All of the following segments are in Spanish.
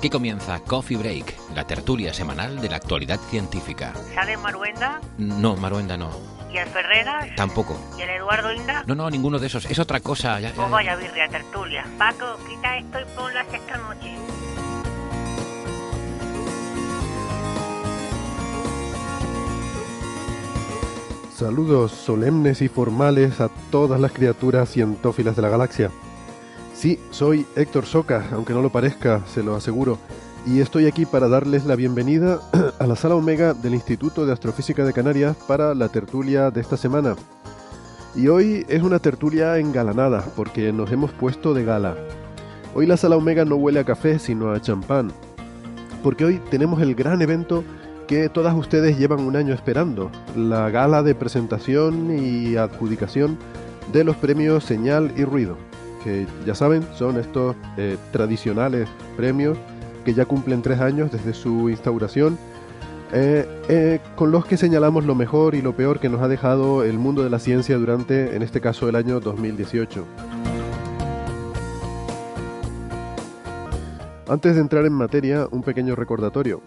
Aquí comienza Coffee Break, la tertulia semanal de la actualidad científica. ¿Sale Maruenda? No, Maruenda no. ¿Y el Ferreras? Tampoco. ¿Y el Eduardo Inda? No, no, ninguno de esos. Es otra cosa. Ya, ya- Pues vaya birria, tertulia. Paco, quita esto y ponlas esta noche. Saludos solemnes y formales a todas las criaturas cientófilas de la galaxia. Sí, soy Héctor Soca, aunque no lo parezca, se lo aseguro, y estoy aquí para darles la bienvenida a la sala Omega del Instituto de Astrofísica de Canarias para la tertulia de esta semana. Y hoy es una tertulia engalanada, porque nos hemos puesto de gala. Hoy la sala Omega no huele a café, sino a champán, porque hoy tenemos el gran evento que todas ustedes llevan un año esperando, la gala de presentación y adjudicación de los premios Señal y Ruido, que ya saben, son estos eh, tradicionales premios que ya cumplen tres años desde su instauración, eh, eh, con los que señalamos lo mejor y lo peor que nos ha dejado el mundo de la ciencia durante, en este caso, el año 2018. Antes de entrar en materia, un pequeño recordatorio.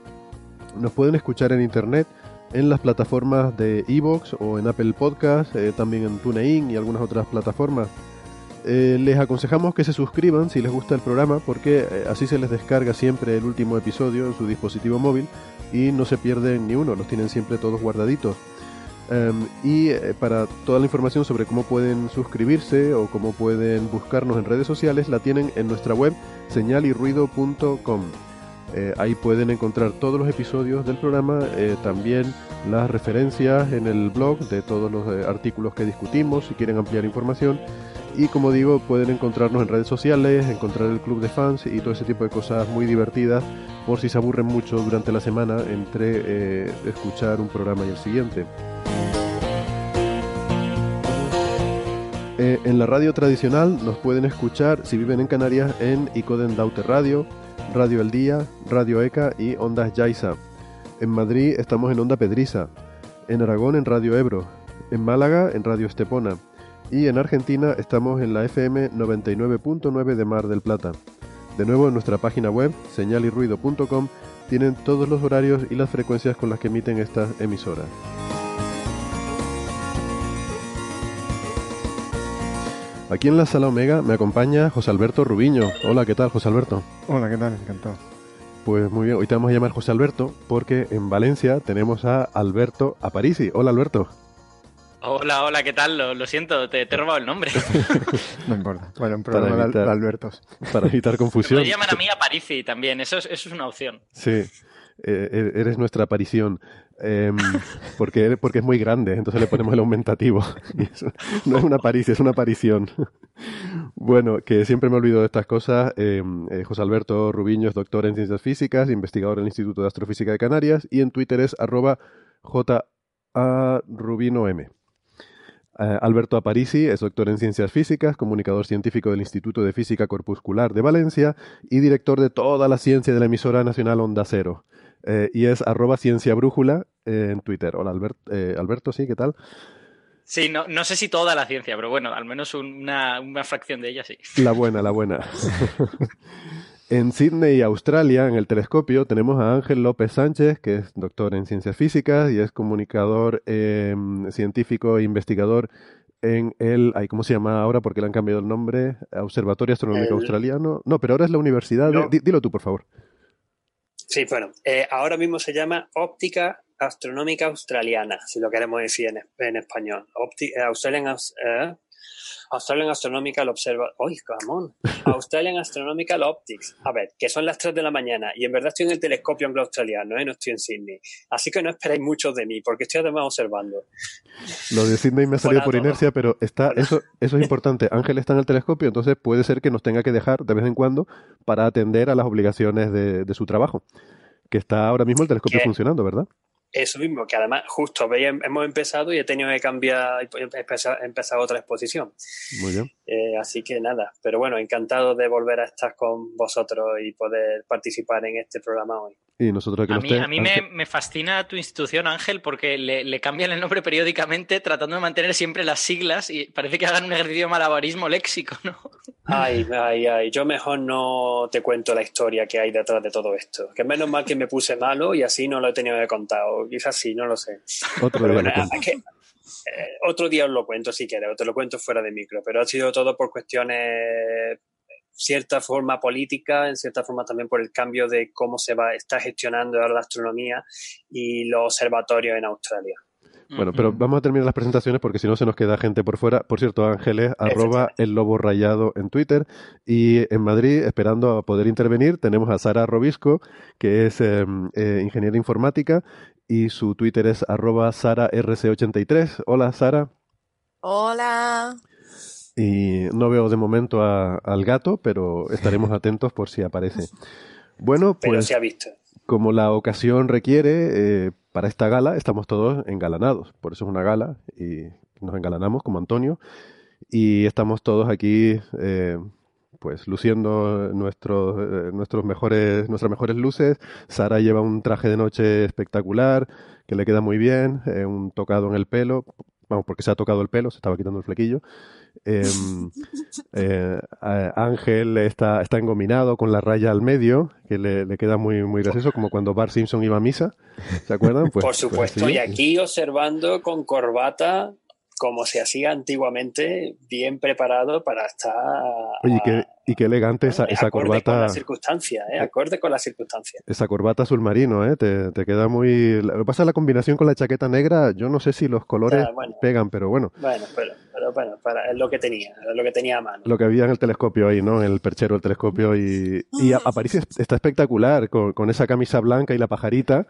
Nos pueden escuchar en internet en las plataformas de Evox o en Apple Podcast, eh, también en TuneIn y algunas otras plataformas. Eh, les aconsejamos que se suscriban si les gusta el programa porque eh, así se les descarga siempre el último episodio en su dispositivo móvil y no se pierden ni uno, los tienen siempre todos guardaditos. Em, y eh, para toda la información sobre cómo pueden suscribirse o cómo pueden buscarnos en redes sociales la tienen en nuestra web señalirruido.com. Eh, ahí pueden encontrar todos los episodios del programa, eh, también las referencias en el blog de todos los eh, artículos que discutimos si quieren ampliar información. Y como digo, pueden encontrarnos en redes sociales, encontrar el club de fans y todo ese tipo de cosas muy divertidas por si se aburren mucho durante la semana entre escuchar un programa y el siguiente. En la radio tradicional nos pueden escuchar si viven en Canarias en Icoden Daute Radio, Radio El Día, Radio ECA y Ondas Yaiza. En Madrid estamos en Onda Pedriza, en Aragón en Radio Ebro, en Málaga en Radio Estepona y en Argentina estamos en la FM 99.9 de Mar del Plata. De nuevo en nuestra página web señalirruido.com tienen todos los horarios y las frecuencias con las que emiten estas emisoras. Aquí en la sala Omega me acompaña José Alberto Rubiño. Hola, ¿qué tal, José Alberto? Hola, ¿qué tal? Encantado. Pues muy bien, hoy te vamos a llamar José Alberto porque en Valencia tenemos a Alberto Aparici. Hola, Alberto. Hola, hola, ¿qué tal? Lo, lo siento, te, te he robado el nombre. No importa. Bueno, un Para programa de, evitar- de Albertos. Para evitar confusión. Puedes llamar a mí a Parisi también, eso es, eso es una opción. Sí, eh, eres nuestra aparición. Em, porque, porque es muy grande, entonces le ponemos el aumentativo. No es una aparición, es una aparición. Bueno, que siempre me olvido de estas cosas. Em, eh, José Alberto Rubiño es doctor en ciencias físicas, investigador en el Instituto de Astrofísica de Canarias y en Twitter es arroba jarubinoM. Eh, Alberto Aparici es doctor en ciencias físicas, comunicador científico del Instituto de Física Corpuscular de Valencia y director de toda la ciencia de la emisora nacional Onda Cero. Eh, y es arroba ciencia brújula eh, en Twitter. Hola Albert- eh, Alberto, sí, ¿qué tal? Sí, no, no sé si toda la ciencia, pero bueno, al menos una, una fracción de ella sí. La buena, la buena. en Sydney, Australia, en el telescopio, tenemos a Ángel López Sánchez, que es doctor en ciencias físicas y es comunicador eh, científico e investigador en el, ay, ¿cómo se llama ahora? Porque le han cambiado el nombre, Observatorio Astronómico El- Australiano. No, pero ahora es la universidad. No. di- dilo tú, por favor. Sí, bueno, eh, ahora mismo se llama Óptica Astronómica Australiana, si lo queremos decir en, en español. Opti- eh, Australian, Aus- eh, Australian Astronomical Observa... ¡Uy, camón! Australian Astronomical Optics. A ver, que son las 3 de la mañana y en verdad estoy en el telescopio anglo-australiano, ¿eh? no estoy en Sydney. Así que no esperéis mucho de mí porque estoy además observando. Lo de Sydney me ha salido por inercia, pero está eso, eso es importante. Ángel está en el telescopio, entonces puede ser que nos tenga que dejar de vez en cuando para atender a las obligaciones de, de su trabajo. Que está ahora mismo el telescopio ¿Qué? funcionando, ¿verdad? Eso mismo, que además justo veis, hemos empezado y he tenido que cambiar, he empezado, he empezado otra exposición. Muy bien. Eh, así que nada, pero bueno, encantado de volver a estar con vosotros y poder participar en este programa hoy. Y nosotros que A mí, te- a mí me, fascina tu institución, Ángel, porque le, le cambian el nombre periódicamente tratando de mantener siempre las siglas y parece que hagan un ejercicio de malabarismo léxico, ¿no? Ay, ay, ay, yo mejor no te cuento la historia que hay detrás de todo esto. Que menos mal que me puse malo y así no lo he tenido que contar, o quizás sí, no lo sé. Otro Pero día bueno, lo cuento. es que, eh, otro día os lo cuento si quieres, o te lo cuento fuera de micro, pero ha sido todo por cuestiones, cierta forma política, en cierta forma también por el cambio de cómo se va, está gestionando ahora la astronomía y los observatorios en Australia. Bueno, pero vamos a terminar las presentaciones porque si no se nos queda gente por fuera. Por cierto, Ángeles, arroba el lobo rayado en Twitter. Y en Madrid, esperando a poder intervenir, tenemos a Sara Robisco, que es eh, eh, ingeniera informática, y su Twitter es arroba sararc83. Hola, Sara. Hola. Y no veo de momento a- al gato, pero estaremos atentos por si aparece. Bueno, Pero pues se ha visto. como la ocasión requiere, eh, para esta gala estamos todos engalanados. Por eso es una gala y nos engalanamos como Antonio. Y estamos todos aquí, eh, pues, luciendo nuestros, eh, nuestros mejores, nuestras mejores luces. Sara lleva un traje de noche espectacular, que le queda muy bien, eh, un tocado en el pelo. Vamos, porque se ha tocado el pelo, se estaba quitando el flequillo. Em, eh, Ángel está, está engominado con la raya al medio, que le, le queda muy, muy gracioso, como cuando Bart Simpson iba a misa. ¿Se acuerdan? Pues- Por pues supuesto, y aquí observando con corbata, como se hacía antiguamente, bien preparado para estar Oye, y qué, y qué elegante esa, esa acorde con corbata. las circunstancias, ¿eh? acorde con las circunstancias. Esa corbata azul marino, ¿eh? Te, te queda muy... Lo que pasa es la combinación con la chaqueta negra, yo no sé si los colores Ya, bueno. pegan, pero bueno, Bueno, pero, pero bueno, para, es lo que tenía, es lo que tenía a mano. lo que había en el telescopio ahí, ¿no? En el perchero del telescopio y, y a- Aparicio está espectacular con, con esa camisa blanca y la pajarita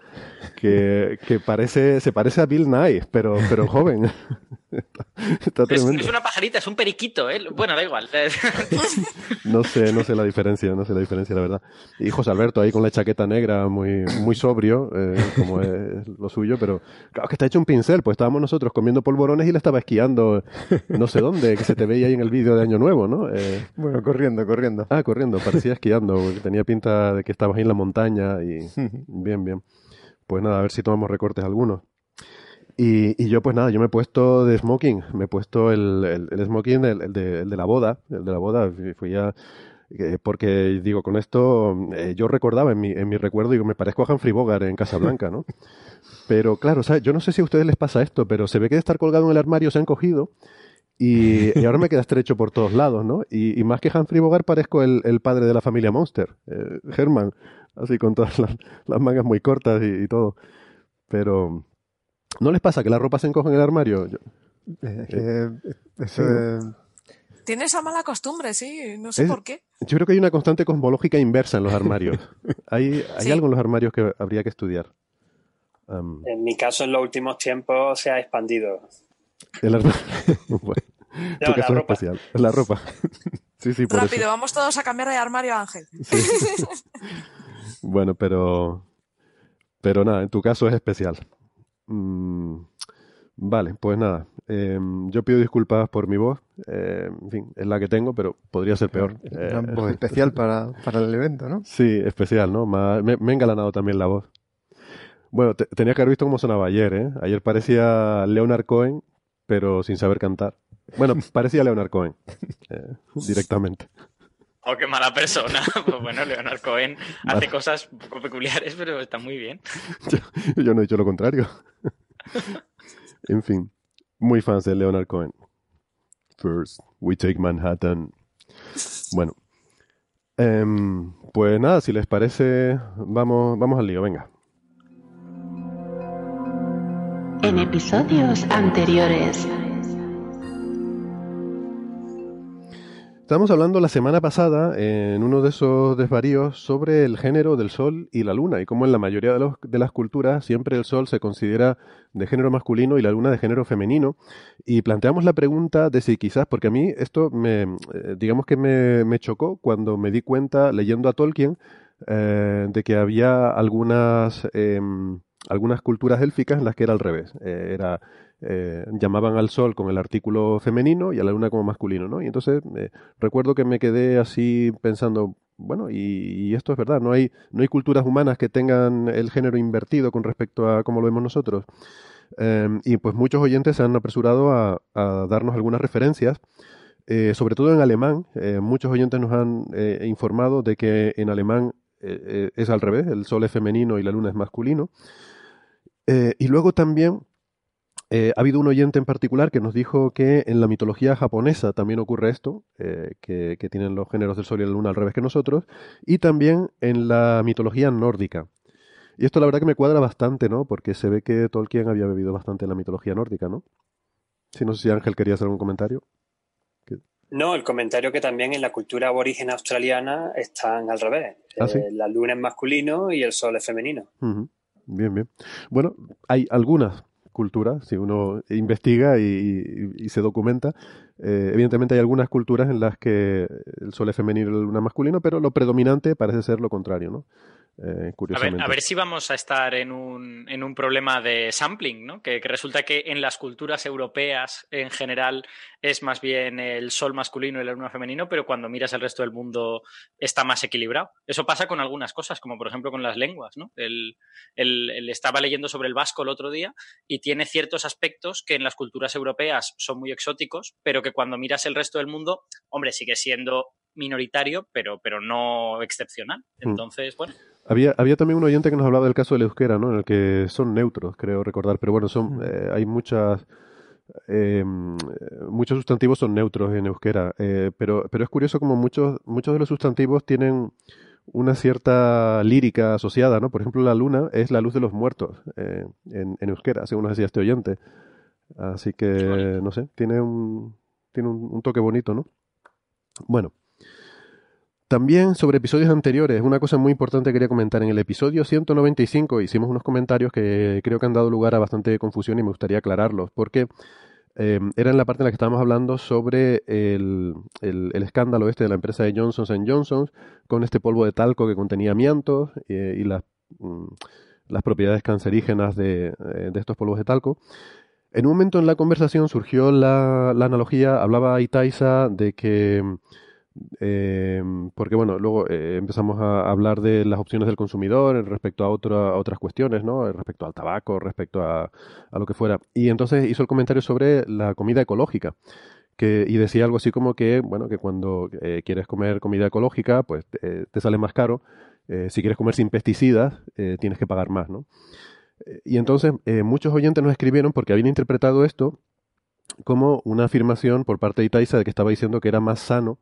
que, que parece, se parece a Bill Nye, pero, pero joven. está, está Es, tremendo. es una pajarita, es un periquito, ¿eh? Bueno, da igual. No sé, no sé la diferencia, no sé la diferencia, la verdad. Y José Alberto ahí con la chaqueta negra, muy, muy sobrio, eh, como es lo suyo, pero claro que está hecho un pincel, pues estábamos nosotros comiendo polvorones y le estaba esquiando no sé dónde, que se te veía ahí en el vídeo de Año Nuevo, ¿no? Eh, Bueno, corriendo, corriendo. ah, corriendo, parecía esquiando, porque tenía pinta de que estabas ahí en la montaña y bien, bien. Pues nada, a ver si tomamos recortes algunos. Y, y yo, pues nada, yo me he puesto de smoking, me he puesto el, el, el smoking, el, el de, el de la boda, el de la boda, fui- ya, eh, porque digo, con esto eh, yo recordaba en mi, en mi recuerdo, digo, me parezco a Humphrey Bogart en Casablanca, ¿no? Pero claro, ¿sabes? yo no sé si a ustedes les pasa esto, pero se ve que de estar colgado en el armario se han cogido y, y ahora me queda estrecho por todos lados, ¿no? Y, y más que Humphrey Bogart parezco el, el padre de la familia Monster, eh, Herman, así con todas las, las mangas muy cortas y, y todo. Pero, ¿no les pasa que la ropa se encoge en el armario? Yo- Eh, Tiene esa mala costumbre, sí, no sé Es- por qué. Yo creo que hay una constante cosmológica inversa en los armarios. Hay, hay Sí. algo en los armarios que habría que estudiar. En mi caso, en los últimos tiempos se ha expandido. el armario. bueno, tu No, la caso es ropa. especial. La ropa. sí, sí, por Rápido, eso. vamos todos a cambiar de armario, Ángel. Sí. bueno, pero. Pero nada, en tu caso es especial. Mm, vale, pues nada. Em, yo pido disculpas por mi voz. Eh, en fin, es la que tengo, pero podría ser peor. una Eh, voz especial para, para el evento, ¿no? Sí, especial, ¿no? Me, me he engalanado también la voz. Bueno, te- tenía que haber visto cómo sonaba ayer, ¿eh? Ayer parecía Leonard Cohen, pero sin saber cantar. Bueno, parecía Leonard Cohen, eh, directamente. Oh, qué mala persona. Pues bueno, Leonard Cohen Vale. hace cosas un poco peculiares, pero está muy bien. Yo no he dicho lo contrario. en fin, muy fans de Leonard Cohen. First, we take Manhattan. Bueno, em, pues nada, si les parece, vamos, vamos al lío, venga. En episodios anteriores. Estamos hablando la semana pasada, en uno de esos desvaríos, sobre el género del Sol y la Luna, y cómo en la mayoría de, los- de las culturas siempre el Sol se considera de género masculino y la Luna de género femenino. Y planteamos la pregunta de si quizás, porque a mí esto me, eh, digamos que me, me chocó cuando me di cuenta, leyendo a Tolkien, eh, de que había algunas, em, algunas culturas élficas en las que era al revés. Eh, era eh, llamaban al sol con el artículo femenino y a la luna como masculino, ¿no? Y entonces eh, recuerdo que me quedé así pensando, bueno, y, esto es verdad, no hay, no hay culturas humanas que tengan el género invertido con respecto a cómo lo vemos nosotros. Eh, y pues muchos oyentes se han apresurado a, darnos algunas referencias, eh, sobre todo en alemán. Eh, muchos oyentes nos han informado de que en alemán es al revés, el sol es femenino y la luna es masculino. Y luego también eh, ha habido un oyente en particular que nos dijo que en la mitología japonesa también ocurre esto, eh, que, que tienen los géneros del sol y la luna al revés que nosotros, y también en la mitología nórdica. Y esto la verdad que me cuadra bastante, ¿no? Porque se ve que Tolkien había bebido bastante en la mitología nórdica, ¿no? Si no sé si Ángel quería hacer algún comentario. No, el comentario que también en la cultura aborigen australiana están al revés. ¿Ah, sí? Eh, la luna es masculino y el sol es femenino. Bien, bien. Bueno, hay algunas culturas, si uno investiga y, se documenta, eh, evidentemente hay algunas culturas en las que el sol es femenino y la luna masculino, pero lo predominante parece ser lo contrario, ¿no? Eh, A ver, curiosamente. a ver si vamos a estar en un, en un problema de sampling, ¿no? Que, que resulta que en las culturas europeas en general es más bien el sol masculino y la luna femenino, pero cuando miras el resto del mundo está más equilibrado. Eso pasa con algunas cosas, como por ejemplo con las lenguas, ¿no? El, el- el- estaba leyendo sobre el vasco el otro día y tiene ciertos aspectos que en las culturas europeas son muy exóticos, pero que cuando miras el resto del mundo, hombre, sigue siendo minoritario, pero, pero no excepcional. Mm. Entonces, bueno. Había, había también un oyente que nos hablaba del caso del euskera, ¿no? En el que son neutros, creo recordar, pero bueno, son, eh, hay muchas, eh, muchos sustantivos son neutros en euskera, eh, pero, pero es curioso como muchos, muchos de los sustantivos tienen una cierta lírica asociada, ¿no? Por ejemplo, la luna es la luz de los muertos eh, en, en euskera, según nos decía este oyente. Así que, no sé, tiene un, tiene un, un toque bonito, ¿no? Bueno. También sobre episodios anteriores, una cosa muy importante que quería comentar. En el episodio 195 hicimos unos comentarios que creo que han dado lugar a bastante confusión y me gustaría aclararlos, porque eh, era en la parte en la que estábamos hablando sobre el, el- el escándalo este de la empresa de Johnson Johnson con este polvo de talco que contenía amiantos eh, y las, mm, las propiedades cancerígenas de, eh, de estos polvos de talco. En un momento en la conversación surgió la, la analogía, hablaba Itaiza de que eh, porque bueno, luego eh, empezamos a hablar de las opciones del consumidor respecto a, otra- otras cuestiones, ¿no? Respecto al tabaco, respecto a, a lo que fuera. Y entonces hizo el comentario sobre la comida ecológica. Que, y decía algo así como que, bueno, que cuando eh, quieres comer comida ecológica, pues eh, te sale más caro. Eh, si quieres comer sin pesticidas, eh, tienes que pagar más, ¿no? Eh, Y entonces eh, muchos oyentes nos escribieron porque habían interpretado esto como una afirmación por parte de Itaiza de que estaba diciendo que era más sano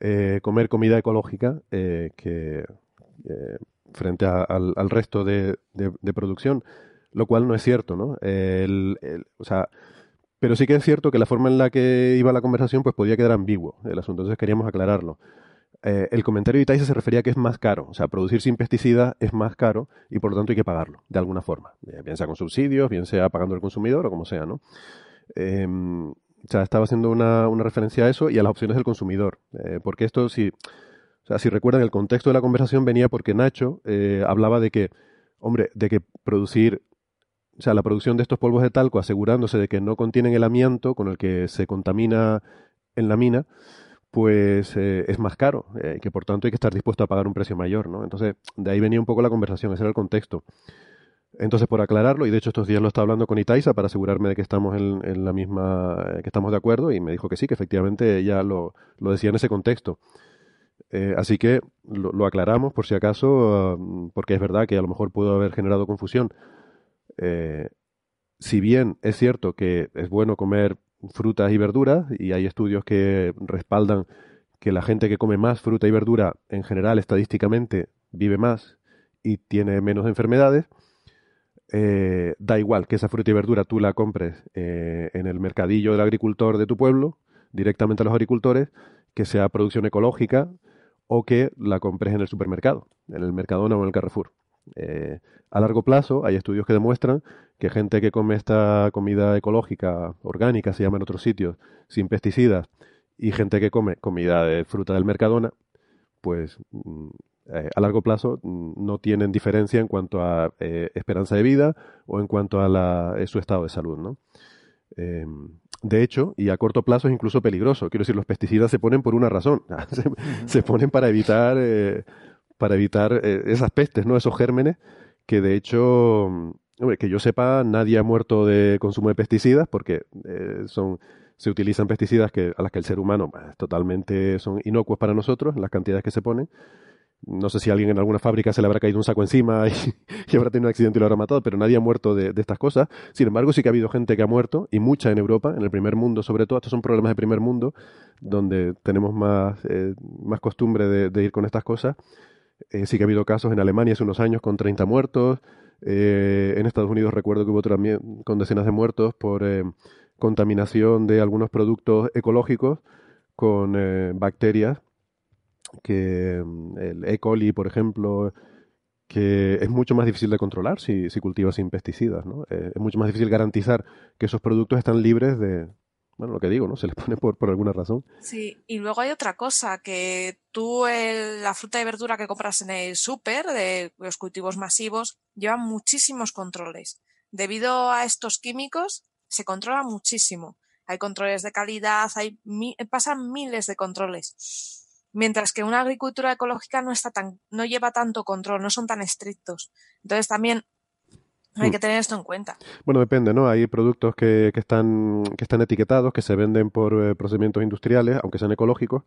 eh, comer comida ecológica eh, que eh, frente al, resto de, producción, lo cual no es cierto, ¿no? El- o sea, pero sí que es cierto que la forma en la que iba la conversación pues podía quedar ambiguo el asunto, entonces queríamos aclararlo. El comentario de Itaiza se refería a que es más caro, o sea, producir sin pesticidas es más caro y por lo tanto hay que pagarlo, de alguna forma, bien sea con subsidios, bien sea pagando al consumidor o como sea, ¿no? Em, estaba haciendo una, una referencia a eso y a las opciones del consumidor. Eh, porque esto, si, o sea, si recuerdan, el contexto de la conversación venía porque Nacho eh, hablaba de que, hombre, de que producir, o sea, la producción de estos polvos de talco, asegurándose de que no contienen el amianto con el que se contamina en la mina, pues eh, es más caro, eh, que por tanto hay que estar dispuesto a pagar un precio mayor, ¿no? Entonces, de ahí venía un poco la conversación, ese era el contexto. Entonces, por aclararlo, y de hecho estos días lo estaba hablando con Itaiza para asegurarme de que estamos en, la misma, eh, que estamos de acuerdo, y me dijo que sí, que efectivamente ella lo, decía en ese contexto. Eh, así que lo, aclaramos por si acaso, uh, porque es verdad que a lo mejor pudo haber generado confusión. Eh, si bien es cierto que es bueno comer frutas y verduras, y hay estudios que respaldan que la gente que come más fruta y verdura en general estadísticamente vive más y tiene menos enfermedades, eh, da igual que esa fruta y verdura tú la compres eh, en el mercadillo del agricultor de tu pueblo, directamente a los agricultores, que sea producción ecológica o que la compres en el supermercado, en el Mercadona o en el Carrefour. Eh, a largo plazo hay estudios que demuestran que gente que come esta comida ecológica, orgánica, se llama en otros sitios, sin pesticidas, y gente que come comida de fruta del Mercadona, pues mm, eh, a largo plazo mm, no tienen diferencia en cuanto a eh, esperanza de vida o en cuanto a la, eh, su estado de salud, ¿no? Em, de hecho, y a corto plazo es incluso peligroso. Quiero decir, los pesticidas se ponen por una razón. se, se ponen para evitar, para evitar esas pestes, ¿no? Esos gérmenes que de hecho, mm, hombre, que yo sepa, nadie ha muerto de consumo de pesticidas porque son se utilizan pesticidas que, a las que el ser humano pues, totalmente son inocuos para nosotros, las cantidades que se ponen. No sé si alguien en alguna fábrica se le habrá caído un saco encima y, habrá tenido un accidente y lo habrá matado, pero nadie ha muerto de, estas cosas. Sin embargo, sí que ha habido gente que ha muerto, y mucha en Europa, en el primer mundo sobre todo. Estos son problemas de primer mundo, donde tenemos más, eh, más costumbre de, ir con estas cosas. Eh, sí que ha habido casos en Alemania hace unos años con 30 muertos. Eh, en Estados Unidos recuerdo que hubo también con decenas de muertos por eh, contaminación de algunos productos ecológicos con bacterias que mm, el E. coli, por ejemplo, que es mucho más difícil de controlar si, cultivas sin pesticidas, ¿no? Eh, es mucho más difícil garantizar que esos productos están libres de, bueno, lo que digo, ¿no? Se les pone por, alguna razón. Sí, y luego hay otra cosa, que tú la fruta y verdura que compras en el súper, de los cultivos masivos, llevan muchísimos controles. Debido a estos químicos, se controla muchísimo. Hay controles de calidad, hay pasan miles de controles. Mientras que una agricultura ecológica no está tan, no lleva tanto control, no son tan estrictos. Entonces también hay que tener esto en cuenta. Bueno, depende, ¿no? Hay productos que, que están, que están etiquetados, que se venden por eh, procedimientos industriales, aunque sean ecológicos,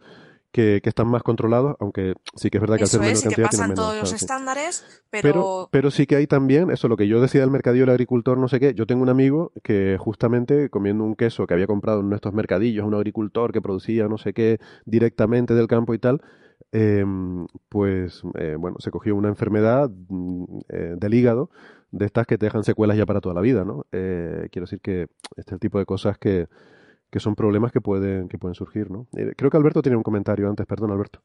que, que, están más controlados, aunque sí que es verdad que eso al ser es, menos que cantidad pasan tienen menos. todos los sí. estándares, pero, Pero, pero sí que hay también, eso lo que yo decía del mercadillo del agricultor, no sé qué. Yo tengo un amigo que justamente comiendo un queso que había comprado en nuestros mercadillos, un agricultor que producía no sé qué directamente del campo y tal, eh, pues eh, bueno, se cogió una enfermedad mm, eh, del hígado de estas que te dejan secuelas ya para toda la vida, ¿no? Eh, quiero decir que este es el tipo de cosas que, que son problemas que pueden, que pueden surgir, ¿no? Eh, creo que Alberto tenía un comentario antes, perdón, Alberto.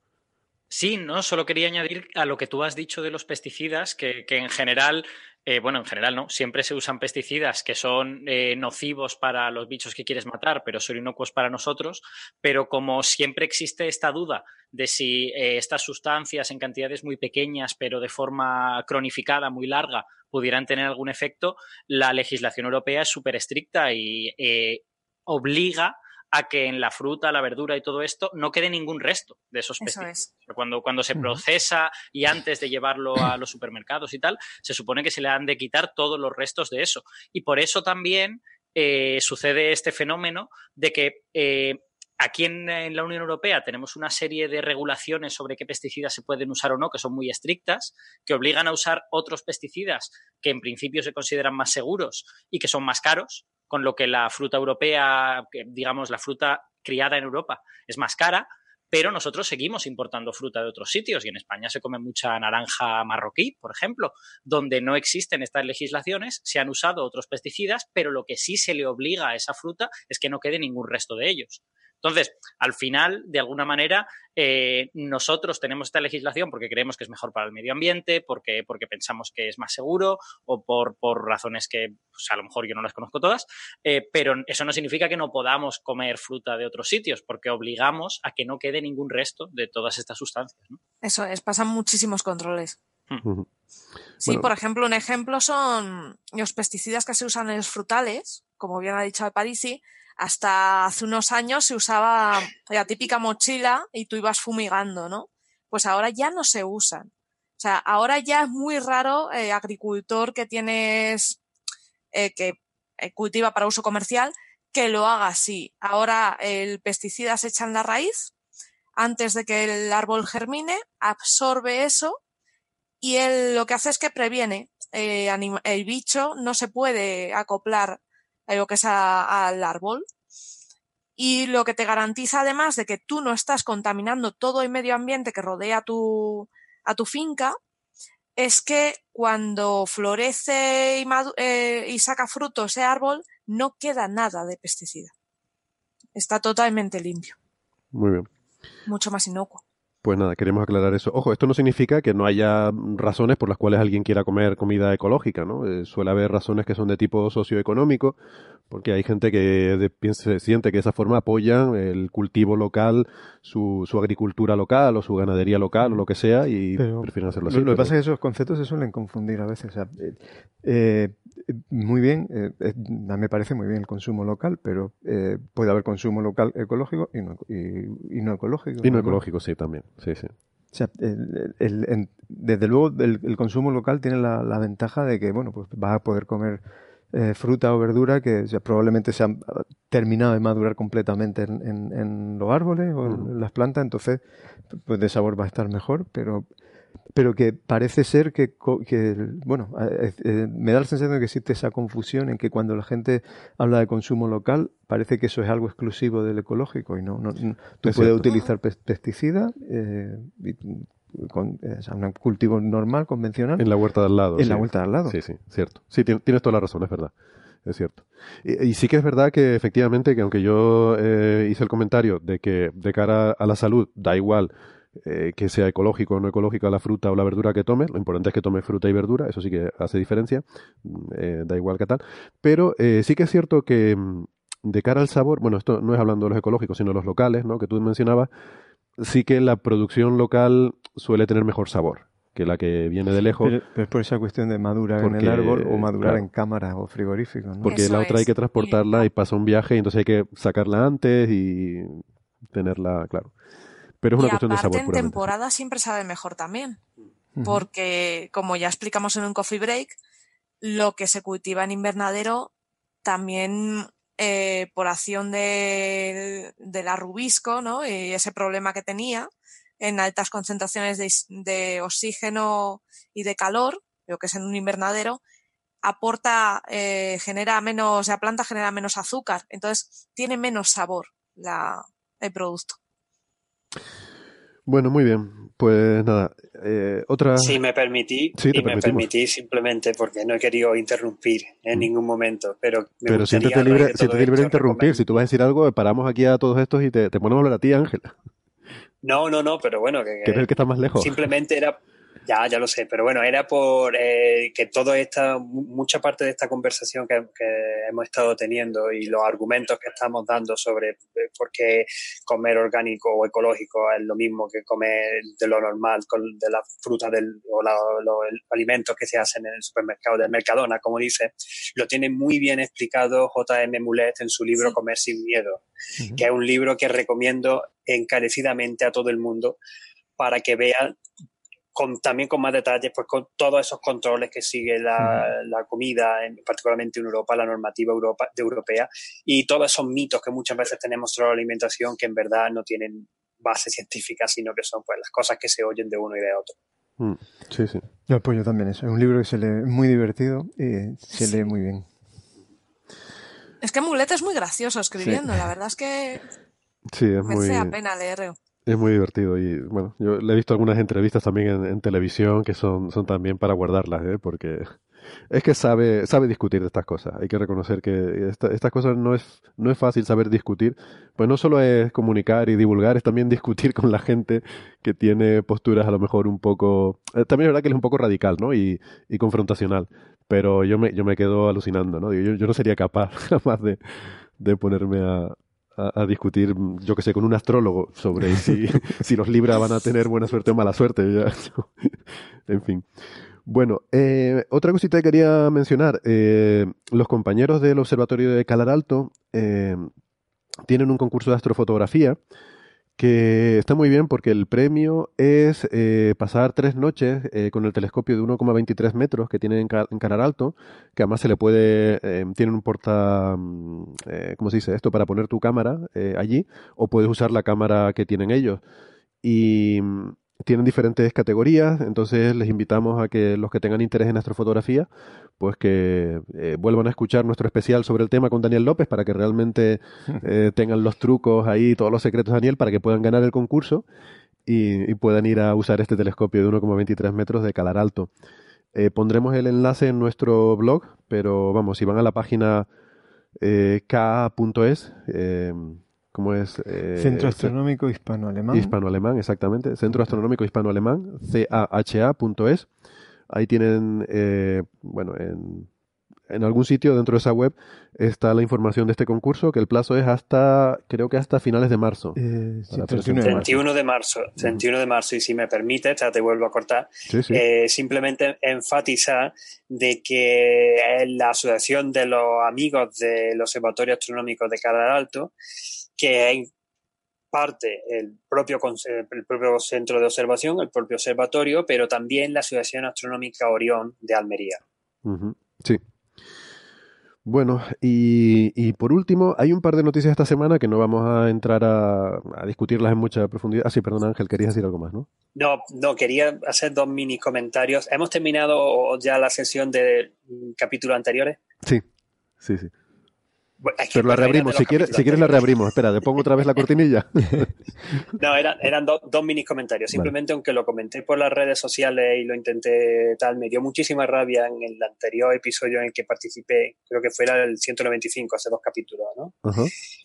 Sí, no, solo quería añadir a lo que tú has dicho de los pesticidas, que, que en general, eh, bueno, en general no, siempre se usan pesticidas que son eh, nocivos para los bichos que quieres matar, pero son inocuos para nosotros, pero como siempre existe esta duda de si eh, estas sustancias en cantidades muy pequeñas, pero de forma cronificada, muy larga, pudieran tener algún efecto, la legislación europea es súper estricta y eh, obliga a que en la fruta, la verdura y todo esto no quede ningún resto de esos Eso pesticidas. es. Cuando, cuando se procesa y antes de llevarlo a los supermercados y tal, se supone que se le han de quitar todos los restos de eso. Y por eso también eh, sucede este fenómeno de que eh, aquí en, la Unión Europea tenemos una serie de regulaciones sobre qué pesticidas se pueden usar o no, que son muy estrictas, que obligan a usar otros pesticidas que en principio se consideran más seguros y que son más caros, con lo que la fruta europea, digamos, la fruta criada en Europa es más cara, pero nosotros seguimos importando fruta de otros sitios y en España se come mucha naranja marroquí, por ejemplo, donde no existen estas legislaciones, se han usado otros pesticidas, pero lo que sí se le obliga a esa fruta es que no quede ningún resto de ellos. Entonces, al final, de alguna manera, eh, nosotros tenemos esta legislación porque creemos que es mejor para el medio ambiente, porque, porque pensamos que es más seguro o por, por razones que pues, a lo mejor yo no las conozco todas, eh, pero eso no significa que no podamos comer fruta de otros sitios porque obligamos a que no quede ningún resto de todas estas sustancias. ¿no? Eso es, pasan muchísimos controles. Ujú. Sí, Bueno. por ejemplo, un ejemplo son los pesticidas que se usan en los frutales, como bien ha dicho Parisi, hasta hace unos años se usaba la típica mochila y tú ibas fumigando, ¿no? Pues ahora ya no se usan. O sea, ahora ya es muy raro eh, agricultor que tienes, eh, que eh, cultiva para uso comercial, que lo haga así. Ahora el pesticida se echa en la raíz antes de que el árbol germine, absorbe eso y él lo que hace es que previene. Eh, el bicho no se puede acoplar lo que es a, al árbol. Y lo que te garantiza además de que tú no estás contaminando todo el medio ambiente que rodea tu, a tu finca, es que cuando florece y, eh, y saca fruto ese árbol, no queda nada de pesticida. Está totalmente limpio, Muy bien. mucho más inocuo. Pues nada, queremos aclarar eso. Ojo, esto no significa que no haya razones por las cuales alguien quiera comer comida ecológica, ¿no? Eh, suele haber razones que son de tipo socioeconómico, porque hay gente que de- piensa- siente que de esa forma apoyan el cultivo local, su, su agricultura local o su ganadería local o lo que sea y Pero prefieren hacerlo Lo, así. lo que pasa es que esos conceptos se suelen confundir a veces. O sea, eh, eh, muy bien, eh, me parece muy bien el consumo local, pero eh, puede haber consumo local ecológico y no, y, y no ecológico. Y no ¿no? ecológico, sí, también. Sí, sí. O sea, el- el- desde luego el, consumo local tiene la, la ventaja de que, bueno, pues vas a poder comer eh, fruta o verdura que o sea, probablemente se han terminado de madurar completamente en, en- en los árboles o en, las plantas, entonces pues de sabor va a estar mejor, pero pero que parece ser que, que bueno, eh, eh, me da la sensación de que existe esa confusión en que cuando la gente habla de consumo local, parece que eso es algo exclusivo del ecológico y no, no, no- tú Es puedes cierto. utilizar pes- pesticidas eh, con eh, o sea, un cultivo normal, convencional, En la huerta de al lado. en sí. la vuelta al lado. Sí, sí, cierto. Sí, tien- tienes toda la razón, es verdad. Es cierto. Y, y sí que es verdad que efectivamente, que aunque yo eh, hice el comentario de que de cara a la salud da igual eh, que sea ecológico o no ecológica la fruta o la verdura que tomes, lo importante es que tomes fruta y verdura, eso sí que hace diferencia, mm, eh, da igual que tal. Pero eh, sí que es cierto que mm, de cara al sabor, bueno, esto no es hablando de los ecológicos, sino de los locales, ¿no? Que tú mencionabas, sí que la producción local suele tener mejor sabor que la que viene de lejos. Pero, pero es por esa cuestión de madurar en el árbol o madurar claro. en cámara o frigorífico. ¿no? Porque Eso la otra hay que transportarla y pasa un viaje y entonces hay que sacarla antes y tenerla, claro. Pero es una y cuestión de aparte sabor en puramente. temporada siempre sabe mejor también, porque como ya explicamos en un coffee break, lo que se cultiva en invernadero también eh, por acción de, del arrubisco, ¿no? Y ese problema que tenía en altas concentraciones de, de oxígeno y de calor, lo que es en un invernadero, aporta, eh, genera menos, la planta genera menos azúcar, entonces tiene menos sabor la, el producto. Bueno, muy bien. Pues nada, eh, otra... Si me permití, Sí, y me permití simplemente porque no he querido interrumpir en ningún momento, pero me Pero siéntete libre, siéntete libre de interrumpir. Si tú vas a decir algo, paramos aquí a todos estos y te, te ponemos a hablar a ti, Ángela, No, no, no, pero bueno, que, que eres el que está más lejos. simplemente era, ya, ya lo sé, pero bueno, era por eh, que toda esta, mu- mucha parte de esta conversación que, que hemos estado teniendo y los argumentos que estamos dando sobre eh, por qué comer orgánico o ecológico es lo mismo que comer de lo normal, con, de la fruta del, o la- los alimentos que se hacen en el supermercado del Mercadona, como dice, lo tiene muy bien explicado J.M. Mulet en su libro Sí. Comer sin miedo que es un libro que recomiendo encarecidamente a todo el mundo para que vean con, también con más detalles, pues con todos esos controles que sigue la, la comida, en, particularmente en Europa, la normativa Europa, de europea, y todos esos mitos que muchas veces tenemos sobre la alimentación que en verdad no tienen base científica, sino que son pues las cosas que se oyen de uno y de otro. Mm, sí, sí. Yo apoyo también eso. Es un libro que se lee muy divertido y se lee muy bien. Es que Mulet es muy gracioso escribiendo, la verdad es que Sí, es muy, merece la pena leerlo. Es muy divertido. Y bueno, yo le he visto algunas entrevistas también en, televisión que son, son también para guardarlas, ¿eh? Porque es que sabe, sabe discutir de estas cosas. Hay que reconocer que esta- estas cosas no es, no es fácil saber discutir. Pues no solo es comunicar y divulgar, es también discutir con la gente que tiene posturas a lo mejor un poco... eh, también es verdad que él es un poco radical, ¿no? Y, y confrontacional. Pero yo me, yo me quedo alucinando, ¿no? Yo, yo no sería capaz jamás de, de ponerme a, a, a discutir, yo que sé, con un astrólogo sobre si, si los Libra van a tener buena suerte o mala suerte. ya. en fin. Bueno, eh, otra cosita que quería mencionar. eh, los compañeros del Observatorio de Calar Alto eh, tienen un concurso de astrofotografía que está muy bien porque el premio es eh, pasar tres noches eh, con el telescopio de 1,23 metros que tienen en, Ca- en Calar Alto, que además se le puede, eh, tienen un porta, mm, eh, ¿cómo se dice esto? Para poner tu cámara eh, allí, o puedes usar la cámara que tienen ellos. Y mm, tienen diferentes categorías, entonces les invitamos a que los que tengan interés en astrofotografía, pues que eh, vuelvan a escuchar nuestro especial sobre el tema con Daniel López para que realmente eh, tengan los trucos ahí, todos los secretos Daniel para que puedan ganar el concurso. y, y puedan ir a usar este telescopio de 1,23 metros de calar alto. Eh, pondremos el enlace en nuestro blog, pero vamos, si van a la página ka.es, eh, ¿cómo es? Eh, Centro Astronómico Hispano-Alemán. Hispano-Alemán, exactamente. Centro Astronómico Hispano-Alemán, CAHA.es. Ahí tienen, eh, bueno, en, en algún sitio dentro de esa web está la información de este concurso, que el plazo es hasta, creo que hasta finales de marzo. Eh, sí, Para 31 de marzo. 31 de marzo, 31 de marzo, y si me permite, ya te vuelvo a cortar, Sí, sí. eh, simplemente enfatizar de que la Asociación de los Amigos del Observatorio Astronómico de Calar Alto, que en parte el propio, el propio centro de observación, el propio observatorio, pero también la Asociación Astronómica Orión de Almería. Sí. Bueno, y, y por último, hay un par de noticias esta semana que no vamos a entrar a, a discutirlas en mucha profundidad. Ah, sí, perdón, Ángel, querías decir algo más, ¿no? No, no, quería hacer dos mini comentarios. Hemos terminado ya la sesión de mm, capítulos anteriores. Sí, sí, sí. Bueno, Pero la reabrimos, si quieres, si quieres la reabrimos. Espera, te pongo otra vez la cortinilla. No, eran, eran do- dos mini comentarios. Simplemente, aunque lo comenté por las redes sociales y lo intenté tal, me dio muchísima rabia en el anterior episodio en el que participé, creo que fue el 195, hace dos capítulos, ¿no?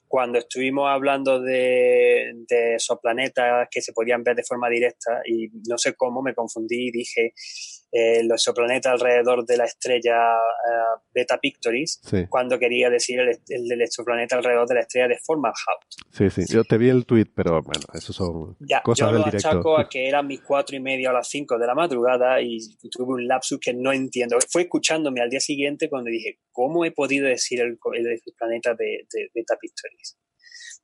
Cuando estuvimos hablando de, de esos planetas que se podían ver de forma directa y no sé cómo me confundí y dije eh, los exoplanetas alrededor de la estrella eh, Beta Pictoris, Sí, cuando quería decir el, el del exoplaneta alrededor de la estrella de Fomalhaut. sí, sí. Yo te vi el tweet, pero bueno, eso son Ya, cosas yo del lo directo. achaco a que eran mis cuatro y media o las cinco de la madrugada y tuve un lapsus que no entiendo. Fue escuchándome al día siguiente cuando dije, ¿cómo he podido decir el, el planeta de, de Beta Pictoris?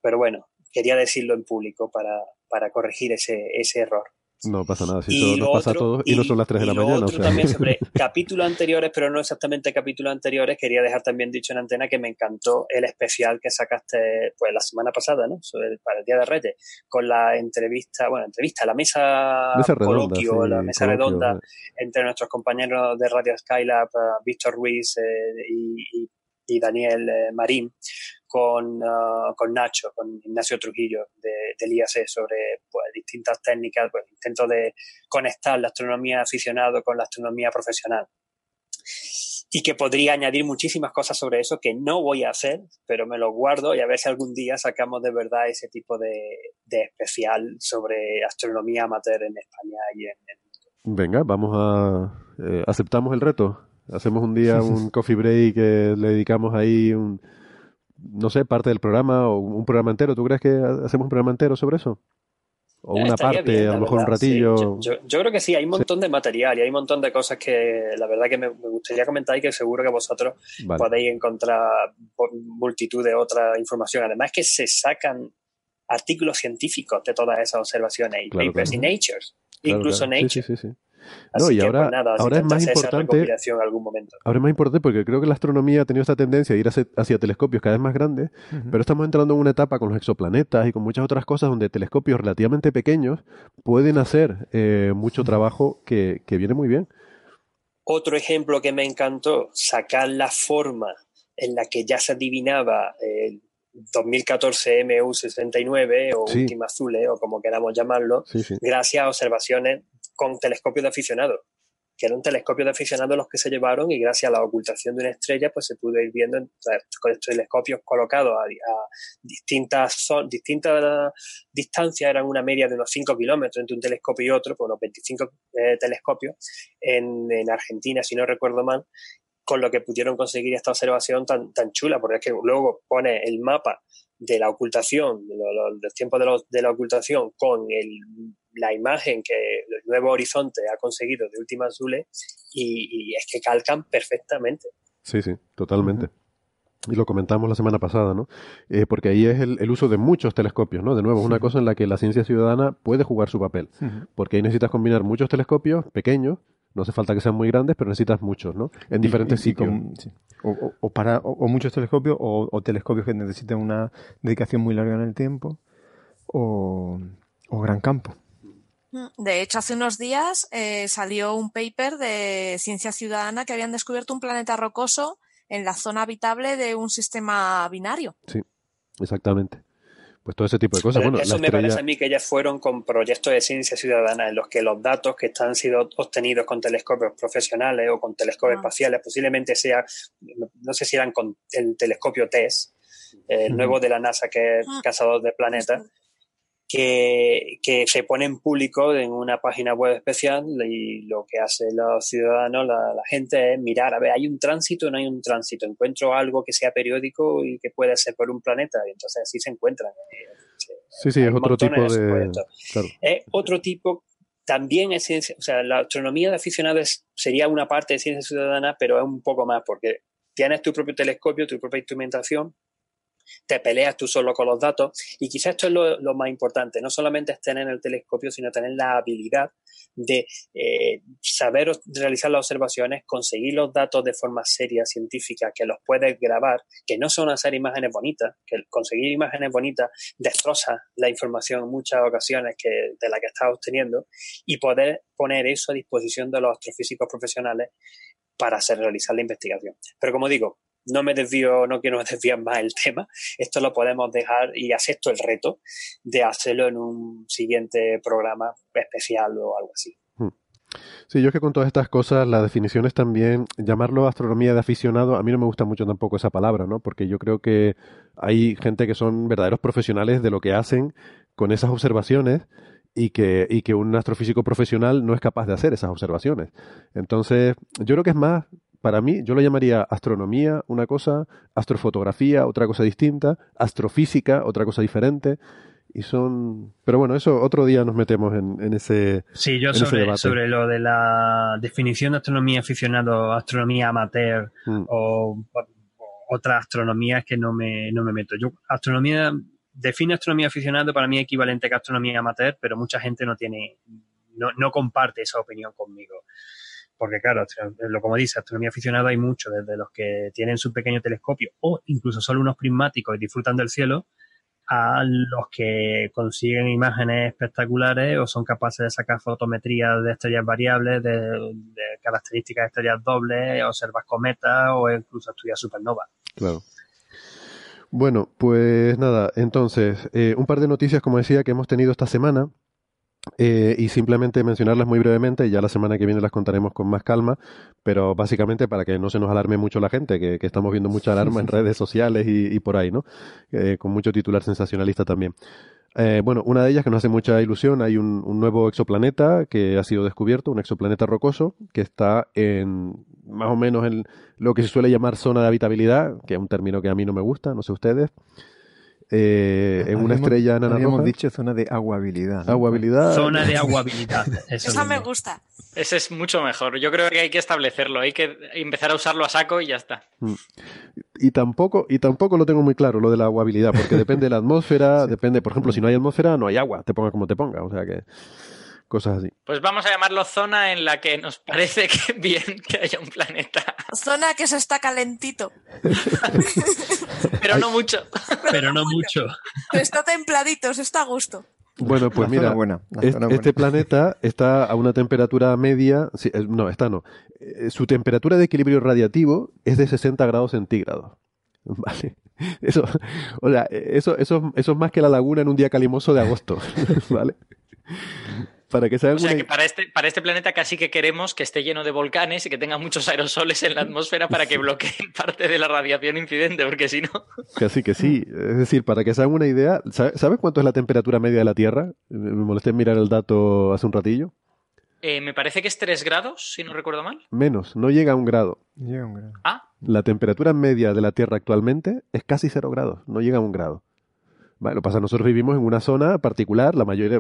Pero bueno, quería decirlo en público para, para corregir ese, ese error. No pasa nada, si Y eso nos pasa a todos y, no son las 3 de la mañana. o otro sea. también sobre capítulos anteriores, pero no exactamente capítulos anteriores, quería dejar también dicho en antena que me encantó el especial que sacaste pues la semana pasada, ¿no? Sobre el- para el Día de Reyes, con la entrevista, bueno, entrevista, la mesa, Mesa redonda, coloquio, sí, la mesa coloquio, redonda eh. entre nuestros compañeros de Radio Skylab, eh, Víctor Ruiz eh, y, y- y Daniel eh, Marín, con, ah, con Nacho, con Ignacio Trujillo de, del IAC sobre pues, distintas técnicas, pues intento de conectar la astronomía aficionado con la astronomía profesional. Y que podría añadir muchísimas cosas sobre eso que no voy a hacer, pero me lo guardo y a ver si algún día sacamos de verdad ese tipo de, de especial sobre astronomía amateur en España y en, en Venga, vamos a... eh, ¿Aceptamos el reto? Hacemos un día un coffee break que le dedicamos ahí un... No sé, parte del programa o un programa entero. ¿Tú crees que hacemos un programa entero sobre eso? O una Estaría parte, bien, a lo mejor un sí. ratillo. Yo, yo- yo creo que sí, hay un montón de material y hay un montón de cosas que la verdad que me, me gustaría comentar y que seguro que vosotros Vale. podéis encontrar multitud de otra información. Además que se sacan artículos científicos de todas esas observaciones y Claro, papers claro. y Nature, Claro, incluso Nature. sí, sí, sí. Así No, y que, ahora, pues nada, ahora es más importante... recopilación en algún momento. Ahora es más importante porque creo que la astronomía ha tenido esta tendencia de ir hacia, hacia telescopios cada vez más grandes, pero estamos entrando en una etapa con los exoplanetas y con muchas otras cosas donde telescopios relativamente pequeños pueden hacer eh, mucho trabajo que, que viene muy bien. Otro ejemplo que me encantó, sacar la forma en la que ya se adivinaba el 2014 MU69 o Sí. Última Azule o como queramos llamarlo, Sí, sí. gracias a observaciones con telescopios de aficionados, que eran telescopios de aficionados los que se llevaron y gracias a la ocultación de una estrella pues se pudo ir viendo con estos telescopios colocados a, distintas, distintas distancias, eran una media de unos 5 kilómetros entre un telescopio y otro, pues unos 25 eh, telescopios en, en Argentina, si no recuerdo mal, con lo que pudieron conseguir esta observación tan, tan chula, porque es que luego pone el mapa de la ocultación, de lo- lo- los tiempos de, los- de la ocultación con el, la imagen que el Nuevo Horizonte ha conseguido de Última Azule y, y es que calcan perfectamente. Sí, sí, totalmente. Y lo comentamos la semana pasada, ¿no? Eh, porque ahí es el, el uso de muchos telescopios, ¿no? De nuevo, es una cosa en la que la ciencia ciudadana puede jugar su papel. Porque ahí necesitas combinar muchos telescopios pequeños, no hace falta que sean muy grandes, pero necesitas muchos, ¿no? En diferentes Y- y- y sitios. con- sí. o, o- o para, o, o muchos telescopios, o, o telescopios que necesiten una dedicación muy larga en el tiempo, o, o gran campo. De hecho, hace unos días eh, salió un paper de ciencia ciudadana que habían descubierto un planeta rocoso en la zona habitable de un sistema binario. Sí, exactamente. Pues todo ese tipo de cosas. Pero bueno, eso la me estrella- parece a mí que ellas fueron con proyectos de ciencia ciudadana en los que los datos que están sido obtenidos con telescopios profesionales o con telescopios Ah. espaciales posiblemente sea, no sé si eran con el telescopio TESS, eh, el nuevo de la NASA que es Ah. cazador de planetas, que, que se pone en público en una página web especial y lo que hace los ciudadanos, la, la gente es mirar, a ver, ¿hay un tránsito o no hay un tránsito? ¿Encuentro algo que sea periódico y que puede ser por un planeta? Y entonces así se encuentran. Sí, sí, es otro tipo de. Claro. Es otro tipo, también es ciencia, o sea, la astronomía de aficionados sería una parte de ciencia ciudadana, pero es un poco más porque tienes tu propio telescopio, tu propia instrumentación, te peleas tú solo con los datos y quizás esto es lo, más importante, no solamente es tener el telescopio, sino tener la habilidad de eh, saber realizar las observaciones, conseguir los datos de forma seria, científica, que los puedes grabar, que no son hacer imágenes bonitas, que conseguir imágenes bonitas destroza la información en muchas ocasiones que, de la que estás obteniendo y poder poner eso a disposición de los astrofísicos profesionales para hacer realizar la investigación. Pero como digo, no me desvío, no quiero desviar más el tema. Esto lo podemos dejar y acepto el reto de hacerlo en un siguiente programa especial o algo así. Sí, yo es que con todas estas cosas, las definiciones también, llamarlo astronomía de aficionado, a mí no me gusta mucho tampoco esa palabra, ¿no? Porque yo creo que hay gente que son verdaderos profesionales de lo que hacen con esas observaciones y que, y que un astrofísico profesional no es capaz de hacer esas observaciones. Entonces, yo creo que es más, para mí, yo lo llamaría astronomía, una cosa, astrofotografía, otra cosa distinta, astrofísica, otra cosa diferente. Y son. Pero bueno, eso otro día nos metemos en, en ese. Sí, yo ese sobre, sobre lo de la definición de astronomía aficionado, astronomía amateur Mm. o, o otras astronomías que no me, no me meto. Yo, astronomía, define astronomía aficionado para mí equivalente a astronomía amateur, pero mucha gente no tiene, no, no comparte esa opinión conmigo. Porque claro, como dice, astronomía aficionado hay mucho, desde los que tienen su pequeño telescopio o incluso solo unos prismáticos y disfrutan del cielo, a los que consiguen imágenes espectaculares o son capaces de sacar fotometrías de estrellas variables, de, de características de estrellas dobles, observar cometas o incluso estudiar supernovas. Claro. Bueno, pues nada, entonces, eh, un par de noticias, como decía, que hemos tenido esta semana. Eh, y simplemente mencionarlas muy brevemente, ya la semana que viene las contaremos con más calma, pero básicamente para que no se nos alarme mucho la gente, que, que estamos viendo mucha alarma en redes sociales y, y por ahí, ¿no? Eh, con mucho titular sensacionalista también. Eh, bueno, una de ellas que nos hace mucha ilusión, hay un, un nuevo exoplaneta que ha sido descubierto, un exoplaneta rocoso, que está en más o menos en lo que se suele llamar zona de habitabilidad, que es un término que a mí no me gusta, no sé ustedes. Eh, en una estrella enana Habíamos roja. dicho zona de aguabilidad. ¿no? Aguabilidad. Zona de aguabilidad. Eso Esa me gusta. Ese es mucho mejor. Yo creo que hay que establecerlo, hay que empezar a usarlo a saco y ya está. Y tampoco, y tampoco lo tengo muy claro, lo de la aguabilidad, porque depende de la atmósfera, depende, por ejemplo, si no hay atmósfera, no hay agua, te ponga como te ponga, o sea que cosas así. Pues vamos a llamarlo zona en la que nos parece que bien que haya un planeta, Zona que se está calentito. pero no mucho. Pero no mucho. Pero está templadito, se está a gusto. Bueno, pues La mira, buena, es- este buena. planeta está a una temperatura media, sí, eh, no, está no, Eh, su temperatura de equilibrio radiativo es de 60 grados centígrados. Vale. Eso, o sea, eso, eso, eso es más que la laguna en un día calimoso de agosto. ¿Vale? Para que O sea que para este, para este planeta casi que queremos que esté lleno de volcanes y que tenga muchos aerosoles en la atmósfera para que bloqueen parte de la radiación incidente, porque si no... Casi que sí. Es decir, para que se hagan una idea, ¿sabe- ¿sabes cuánto es la temperatura media de la Tierra? Me molesté en mirar el dato hace un ratillo. Eh, me parece que es 3 grados, si no recuerdo mal. Menos, no llega a un grado. Llega un grado. Ah, La temperatura media de la Tierra actualmente es casi cero grados, no llega a un grado. Vale, lo que pasa, es que nosotros vivimos en una zona particular, la mayor,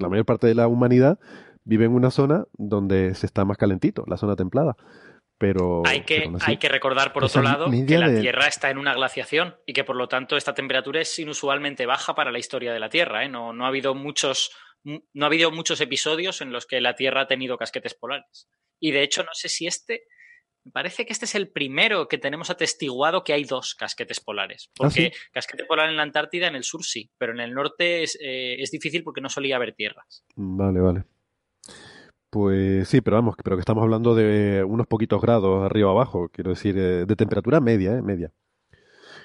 la mayor parte de la humanidad vive en una zona donde se está más calentito, la zona templada. Pero, hay que, pero aún así- hay que recordar, por Esa otro lado, que la de- Tierra está en una glaciación y que por lo tanto esta temperatura es inusualmente baja para la historia de la Tierra. ¿eh? No, no ha habido muchos, no ha habido muchos episodios en los que la Tierra ha tenido casquetes polares. Y de hecho, no sé si este. Me parece que este es el primero que tenemos atestiguado que hay dos casquetes polares. ¿Ah, Porque sí? casquete polar en la Antártida, en el sur sí, pero en el norte es, eh, es difícil porque no solía haber tierras. Vale, vale. Pues sí, pero vamos, pero que estamos hablando de unos poquitos grados arriba abajo, quiero decir, eh, de temperatura media, eh, media.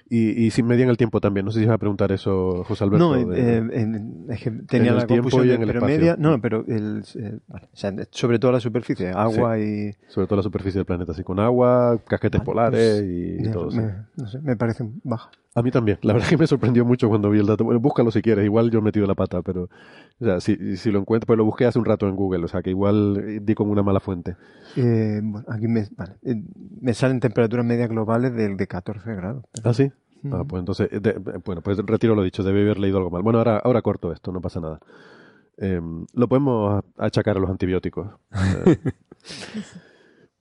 Y, y si medían el tiempo también. No sé si vas a preguntar eso, José Alberto. No, de- eh, en- es que tenía la tiempo confusión y de en el pero espacio. media, no, pero el, eh, vale, o sea, sobre todo la superficie, agua y sobre todo la superficie del planeta, así con agua, casquetes polares pues, y, todo eso. me, no sé, me parece baja. A mí también. La verdad es que me sorprendió mucho cuando vi el dato. Bueno, búscalo si quieres. Igual yo he metido la pata, pero... O sea, si, si lo encuentro, pues lo busqué hace un rato en Google. O sea, que igual eh, di con una mala fuente. Eh, bueno, aquí me, vale, eh, me salen temperaturas medias globales de, de 14 grados. ¿Ah, sí? Ah, pues entonces... de- bueno, pues retiro lo dicho. Debe haber leído algo mal. Bueno, ahora, ahora corto esto. No pasa nada. Eh, lo podemos achacar a los antibióticos.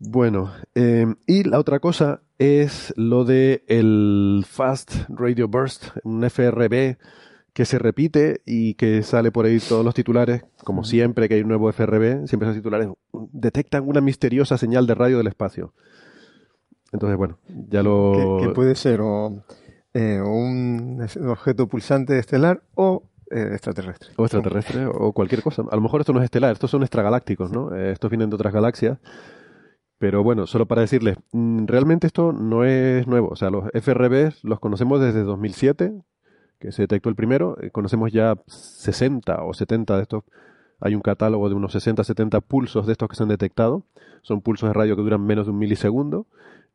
Bueno, eh, y la otra cosa es lo de el Fast Radio Burst, un FRB que se repite y que sale por ahí todos los titulares, como siempre que hay un nuevo FRB, siempre son titulares, detectan una misteriosa señal de radio del espacio. Entonces, bueno, ya lo... Que, que puede ser o, eh, un objeto pulsante estelar o eh, extraterrestre. O extraterrestre, o cualquier cosa. A lo mejor esto no es estelar, estos son extragalácticos, ¿no? Eh, estos vienen de otras galaxias. Pero bueno, solo para decirles, mm, realmente esto no es nuevo. O sea, los FRBs los conocemos desde 2007, que se detectó el primero. Eh, Conocemos ya 60 o 70 de estos. Hay un catálogo de unos 60, 70 pulsos de estos que se han detectado. Son pulsos de radio que duran menos de un milisegundo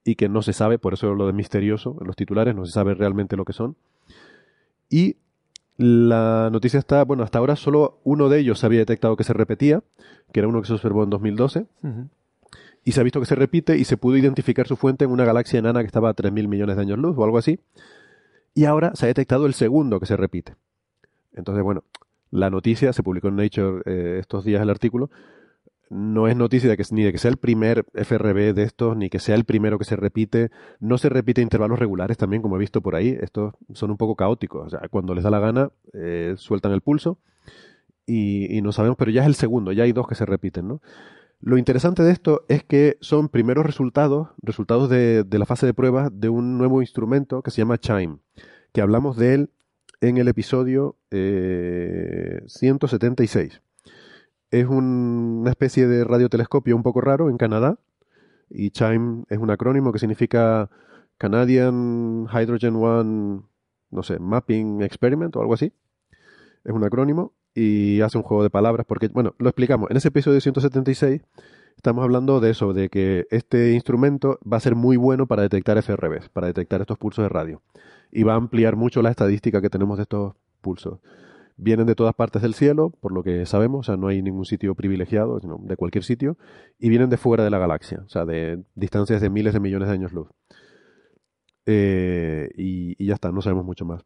y que no se sabe, por eso lo de misterioso en los titulares, no se sabe realmente lo que son. Y la noticia está, bueno, hasta ahora solo uno de ellos se había detectado que se repetía, que era uno que se observó en 2012, Ujú. Y se ha visto que se repite y se pudo identificar su fuente en una galaxia enana que estaba a 3.000 millones de años luz o algo así. Y ahora se ha detectado el segundo que se repite. Entonces, bueno, la noticia se publicó en Nature eh, estos días el artículo. No es noticia que, ni de que sea el primer FRB de estos, ni que sea el primero que se repite. No se repite intervalos regulares también, como he visto por ahí. Estos son un poco caóticos. O sea, cuando les da la gana, eh, sueltan el pulso y, y no sabemos, pero ya es el segundo, ya hay dos que se repiten, ¿no? Lo interesante de esto es que son primeros resultados, resultados de, la fase de pruebas de un nuevo instrumento que se llama Chime, que hablamos de él en el episodio eh, 176. Es un- una especie de radiotelescopio un poco raro en Canadá y Chime es un acrónimo que significa Canadian Hydrogen One, no sé, Mapping Experiment o algo así. Es un acrónimo y hace un juego de palabras porque, bueno, lo explicamos. En ese episodio 176 estamos hablando de eso, de que este instrumento va a ser muy bueno para detectar FRBs, para detectar estos pulsos de radio. Y va a ampliar mucho la estadística que tenemos de estos pulsos. Vienen de todas partes del cielo, por lo que sabemos, o sea, no hay ningún sitio privilegiado, sino de cualquier sitio, y vienen de fuera de la galaxia, o sea, de distancias de miles de millones de años luz. Eh, y, y ya está, no sabemos mucho más.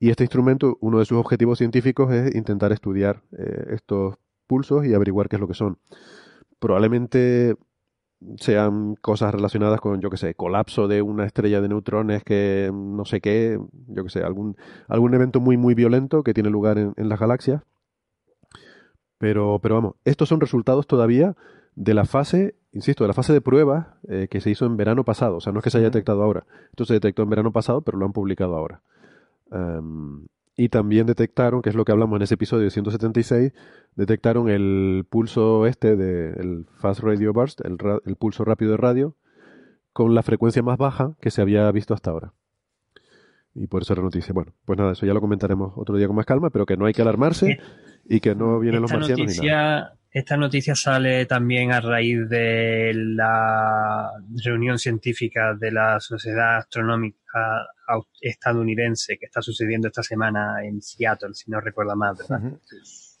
Y este instrumento, uno de sus objetivos científicos es intentar estudiar eh, estos pulsos y averiguar qué es lo que son. Probablemente sean cosas relacionadas con, yo que sé, colapso de una estrella de neutrones que no sé qué, yo que sé, algún, algún evento muy, muy violento que tiene lugar en, en las galaxias. Pero, pero vamos, estos son resultados todavía de la fase, insisto, de la fase de pruebas eh, que se hizo en verano pasado. O sea, no es que se haya detectado ahora. Esto se detectó en verano pasado, pero lo han publicado ahora. Um, y también detectaron, que es lo que hablamos en ese episodio 176, detectaron el pulso este del Fast Radio Burst, el, el pulso rápido de radio, con la frecuencia más baja que se había visto hasta ahora. Y por eso era noticia. Bueno, pues nada, eso ya lo comentaremos otro día con más calma, pero que no hay que alarmarse y que no vienen los Esta marcianos ni nada. noticia, esta noticia sale también a raíz de la reunión científica de la Sociedad Astronómica Estadounidense que está sucediendo esta semana en Seattle, si no recuerdo mal, ¿verdad? Ujú. Es,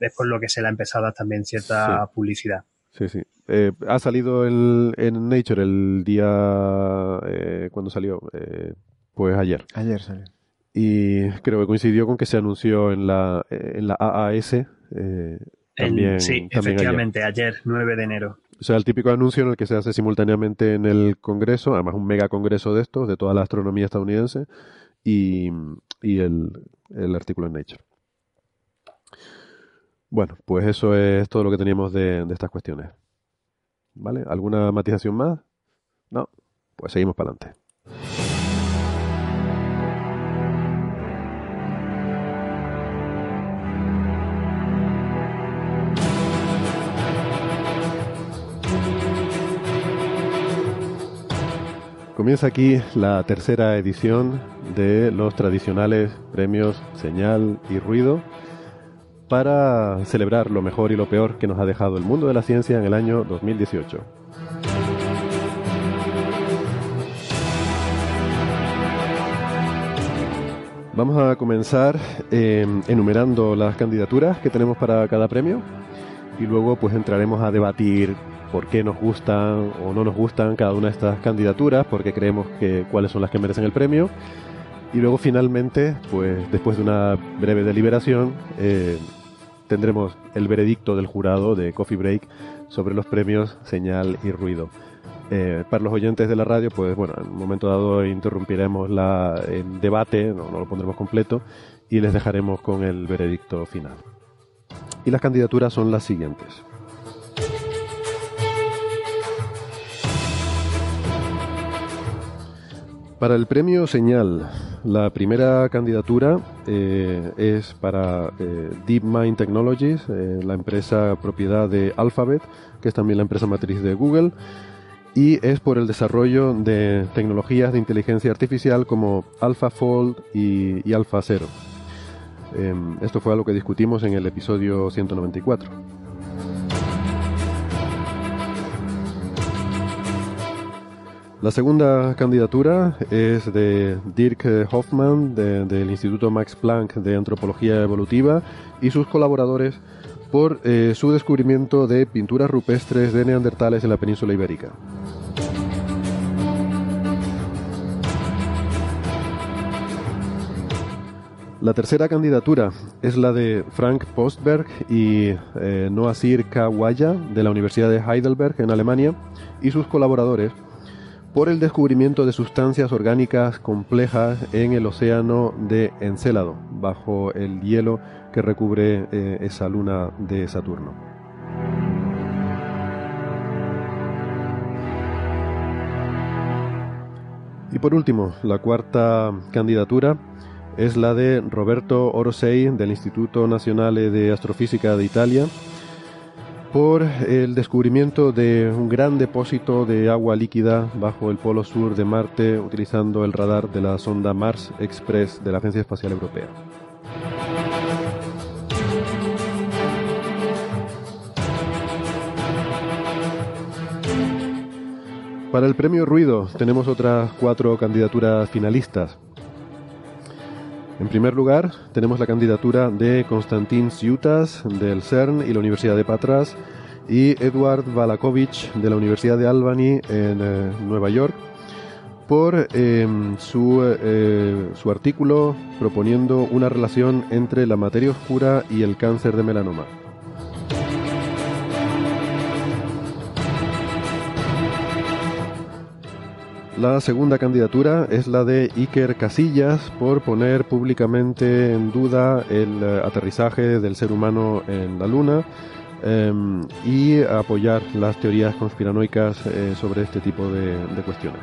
es por lo que se le ha empezado también cierta Sí. publicidad. Sí, sí. Eh, ha salido el- en Nature el día eh, cuando salió, eh, pues ayer. Ayer salió. Y creo que coincidió con que se anunció en la, eh, en la AAS eh, también, sí, también ayer. efectivamente, ayer. 9 de enero. O sea, el típico anuncio en el que se hace simultáneamente en el Congreso, además un mega congreso de estos, de toda la astronomía estadounidense, y, y el, el artículo en Nature. Bueno, pues eso es todo lo que teníamos de, de estas cuestiones. ¿Vale? ¿Alguna matización más? No. Pues seguimos para adelante. Comienza aquí la tercera edición de los tradicionales premios Señal y Ruido para celebrar lo mejor y lo peor que nos ha dejado el mundo de la ciencia en el año 2018. Vamos a comenzar eh, enumerando las candidaturas que tenemos para cada premio y luego pues entraremos a debatir por qué nos gustan o no nos gustan cada una de estas candidaturas, porque creemos que cuáles son las que merecen el premio. Y luego finalmente, pues después de una breve deliberación, eh, tendremos el veredicto del jurado de Coffee Break sobre los premios Señal y Ruido. Eh, para los oyentes de la radio, pues bueno, en un momento dado interrumpiremos la, el debate, no, no lo pondremos completo, y les dejaremos con el veredicto final. Y las candidaturas son las siguientes. Para el premio Señal, la primera candidatura eh, es para eh, DeepMind Technologies, eh, la empresa propiedad de Alphabet, que es también la empresa matriz de Google, y es por el desarrollo de tecnologías de inteligencia artificial como AlphaFold y, y AlphaZero. Em, esto fue algo que discutimos en el episodio 194. La segunda candidatura es de Dirk Hoffman del Instituto Max Planck de Antropología Evolutiva y sus colaboradores por eh, su descubrimiento de pinturas rupestres de neandertales en la península ibérica. La tercera candidatura es la de Frank Postberg y eh, Noasir Kawaya de la Universidad de Heidelberg en Alemania y sus colaboradores por el descubrimiento de sustancias orgánicas complejas en el océano de Encélado, bajo el hielo que recubre eh, esa luna de Saturno. Y por último, la cuarta candidatura es la de Roberto Orosei del Instituto Nacional de Astrofísica de Italia, por el descubrimiento de un gran depósito de agua líquida bajo el polo sur de Marte utilizando el radar de la sonda Mars Express de la Agencia Espacial Europea. Para el premio Ruido tenemos otras cuatro candidaturas finalistas. En primer lugar, tenemos la candidatura de Konstantin Siutas del CERN y la Universidad de Patras y Edward Valakovich de la Universidad de Albany en eh, Nueva York por em, su, eh, su artículo proponiendo una relación entre la materia oscura y el cáncer de melanoma. La segunda candidatura es la de Iker Casillas por poner públicamente en duda el eh, aterrizaje del ser humano en la Luna em, y apoyar las teorías conspiranoicas eh, sobre este tipo de, cuestiones.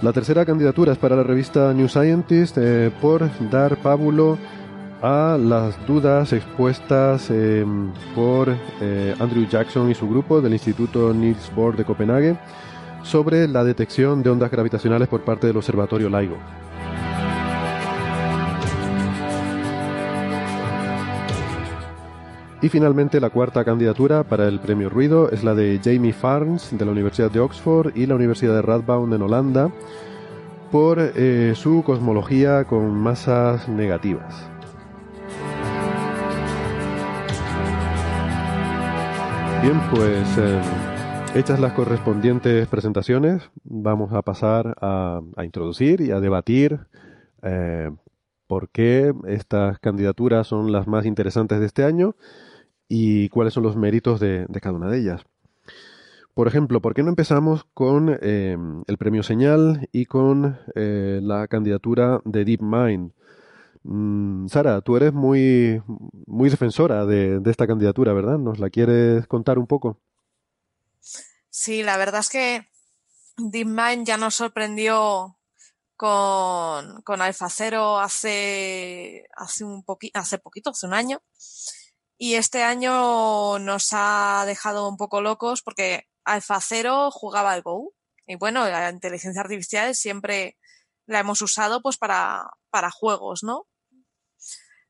La tercera candidatura es para la revista New Scientist eh, por dar pábulo a las dudas expuestas em, por eh, Andrew Jackson y su grupo del Instituto Niels Bohr de Copenhague sobre la detección de ondas gravitacionales por parte del Observatorio LIGO. Y finalmente la cuarta candidatura para el premio Ruido es la de Jamie Farns de la Universidad de Oxford y la Universidad de Radboud en Holanda por eh, su cosmología con masas negativas. Bien, pues eh, hechas las correspondientes presentaciones, vamos a pasar a, introducir y a debatir eh, por qué estas candidaturas son las más interesantes de este año y cuáles son los méritos de, cada una de ellas. Por ejemplo, ¿por qué no empezamos con eh, el premio Señal y con la candidatura de DeepMind? Mm, Sara, tú eres muy, muy defensora de, esta candidatura, ¿verdad? ¿Nos la quieres contar un poco? Sí, la verdad es que DeepMind ya nos sorprendió con, con Alpha Zero hace, hace, un hace poquito, hace un año. Y este año nos ha dejado un poco locos porque Alfa Cero jugaba al Go. Y bueno, la inteligencia artificial siempre la hemos usado pues para, para juegos, ¿no?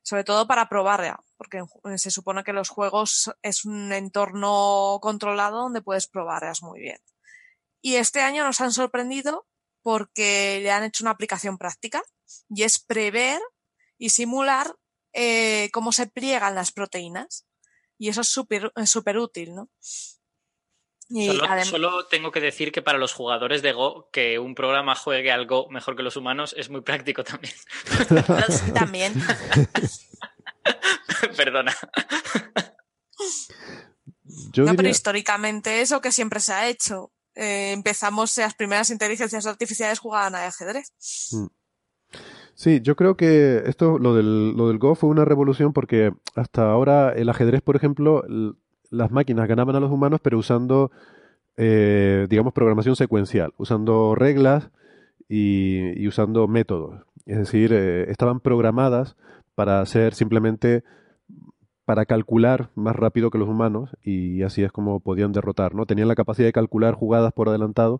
Sobre todo para probarla, porque se supone que los juegos es un entorno controlado donde puedes probarlas muy bien. Y este año nos han sorprendido porque le han hecho una aplicación práctica y es prever y simular eh, cómo se pliegan las proteínas. Y eso es súper útil, ¿no? Solo, tengo que decir que para los jugadores de Go, que un programa juegue al Go mejor que los humanos es muy práctico también. también. Perdona. no, pero históricamente eso que siempre se ha hecho. Eh, empezamos, las primeras inteligencias artificiales jugaban al ajedrez. Mm. Sí, yo creo que esto, lo del, lo del Go fue una revolución porque hasta ahora el ajedrez, por ejemplo, las máquinas ganaban a los humanos, pero usando, eh, digamos, programación secuencial, usando reglas y, usando métodos. Es decir, eh, estaban programadas para hacer simplemente para calcular más rápido que los humanos y así es como podían derrotar, ¿no? Tenían la capacidad de calcular jugadas por adelantado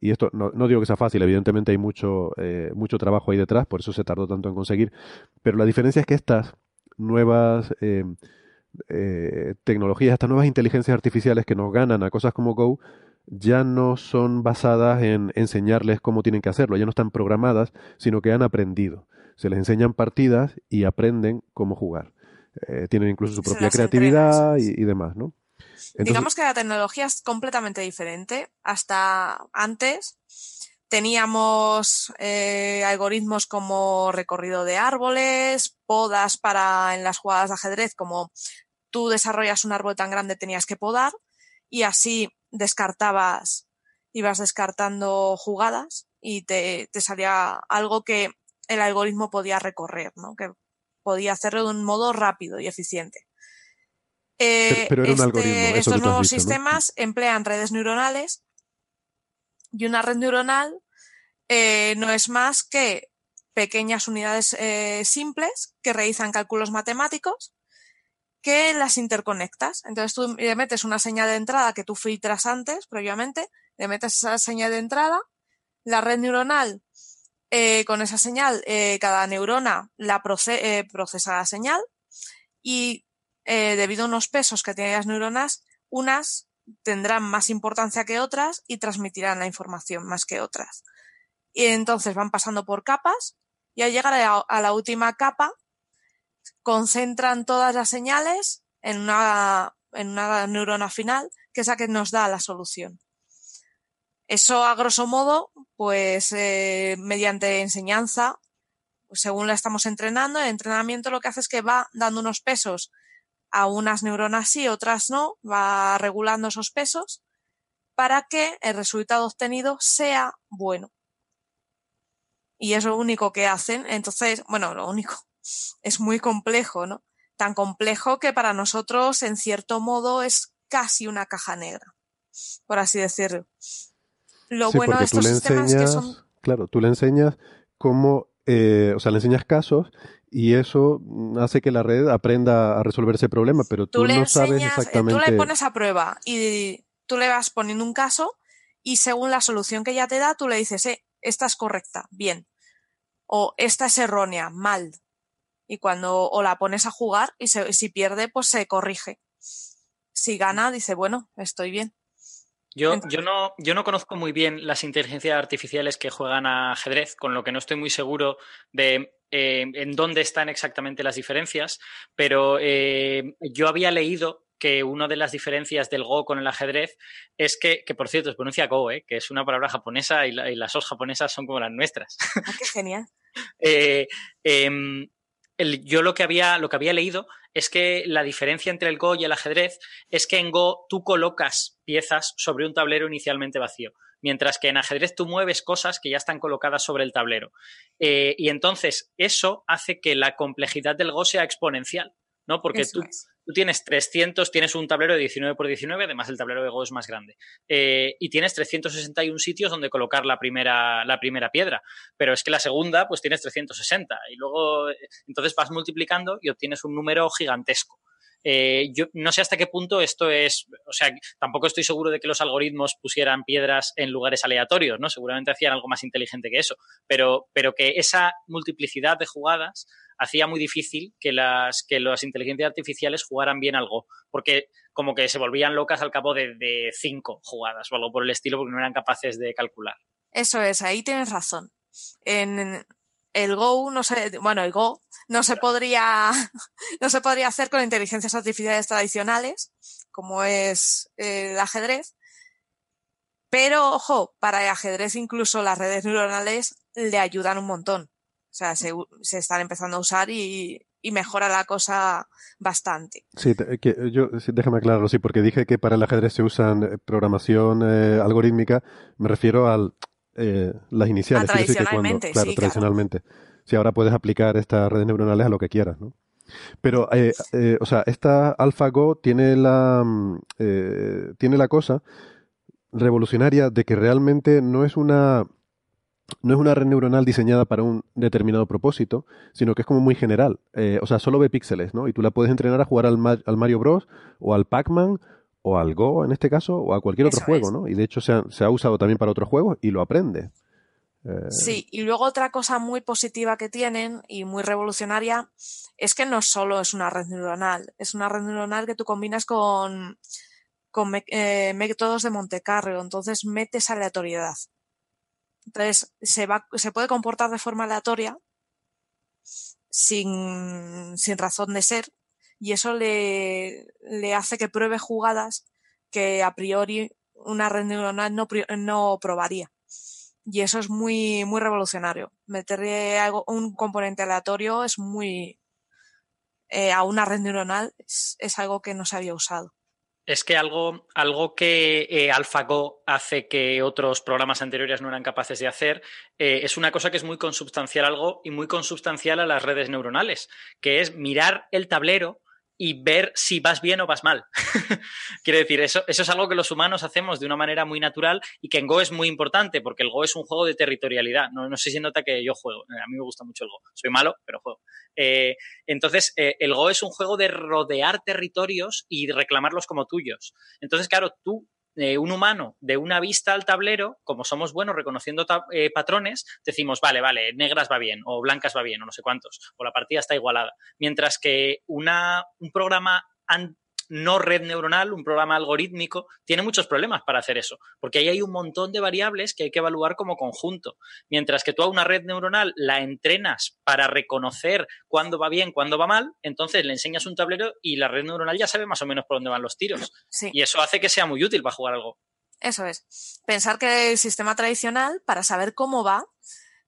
y esto no, digo que sea fácil, evidentemente hay mucho, eh, mucho trabajo ahí detrás, por eso se tardó tanto en conseguir, pero la diferencia es que estas nuevas tecnologías, estas nuevas inteligencias artificiales que nos ganan a cosas como Go, ya no son basadas en enseñarles cómo tienen que hacerlo, ya no están programadas, sino que han aprendido. Se les enseñan partidas y aprenden cómo jugar. Eh, tienen incluso su propia creatividad y, demás, ¿no? Digamos que la tecnología es completamente diferente. Hasta antes Teníamos eh, algoritmos como recorrido de árboles, podas para en las jugadas de ajedrez, como tú desarrollas un árbol tan grande tenías que podar y así descartabas, ibas descartando jugadas y te, te salía algo que el algoritmo podía recorrer, ¿no? que podía hacerlo de un modo rápido y eficiente. pero, era un este, algoritmo, estos nuevos sistemas emplean redes neuronales y una red neuronal eh, no es más que pequeñas unidades eh, simples que realizan cálculos matemáticos las interconectas. Entonces tú le metes una señal de entrada que tú filtras antes, previamente, le metes esa señal de entrada, la red neuronal eh, con esa señal, cada neurona la procesa la señal y debido a unos pesos que tienen las neuronas, unas tendrán más importancia que otras y transmitirán la información más que otras. Y entonces van pasando por capas y al llegar a la, última capa concentran todas las señales en una, en una neurona final que es la que nos da la solución. Eso, a grosso modo, pues eh, mediante enseñanza, pues, según la estamos entrenando, el entrenamiento lo que hace es que va dando unos pesos a unas neuronas sí, otras no, va regulando esos pesos para que el resultado obtenido sea bueno. Y es lo único que hacen. Entonces, bueno, lo único. Es muy complejo, ¿no? Tan complejo que para nosotros, en cierto modo, es casi una caja negra, por así decirlo. Lo bueno de estos sistemas es que son. Claro, tú le enseñas cómo, eh, o sea, le enseñas casos y eso hace que la red aprenda a resolver ese problema, pero tú, no sabes exactamente. Tú le pones a prueba y tú le vas poniendo un caso y según la solución que ya te da, tú le dices, eh, esta es correcta, bien. O esta es errónea, mal. Y cuando o la pones a jugar y si pierde, pues se corrige. Si gana, dice, bueno, estoy bien. Yo, yo, no, yo no conozco muy bien las inteligencias artificiales que juegan a ajedrez, con lo que no estoy muy seguro de eh, en dónde están exactamente las diferencias, pero eh, yo había leído que una de las diferencias del Go con el ajedrez es que, que por cierto, se pronuncia Go, ¿eh? que es una palabra japonesa y, las os japonesas son como las nuestras. Ah, qué genial. Yo lo que, había, lo que había leído es que la diferencia entre el Go y el ajedrez es que en Go tú colocas piezas sobre un tablero inicialmente vacío mientras que en ajedrez tú mueves cosas que ya están colocadas sobre el tablero. Eh, y entonces eso hace que la complejidad del Go sea exponencial, ¿no? Porque tú, tú, tienes 300, tienes un tablero de 19 por 19, además el tablero de Go es más grande, eh, y tienes 361 sitios donde colocar la primera, la primera piedra, pero es que la segunda pues tienes 360 y luego entonces vas multiplicando y obtienes un número gigantesco. Eh, yo no sé hasta qué punto esto es, o sea, tampoco estoy seguro de que los algoritmos pusieran piedras en lugares aleatorios, ¿no? Seguramente hacían algo más inteligente que eso, pero, pero que esa multiplicidad de jugadas hacía muy difícil que las, que las inteligencias artificiales jugaran bien algo, porque como que se volvían locas al cabo de, de cinco jugadas o algo por el estilo, porque no eran capaces de calcular. Eso es, ahí tienes razón. En el Go no se, bueno, el Go no se podría, no se podría hacer con inteligencias artificiales tradicionales, como es el ajedrez. Pero, ojo, para el ajedrez incluso las redes neuronales le ayudan un montón. O sea, se, están empezando a usar y, mejora la cosa bastante. Sí, yo, déjame aclararlo, sí, porque dije que para el ajedrez se usan programación eh, algorítmica, me refiero al eh, las iniciales. Ah, tradicionalmente, claro, sí, tradicionalmente. Si ahora puedes aplicar estas redes neuronales a lo que quieras, ¿no? Pero, eh, eh, o sea, esta AlphaGo tiene la, mm, tiene la cosa revolucionaria de que realmente no es una no es una red neuronal diseñada para un determinado propósito, sino que es como muy general. Eh, o sea, solo ve píxeles, ¿no? Y tú la puedes entrenar a jugar al, al Mario Bros. o al Pac-Man o al Go en este caso, o a cualquier otro Eso juego, es. ¿no? Y de hecho se ha, se ha usado también para otros juegos y lo aprende. Eh, Sí, y luego otra cosa muy positiva que tienen y muy revolucionaria es que no solo es una red neuronal, es una red neuronal que tú combinas con, con eh, métodos de Monte Carlo, entonces metes aleatoriedad. Entonces se, va, se puede comportar de forma aleatoria sin, sin razón de ser y eso le, hace que pruebe jugadas que a priori una red neuronal no, no probaría. Y eso es muy, muy revolucionario. Meterle algo, un componente aleatorio es muy, eh, a una red neuronal es, algo que no se había usado. Es que algo, algo que eh, AlphaGo hace que otros programas anteriores no eran capaces de hacer eh, es una cosa que es muy consubstancial algo y muy consubstancial a las redes neuronales, que es mirar el tablero y ver si vas bien o vas mal. Quiero decir, eso, eso es algo que los humanos hacemos de una manera muy natural y que en Go es muy importante, porque el Go es un juego de territorialidad. No, no sé si nota que yo juego. Eh, A mí me gusta mucho el Go. Soy malo, pero juego. Eh, entonces, eh, el Go es un juego de rodear territorios y reclamarlos como tuyos. Entonces, claro, tú, eh, un humano, de una vista al tablero, como somos buenos reconociendo eh, patrones, decimos, vale, vale, negras va bien, o blancas va bien, o no sé cuántos, o la partida está igualada. Mientras que una, un programa no red neuronal, un programa algorítmico, tiene muchos problemas para hacer eso, porque ahí hay un montón de variables que hay que evaluar como conjunto. Mientras que tú a una red neuronal la entrenas para reconocer cuándo va bien, cuándo va mal, entonces le enseñas un tablero y la red neuronal ya sabe más o menos por dónde van los tiros. Sí. Y eso hace que sea muy útil para jugar algo. Eso es. Pensar que el sistema tradicional, para saber cómo va,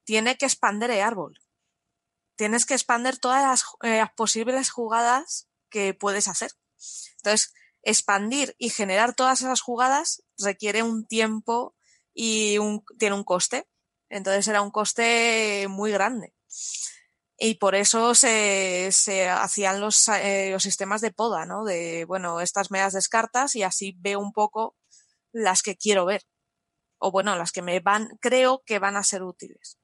tiene que expander el árbol. Tienes que expander todas las eh, las posibles jugadas que puedes hacer. Entonces, expandir y generar todas esas jugadas requiere un tiempo y un, tiene un coste. Entonces era un coste muy grande. Y por eso se, hacían los, eh, los sistemas de poda, ¿no? De, bueno, estas me las descartas y así veo un poco las que quiero ver. O bueno, las que me van, creo que van a ser útiles.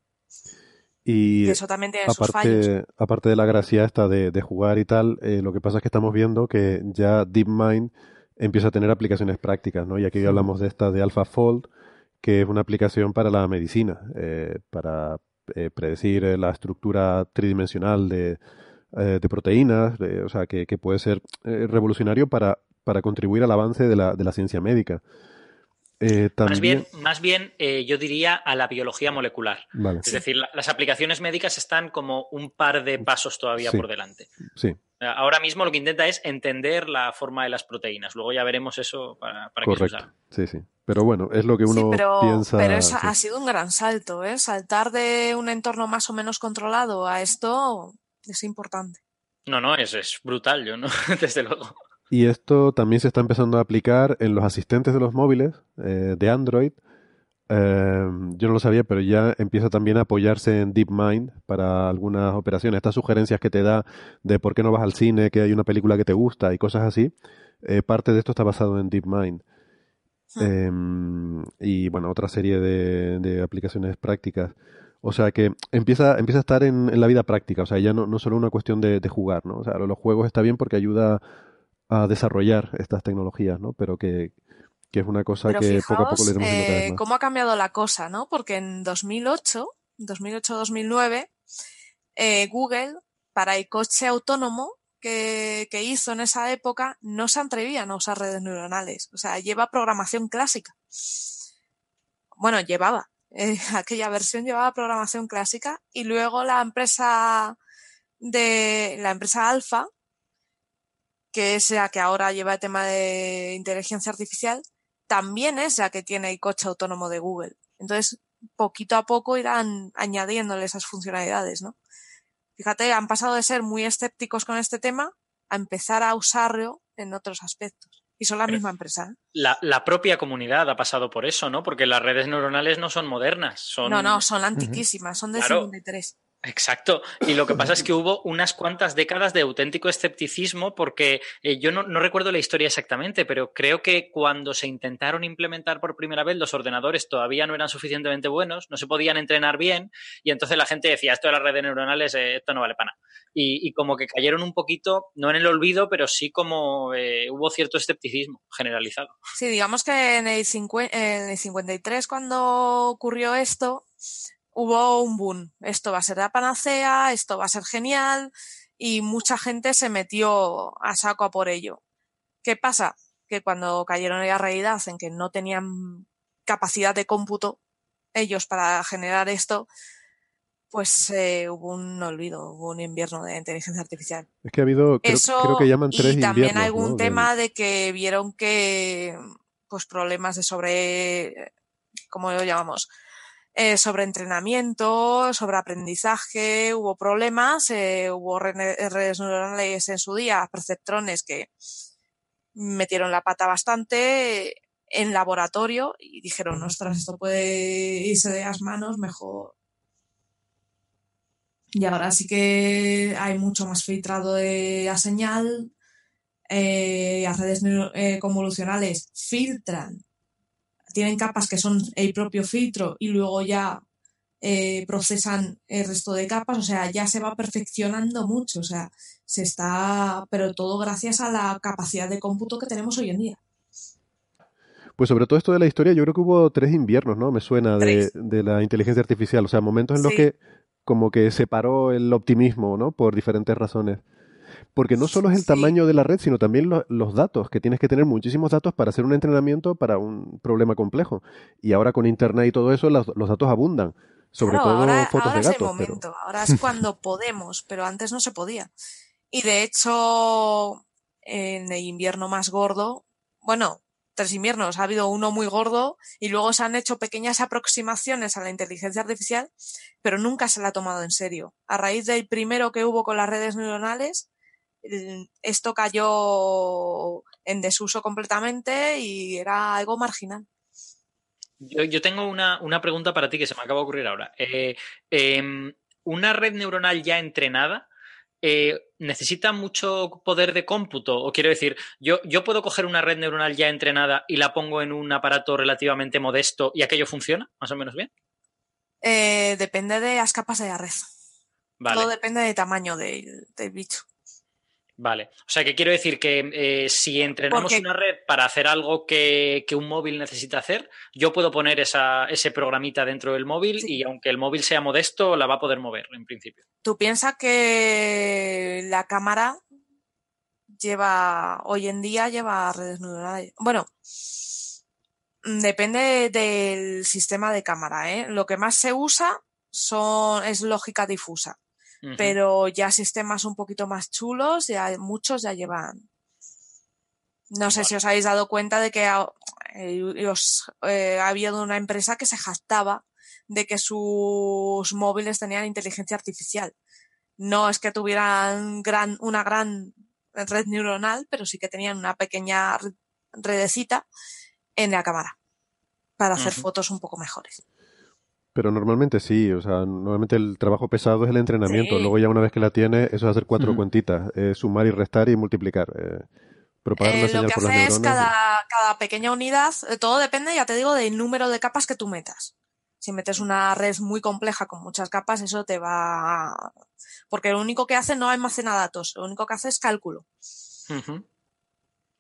Y Que eso también tiene sus aparte, fallos. aparte de la gracia esta de, de jugar y tal, eh, lo que pasa es que estamos viendo que ya DeepMind empieza a tener aplicaciones prácticas, ¿no? Y aquí hablamos de esta de AlphaFold, que es una aplicación para la medicina, eh, para eh, predecir la estructura tridimensional de, de proteínas, de- o sea, que, que puede ser revolucionario para, para contribuir al avance de la, de la ciencia médica. Eh, Más bien, más bien eh, yo diría a la biología molecular. Vale. Es decir, la- las aplicaciones médicas están como un par de pasos todavía Sí. por delante. sí, Ahora mismo lo que intenta es entender la forma de las proteínas. Luego ya veremos eso para, para qué se correcto. usa. Sí, sí. Pero bueno, es lo que Sí, uno pero, piensa. pero es- sí. ha sido un gran salto, ¿eh? Saltar de un entorno más o menos controlado a esto es importante. No, no, es, es brutal, yo no, desde luego. Y esto también se está empezando a aplicar en los asistentes de los móviles eh, de Android. Eh, yo no lo sabía, pero ya empieza también a apoyarse en DeepMind para algunas operaciones. Estas sugerencias que te da de por qué no vas al cine, que hay una película que te gusta y cosas así. eh, parte de esto está basado en DeepMind. Eh, y bueno, otra serie de, de aplicaciones prácticas. O sea que empieza, empieza a estar en, en la vida práctica. O sea, ya no, no solo una cuestión de, de jugar, ¿no? O sea, los juegos está bien porque ayuda a desarrollar estas tecnologías, ¿no? Pero que, que es una cosa que poco a poco le vez eh, cómo ha cambiado la cosa, ¿no? Porque en 2008, 2008-2009, eh, Google, para el coche autónomo que, que hizo en esa época, no se atrevían a usar redes neuronales. O sea, lleva programación clásica. Bueno, llevaba. eh, aquella versión llevaba programación clásica y luego la empresa de la empresa Alpha, que es la que ahora lleva el tema de inteligencia artificial, también es la que tiene el coche autónomo de Google. Entonces, poquito a poco irán añadiéndole esas funcionalidades, ¿no? Fíjate, han pasado de ser muy escépticos con este tema a empezar a usarlo en otros aspectos. Y son la misma empresa. ¿eh? La, la propia comunidad ha pasado por eso, ¿no? Porque las redes neuronales no son modernas. Son... No, no, son antiquísimas, son de Claro. 53. Exacto. Y lo que pasa es que hubo unas cuantas décadas de auténtico escepticismo porque eh, yo no, recuerdo la historia exactamente, pero creo que cuando se intentaron implementar por primera vez los ordenadores todavía no eran suficientemente buenos, no se podían entrenar bien y entonces la gente decía, esto de las redes neuronales, eh, esto no vale para nada. Y, como que cayeron un poquito, no en el olvido, pero sí como eh, hubo cierto escepticismo generalizado. Sí, digamos que en el, en el 53, cuando ocurrió esto, hubo un boom. Esto va a ser la panacea, esto va a ser genial, y mucha gente se metió a saco a por ello. ¿Qué pasa? Que cuando cayeron en la realidad en que no tenían capacidad de cómputo ellos para generar esto, pues eh, hubo un olvido, hubo un invierno de inteligencia artificial. Es que ha habido, creo, Eso creo que llaman tres y también algún ¿no? De- tema de que vieron que pues problemas de sobre ¿cómo lo llamamos? Eh, sobre entrenamiento, sobre aprendizaje, hubo problemas, eh, hubo redes neuronales en su día, perceptrones que metieron la pata bastante en laboratorio y dijeron, ostras, esto puede irse de las manos, mejor. Y ahora sí que hay mucho más filtrado de la señal. eh, las redes eh, convolucionales filtran, tienen capas que son el propio filtro y luego ya eh, procesan el resto de capas, o sea, ya se va perfeccionando mucho, o sea, se está, pero todo gracias a la capacidad de cómputo que tenemos hoy en día. Pues sobre todo esto de la historia, yo creo que hubo tres inviernos, ¿no? Me suena de, de la inteligencia artificial, o sea, momentos en los que como que separó el optimismo, ¿no? Por diferentes razones. Porque no solo es el tamaño de la red, sino también lo- los datos, que tienes que tener muchísimos datos para hacer un entrenamiento para un problema complejo. Y ahora con Internet y todo eso, los, los datos abundan. Sobre Claro, todo ahora, fotos ahora de es el gatos. pero- momento, ahora es cuando podemos, pero antes no se podía. Y de hecho, en el invierno más gordo, bueno, tres inviernos, ha habido uno muy gordo y luego se han hecho pequeñas aproximaciones a la inteligencia artificial, pero nunca se la ha tomado en serio. A raíz del primero que hubo con las redes neuronales, esto cayó en desuso completamente y era algo marginal. Yo, yo tengo una, una pregunta para ti que se me acaba de ocurrir ahora. Eh, em, ¿Una red neuronal ya entrenada eh, necesita mucho poder de cómputo? O quiero decir, yo, yo puedo coger una red neuronal ya entrenada y la pongo en un aparato relativamente modesto y aquello funciona más o menos bien. Eh, depende de las capas de la red. Vale. Todo depende del tamaño del, del bicho. Vale. O sea, que quiero decir que eh, si entrenamos Porque- una red para hacer algo que, que un móvil necesita hacer, yo puedo poner esa, ese programita dentro del móvil y aunque el móvil sea modesto, la va a poder mover en principio. Tú piensas que la cámara lleva, hoy en día lleva redes neuronales. Bueno, mm, depende del sistema de cámara, ¿eh? Lo que más se usa son, es lógica difusa. Pero ya sistemas un poquito más chulos, ya muchos ya llevan. No sé si os habéis dado cuenta de que ha, eh, os, eh, ha habido una empresa que se jactaba de que sus móviles tenían inteligencia artificial. No es que tuvieran gran, una gran red neuronal, pero sí que tenían una pequeña red- redecita en la cámara para hacer fotos un poco mejores. Pero normalmente sí, o sea, normalmente el trabajo pesado es el entrenamiento. Sí. Luego ya una vez que la tienes, eso es hacer cuatro cuentitas, eh, sumar y restar y multiplicar. eh, propagar Eh, una lo señal que por las hace es cada, cada pequeña unidad, eh, todo depende, ya te digo, del número de capas que tú metas. Si metes una red muy compleja con muchas capas, eso te va... a- Porque lo único que hace no almacena datos, lo único que hace es cálculo.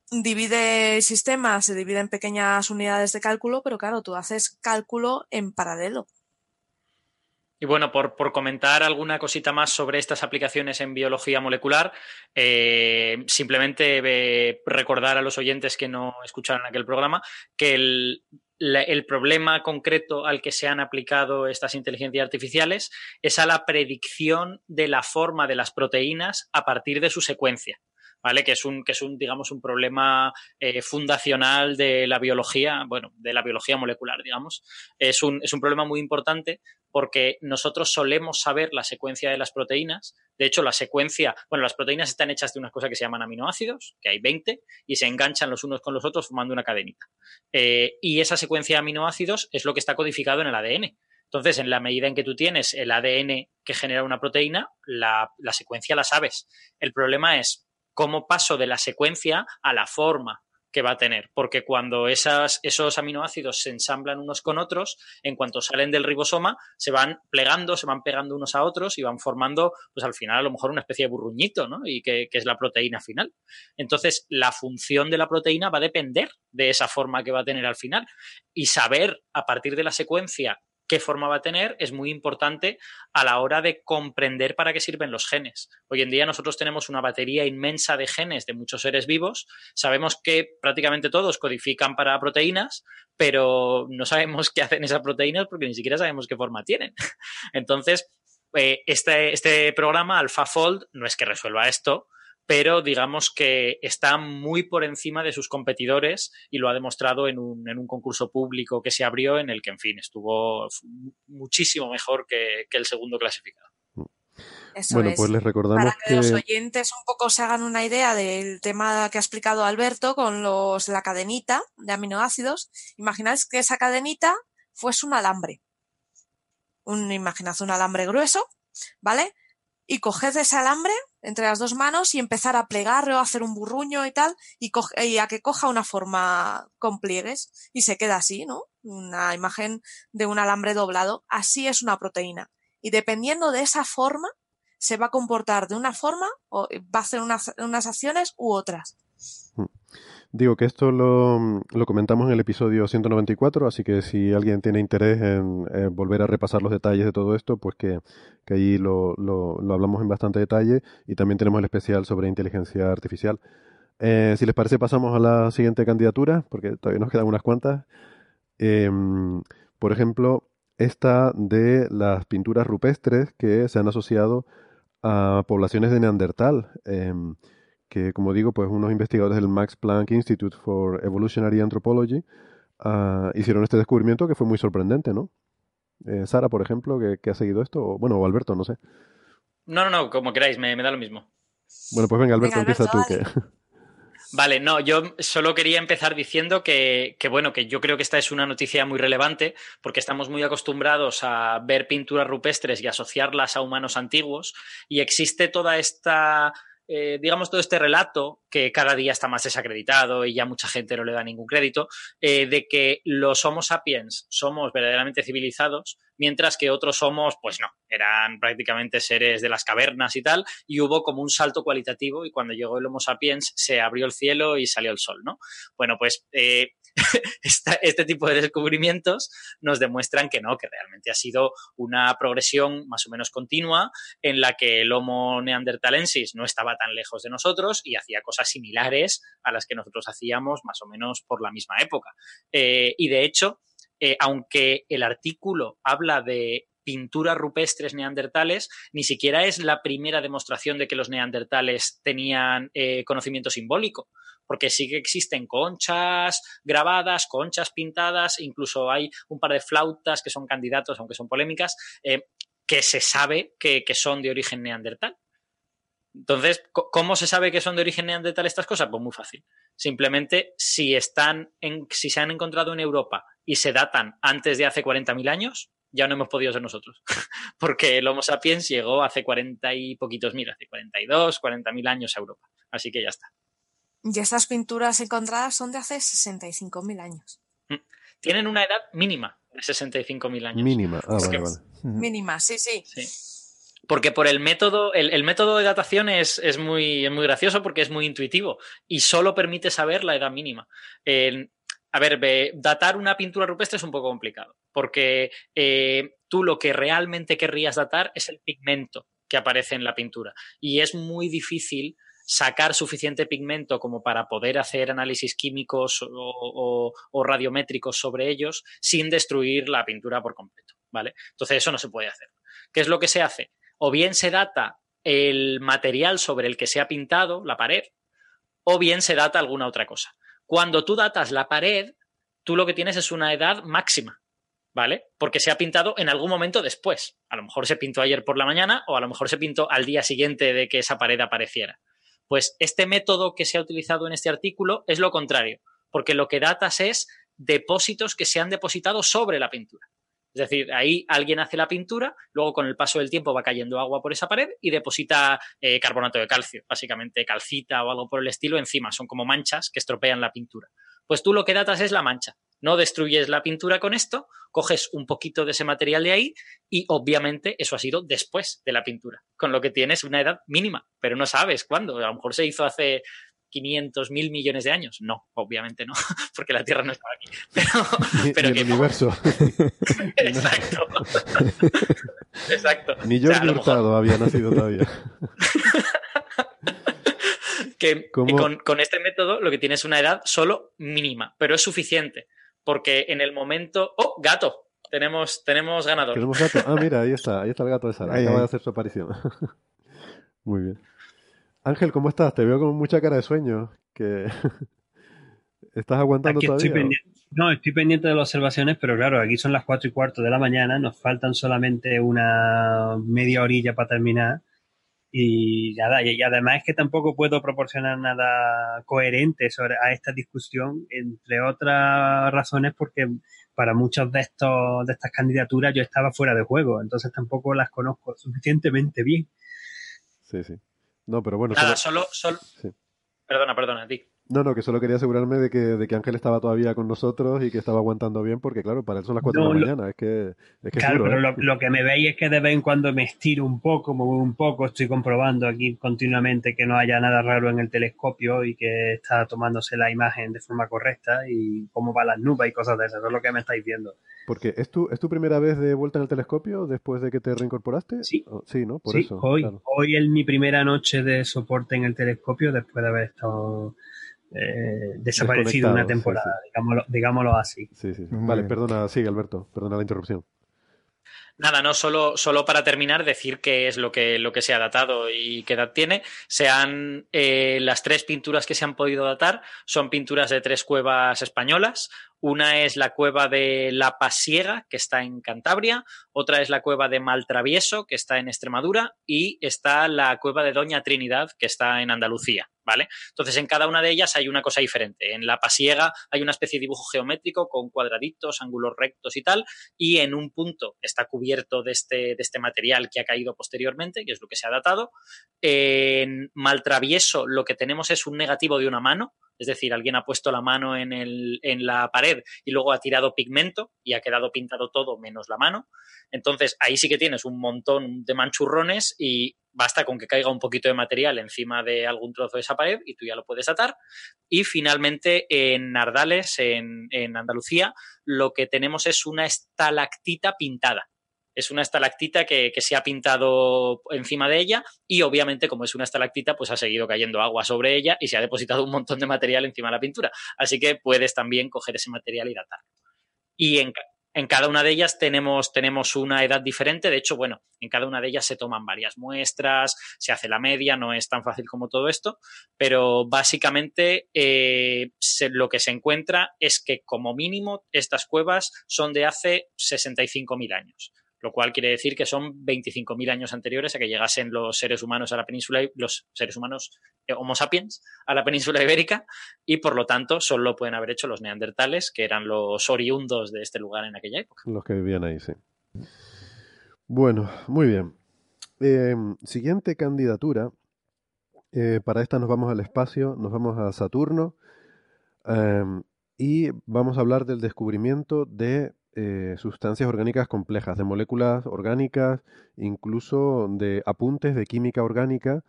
Divide el sistema, se divide en pequeñas unidades de cálculo, pero claro, tú haces cálculo en paralelo. Y bueno, por, comentar alguna cosita más sobre estas aplicaciones en biología molecular, eh, simplemente eh, recordar a los oyentes que no escucharon aquel programa que el, el problema concreto al que se han aplicado estas inteligencias artificiales es a la predicción de la forma de las proteínas a partir de su secuencia. ¿Vale? Que es un, que es un, digamos, un problema eh, fundacional de la biología, bueno, de la biología molecular, digamos. Es un, es un problema muy importante porque nosotros solemos saber la secuencia de las proteínas. De hecho, la secuencia, bueno, las proteínas están hechas de unas cosas que se llaman aminoácidos, que hay 20, y se enganchan los unos con los otros formando una cadenita. Eh, y esa secuencia de aminoácidos es lo que está codificado en el ADN. Entonces, en la medida en que tú tienes el ADN que genera una proteína, la, la secuencia la sabes. El problema es cómo paso de la secuencia a la forma que va a tener, porque cuando esos aminoácidos se ensamblan unos con otros, en cuanto salen del ribosoma, se van plegando, se van pegando unos a otros y van formando, pues al final a lo mejor una especie de burruñito, ¿no? Y que es la proteína final. Entonces, la función de la proteína va a depender de esa forma que va a tener al final. Y saber a partir de la secuencia qué forma va a tener es muy importante a la hora de comprender para qué sirven los genes. Hoy en día nosotros tenemos una batería inmensa de genes de muchos seres vivos. Sabemos que prácticamente todos codifican para proteínas, pero no sabemos qué hacen esas proteínas porque ni siquiera sabemos qué forma tienen. Entonces, eh, este, este programa AlphaFold no es que resuelva esto, pero digamos que está muy por encima de sus competidores y lo ha demostrado en un, en un concurso público que se abrió en el que, en fin, estuvo muchísimo mejor que, el segundo clasificado. bueno, pues les recordamos Para que, los oyentes un poco se hagan una idea del tema que ha explicado Alberto con los, la cadenita de aminoácidos. Imagináis que esa cadenita fuese un alambre. Un, imaginad un alambre grueso, ¿vale? Y coged ese alambre entre las dos manos y empezar a plegarlo, a hacer un burruño y tal, y, a que coja una forma con pliegues y se queda así, ¿no? Una imagen de un alambre doblado. Así es una proteína. Y dependiendo de esa forma, se va a comportar de una forma o va a hacer unas, acciones u otras. Mm. Digo que esto lo, comentamos en el episodio 194, así que si alguien tiene interés en volver a repasar los detalles de todo esto, pues que, que allí lo, hablamos en bastante detalle y también tenemos el especial sobre inteligencia artificial. Eh, si les parece, pasamos a la siguiente candidatura, porque todavía nos quedan unas cuantas. Em, por ejemplo, esta de las pinturas rupestres que se han asociado a poblaciones de Neandertal. Eh, que como digo, pues unos investigadores del Max Planck Institute for Evolutionary Anthropology uh, hicieron este descubrimiento que fue muy sorprendente, ¿no? Eh, Sara, por ejemplo, que, ha seguido esto, o, bueno, o Alberto, no sé. No, no, no, como queráis, me, da lo mismo. Bueno, pues venga, Alberto, empieza tú. Que... Vale, no, yo solo quería empezar diciendo que, que, bueno, que yo creo que esta es una noticia muy relevante porque estamos muy acostumbrados a ver pinturas rupestres y asociarlas a humanos antiguos y existe toda esta eh, digamos, todo este relato, que cada día está más desacreditado y ya mucha gente no le da ningún crédito, eh, de que los Homo sapiens somos verdaderamente civilizados, mientras que otros somos, pues no, eran prácticamente seres de las cavernas y tal, y hubo como un salto cualitativo y cuando llegó el Homo sapiens se abrió el cielo y salió el sol, ¿no? Bueno, pues eh, este tipo de descubrimientos nos demuestran que no, que realmente ha sido una progresión más o menos continua en la que el Homo neandertalensis no estaba tan lejos de nosotros y hacía cosas similares a las que nosotros hacíamos más o menos por la misma época. Eh, y de hecho, eh, aunque el artículo habla de pinturas rupestres neandertales, ni siquiera es la primera demostración de que los neandertales tenían eh, conocimiento simbólico, porque sí que existen conchas grabadas, conchas pintadas, incluso hay un par de flautas que son candidatos, aunque son polémicas, eh, que se sabe que, son de origen neandertal. Entonces, ¿cómo se sabe que son de origen neandertal estas cosas? Pues muy fácil. Simplemente, si están en, si se han encontrado en Europa y se datan antes de hace 40.000 años, ya no hemos podido ser nosotros, porque el Homo sapiens llegó hace cuarenta y poquitos mil, hace 42, 40 mil años a Europa. Así que ya está. Y estas pinturas encontradas son de hace 65 mil años. Mm. Tienen una edad mínima de 65 mil años. Mínima, ah, vale, Mínima, sí, sí. Porque por el método, el, método de datación es, es, muy, muy gracioso porque es muy intuitivo y solo permite saber la edad mínima. a ver, datar una pintura rupestre es un poco complicado, porque eh, tú lo que realmente querrías datar es el pigmento que aparece en la pintura. Y es muy difícil sacar suficiente pigmento como para poder hacer análisis químicos o, radiométricos sobre ellos sin destruir la pintura por completo, ¿vale? Entonces eso no se puede hacer. ¿Qué es lo que se hace? O bien se data el material sobre el que se ha pintado, la pared, o bien se data alguna otra cosa. Cuando tú datas la pared, tú lo que tienes es una edad máxima, ¿vale? Porque se ha pintado en algún momento después. A lo mejor se pintó ayer por la mañana o a lo mejor se pintó al día siguiente de que esa pared apareciera. Pues este método que se ha utilizado en este artículo es lo contrario, porque lo que datas es depósitos que se han depositado sobre la pintura. Es decir, ahí alguien hace la pintura, luego con el paso del tiempo va cayendo agua por esa pared y deposita eh, carbonato de calcio, básicamente calcita o algo por el estilo encima. Son como manchas que estropean la pintura. Pues tú lo que datas es la mancha. No destruyes la pintura con esto, coges un poquito de ese material de ahí y obviamente eso ha sido después de la pintura, con lo que tienes una edad mínima, pero no sabes cuándo. A lo mejor se hizo hace 500 mil millones de años. No, obviamente no, porque la Tierra no estaba aquí. Pero, pero el universo. Exacto. Exacto. Ni yo Hurtado había nacido todavía. que con, con, este método lo que tienes es una edad solo mínima, pero es suficiente porque en el momento. ¡Oh, gato! Tenemos, tenemos ganador. ¿Tenemos gato? Ah, mira, ahí está, ahí está el gato de Sara. Acaba de hacer su aparición. Muy bien. Ángel, ¿cómo estás? Te veo con mucha cara de sueño. Que ¿Estás aguantando todavía? no, estoy pendiente de las observaciones, pero claro, aquí son las cuatro y cuarto de la mañana, nos faltan solamente una media orilla para terminar. Y nada, y además es que tampoco puedo proporcionar nada coherente sobre a esta discusión, entre otras razones porque para muchas de estos de estas candidaturas yo estaba fuera de juego, entonces tampoco las conozco suficientemente bien. Sí, sí. No, pero bueno. Nada, solo, solo... Perdona, perdona, Dick. No, no, que solo quería asegurarme de que, de que Ángel estaba todavía con nosotros y que estaba aguantando bien, porque claro, para él son las 4 de la mañana. Es que, es que claro, pero ¿eh? lo, que me veis es que de vez en cuando me estiro un poco, muevo un poco, estoy comprobando aquí continuamente que no haya nada raro en el telescopio y que está tomándose la imagen de forma correcta y cómo van las nubes y cosas de esas. Eso es lo que me estáis viendo. Porque ¿es tu, ¿es tu primera vez de vuelta en el telescopio después de que te reincorporaste? Sí. sí, ¿no? Por sí, eso. Hoy, hoy es mi primera noche de soporte en el telescopio después de haber estado eh, desaparecido una temporada, Digámoslo, así. Vale, perdona, sigue Alberto, perdona la interrupción. Nada, no, solo, solo para terminar, decir qué es lo que, lo que se ha datado y qué edad tiene. Sean eh, las tres pinturas que se han podido datar, son pinturas de tres cuevas españolas. Una es la cueva de La Pasiega, que está en Cantabria, otra es la cueva de Maltravieso, que está en Extremadura, y está la cueva de Doña Trinidad, que está en Andalucía. ¿Vale? Entonces, en cada una de ellas hay una cosa diferente. En la pasiega hay una especie de dibujo geométrico con cuadraditos, ángulos rectos y tal, y en un punto está cubierto de este, de este material que ha caído posteriormente, que es lo que se ha datado. En Maltravieso lo que tenemos es un negativo de una mano, es decir, alguien ha puesto la mano en, el, en la pared y luego ha tirado pigmento y ha quedado pintado todo menos la mano. Entonces ahí sí que tienes un montón de manchurrones y basta con que caiga un poquito de material encima de algún trozo de esa pared y tú ya lo puedes atar. Y finalmente en Nardales, en, en Andalucía, lo que tenemos es una estalactita pintada es una estalactita que, se ha pintado encima de ella y obviamente como es una estalactita pues ha seguido cayendo agua sobre ella y se ha depositado un montón de material encima de la pintura. Así que puedes también coger ese material y datarlo. Y en, cada una de ellas tenemos, una edad diferente. De hecho, bueno, en cada una de ellas se toman varias muestras, se hace la media, no es tan fácil como todo esto, pero básicamente eh, lo que se encuentra es que como mínimo estas cuevas son de hace 65.000 años lo cual quiere decir que son 25.000 años anteriores a que llegasen los seres humanos a la península, los seres humanos eh, Homo sapiens a la península ibérica y por lo tanto solo lo pueden haber hecho los neandertales, que eran los oriundos de este lugar en aquella época. Los que vivían ahí, sí. Bueno, muy bien. Em, siguiente candidatura. Eh, para esta nos vamos al espacio, nos vamos a Saturno em, y vamos a hablar del descubrimiento de eh, sustancias orgánicas complejas, de moléculas orgánicas, incluso de apuntes de química orgánica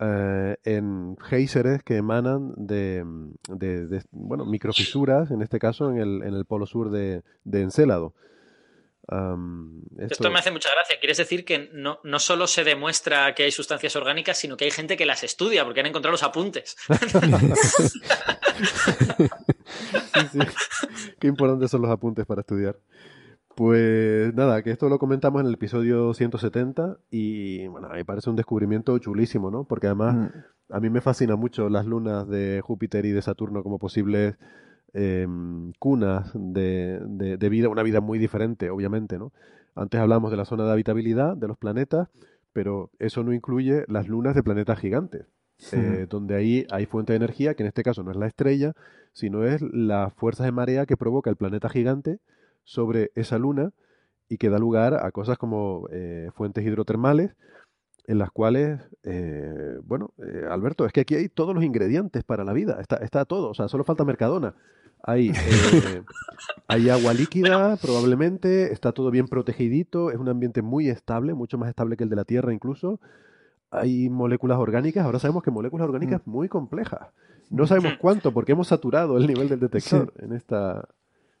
eh, en géiseres que emanan de, de, bueno, microfisuras, en este caso en el, en el polo sur de, de Encélado esto... me hace mucha gracia. Quieres decir que no, no, solo se demuestra que hay sustancias orgánicas, sino que hay gente que las estudia porque han encontrado los apuntes. Qué importantes son los apuntes para estudiar. Pues nada, que esto lo comentamos en el episodio 170 y bueno, me parece un descubrimiento chulísimo, ¿no? Porque además mm. a mí me fascina mucho las lunas de Júpiter y de Saturno como posibles Em, cunas de, de, vida, una vida muy diferente, obviamente, ¿no? Antes hablamos de la zona de habitabilidad de los planetas, pero eso no incluye las lunas de planetas gigantes, eh, donde ahí hay fuente de energía, que en este caso no es la estrella, sino es las fuerzas de marea que provoca el planeta gigante sobre esa luna y que da lugar a cosas como eh, fuentes hidrotermales, en las cuales, eh, bueno, Alberto, es que aquí hay todos los ingredientes para la vida, está, está todo, o sea, solo falta Mercadona. Hay, hay agua líquida, probablemente, está todo bien protegidito, es un ambiente muy estable, mucho más estable que el de la Tierra incluso. Hay moléculas orgánicas, ahora sabemos que moléculas orgánicas mm. muy complejas. No sabemos cuánto, porque hemos saturado el nivel del detector en esta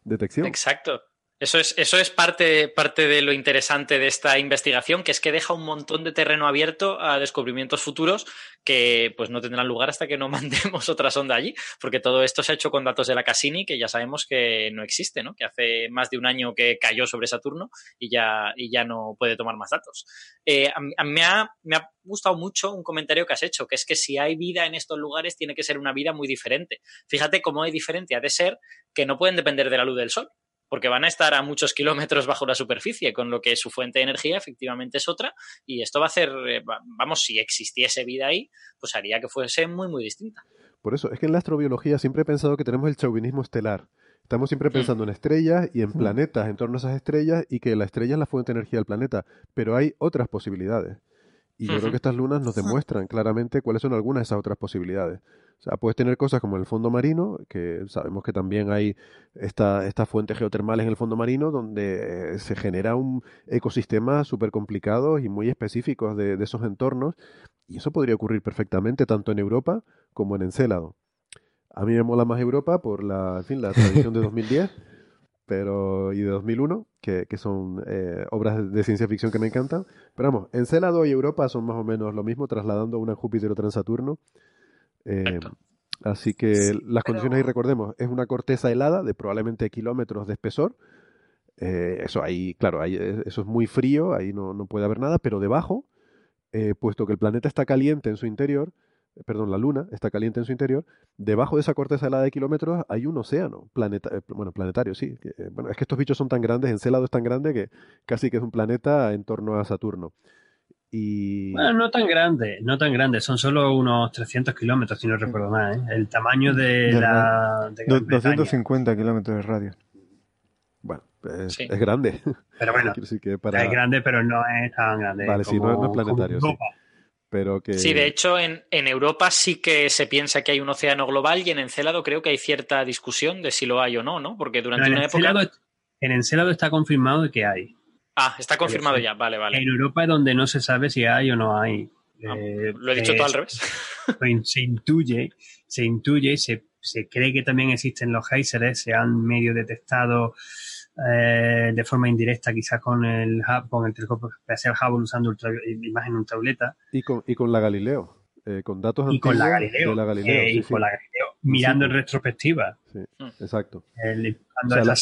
detección. Exacto. Eso es, eso es parte, parte de lo interesante de esta investigación, que es que deja un montón de terreno abierto a descubrimientos futuros que pues no tendrán lugar hasta que no mandemos otra sonda allí, porque todo esto se ha hecho con datos de la Cassini, que ya sabemos que no existe, ¿no? que hace más de un año que cayó sobre Saturno y ya, y ya no puede tomar más datos. Eh, a, me, ha, me ha gustado mucho un comentario que has hecho, que es que si hay vida en estos lugares tiene que ser una vida muy diferente. Fíjate cómo hay diferente, ha de ser que no pueden depender de la luz del sol porque van a estar a muchos kilómetros bajo la superficie, con lo que su fuente de energía efectivamente es otra, y esto va a hacer, eh, vamos, si existiese vida ahí, pues haría que fuese muy, muy distinta. Por eso, es que en la astrobiología siempre he pensado que tenemos el chauvinismo estelar. Estamos siempre mm. pensando en estrellas y en mm. planetas en torno a esas estrellas y que la estrella es la fuente de energía del planeta, pero hay otras posibilidades. Y yo creo que estas lunas nos demuestran claramente cuáles son algunas de esas otras posibilidades. O sea, puedes tener cosas como el fondo marino, que sabemos que también hay esta, estas fuentes geotermales en el fondo marino, donde eh, se genera un ecosistema súper complicado y muy específico de, esos entornos, y eso podría ocurrir perfectamente tanto en Europa como en Encélado. A mí me mola más Europa por la, fin, la tradición de 2010 pero, y de 2001, que, que son eh, obras de ciencia ficción que me encantan. Pero vamos, Encélado y Europa son más o menos lo mismo, trasladando una Júpiter o en Saturno. Eh, así que las condiciones ahí recordemos, es una corteza helada de probablemente kilómetros de espesor. Eh, eso ahí, claro, ahí, eh, eso es muy frío, ahí no, no puede haber nada, pero debajo, puesto que el planeta está caliente en su interior, perdón, la Luna está caliente en su interior, debajo de esa corteza helada de kilómetros hay un océano, planeta, bueno, planetario, sí. bueno, es que estos bichos son tan grandes, Encélado es tan grande que casi que es un planeta en torno a Saturno. Bueno, no tan grande, no tan grande, son solo unos 300 kilómetros, si no recuerdo mal. ¿eh? El tamaño de, la. 250 kilómetros de radio. Bueno, es, grande. Pero bueno, es grande, pero no es tan grande. Vale, sí, no, es planetario. Sí. Pero que... sí, de hecho, en, en, Europa sí que se piensa que hay un océano global y en Encélado creo que hay cierta discusión de si lo hay o no, ¿no? Porque durante una época. En Encélado está confirmado que hay. Ah, está confirmado ya, vale, vale. En Europa es donde no se sabe si hay o no hay. Ah, eh, lo he dicho todo al revés. Se intuye, se intuye, se, se cree que también existen los géiseres, se han medio detectado eh, de forma indirecta, quizás con el, con el telescopio espacial Hubble usando ultra, imagen ultravioleta. Y con, y con la Galileo. Eh, con datos y con la Galileo, la Galileo, y con la Galileo mirando en retrospectiva. Sí, mm. exacto. la,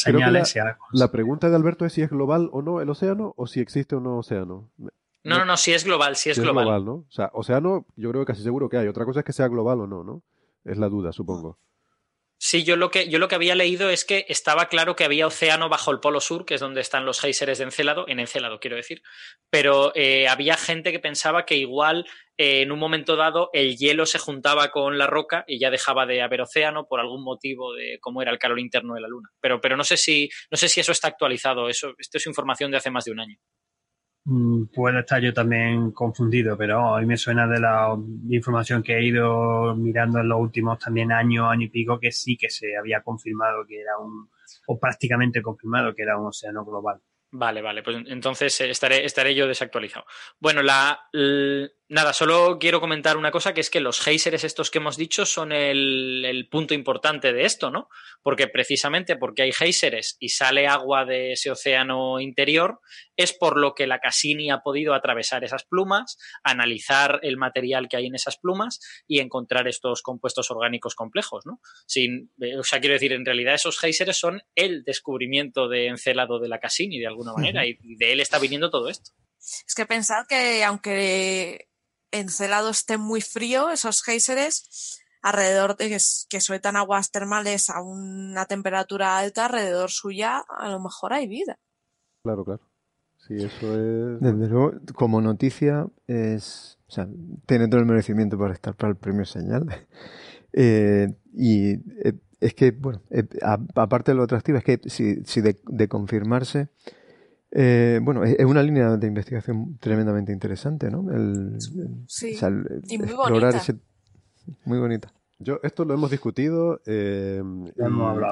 la, pregunta de Alberto es si es global o no el océano o si existe o no océano. No, no, no, si es global, si es, global. ¿no? O sea, océano yo creo que casi seguro que hay. Otra cosa es que sea global o no, ¿no? Es la duda, supongo. Sí, yo lo, que, yo lo que había leído es que estaba claro que había océano bajo el polo sur, que es donde están los géiseres de Encélado, en Encélado quiero decir, pero eh, había gente que pensaba que igual eh, en un momento dado el hielo se juntaba con la roca y ya dejaba de haber océano por algún motivo de cómo era el calor interno de la Luna. Pero, pero no, sé si, no sé si eso está actualizado, eso, esto es información de hace más de un año. Mm, puede estar yo también confundido, pero a mí me suena de la información que he ido mirando en los últimos también años, año y pico, que sí que se había confirmado que era un, o prácticamente confirmado que era un océano global. Vale, vale, pues entonces estaré, estaré yo desactualizado. Bueno, la, Nada, solo quiero comentar una cosa, que es que los geysers estos que hemos dicho son el, punto importante de esto, ¿no? Porque precisamente porque hay geysers y sale agua de ese océano interior, es por lo que la Cassini ha podido atravesar esas plumas, analizar el material que hay en esas plumas y encontrar estos compuestos orgánicos complejos, ¿no? Sin, eh, o sea, quiero decir, en realidad esos geysers son el descubrimiento de Encelado de la Cassini, de alguna manera, y de él está viniendo todo esto. Es que pensar que aunque Encelado esté muy frío, esos géiseres, alrededor de que, sueltan aguas termales a una temperatura alta, alrededor suya, a lo mejor hay vida. Claro, claro. Sí, eso es. Desde luego, como noticia, es. O sea, tiene todo el merecimiento para estar para el premio señal. Eh, y eh, es que, bueno, eh, aparte de lo atractivo, es que si, si de confirmarse, eh, bueno, es una línea de investigación tremendamente interesante, ¿no? sí, y muy bonita. Muy bonita. Yo, esto lo hemos discutido. Eh,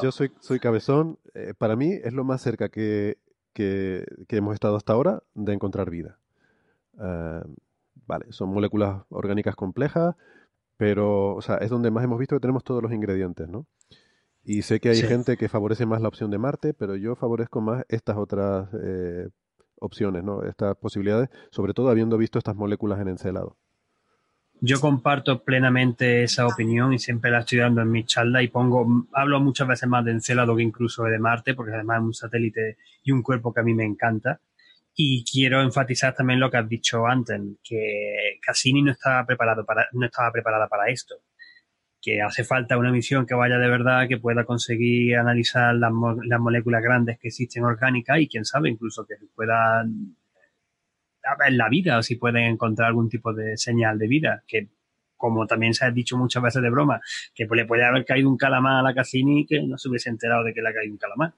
yo soy, soy cabezón. Eh, para mí es lo más cerca que, que, hemos estado hasta ahora de encontrar vida. vale, son moléculas orgánicas complejas, pero o sea, es donde más hemos visto que tenemos todos los ingredientes, ¿no? Y sé que hay gente que favorece más la opción de Marte, pero yo favorezco más estas otras eh, opciones, ¿no? Estas posibilidades, sobre todo habiendo visto estas moléculas en Encelado. Yo comparto plenamente esa opinión y siempre la estoy dando en mi charla y pongo, hablo muchas veces más de Encelado que incluso de Marte, porque además es un satélite y un cuerpo que a mí me encanta. Y quiero enfatizar también lo que has dicho antes, que Cassini no estaba preparado para, no estaba preparada para esto que hace falta una misión que vaya de verdad, que pueda conseguir analizar las, moléculas grandes que existen orgánicas y quién sabe incluso que puedan ver la vida o si pueden encontrar algún tipo de señal de vida, que como también se ha dicho muchas veces de broma, que le puede haber caído un calamar a la Cassini que no se hubiese enterado de que le ha caído un calamar.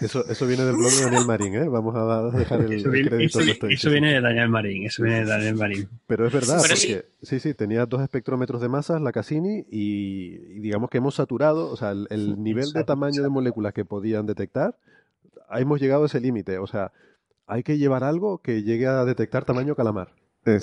Eso, eso viene del blog de Daniel Marín, ¿eh? Vamos a dejar el, eso viene, crédito. Eso, viene de Daniel Marín, eso viene de Daniel Marín. Pero es verdad, porque sí. sí, tenía dos espectrómetros de masas, la Cassini, y, digamos que hemos saturado, o sea, el, nivel de tamaño de moléculas que podían detectar, hemos llegado a ese límite. O sea, hay que llevar algo que llegue a detectar tamaño calamar. Eh,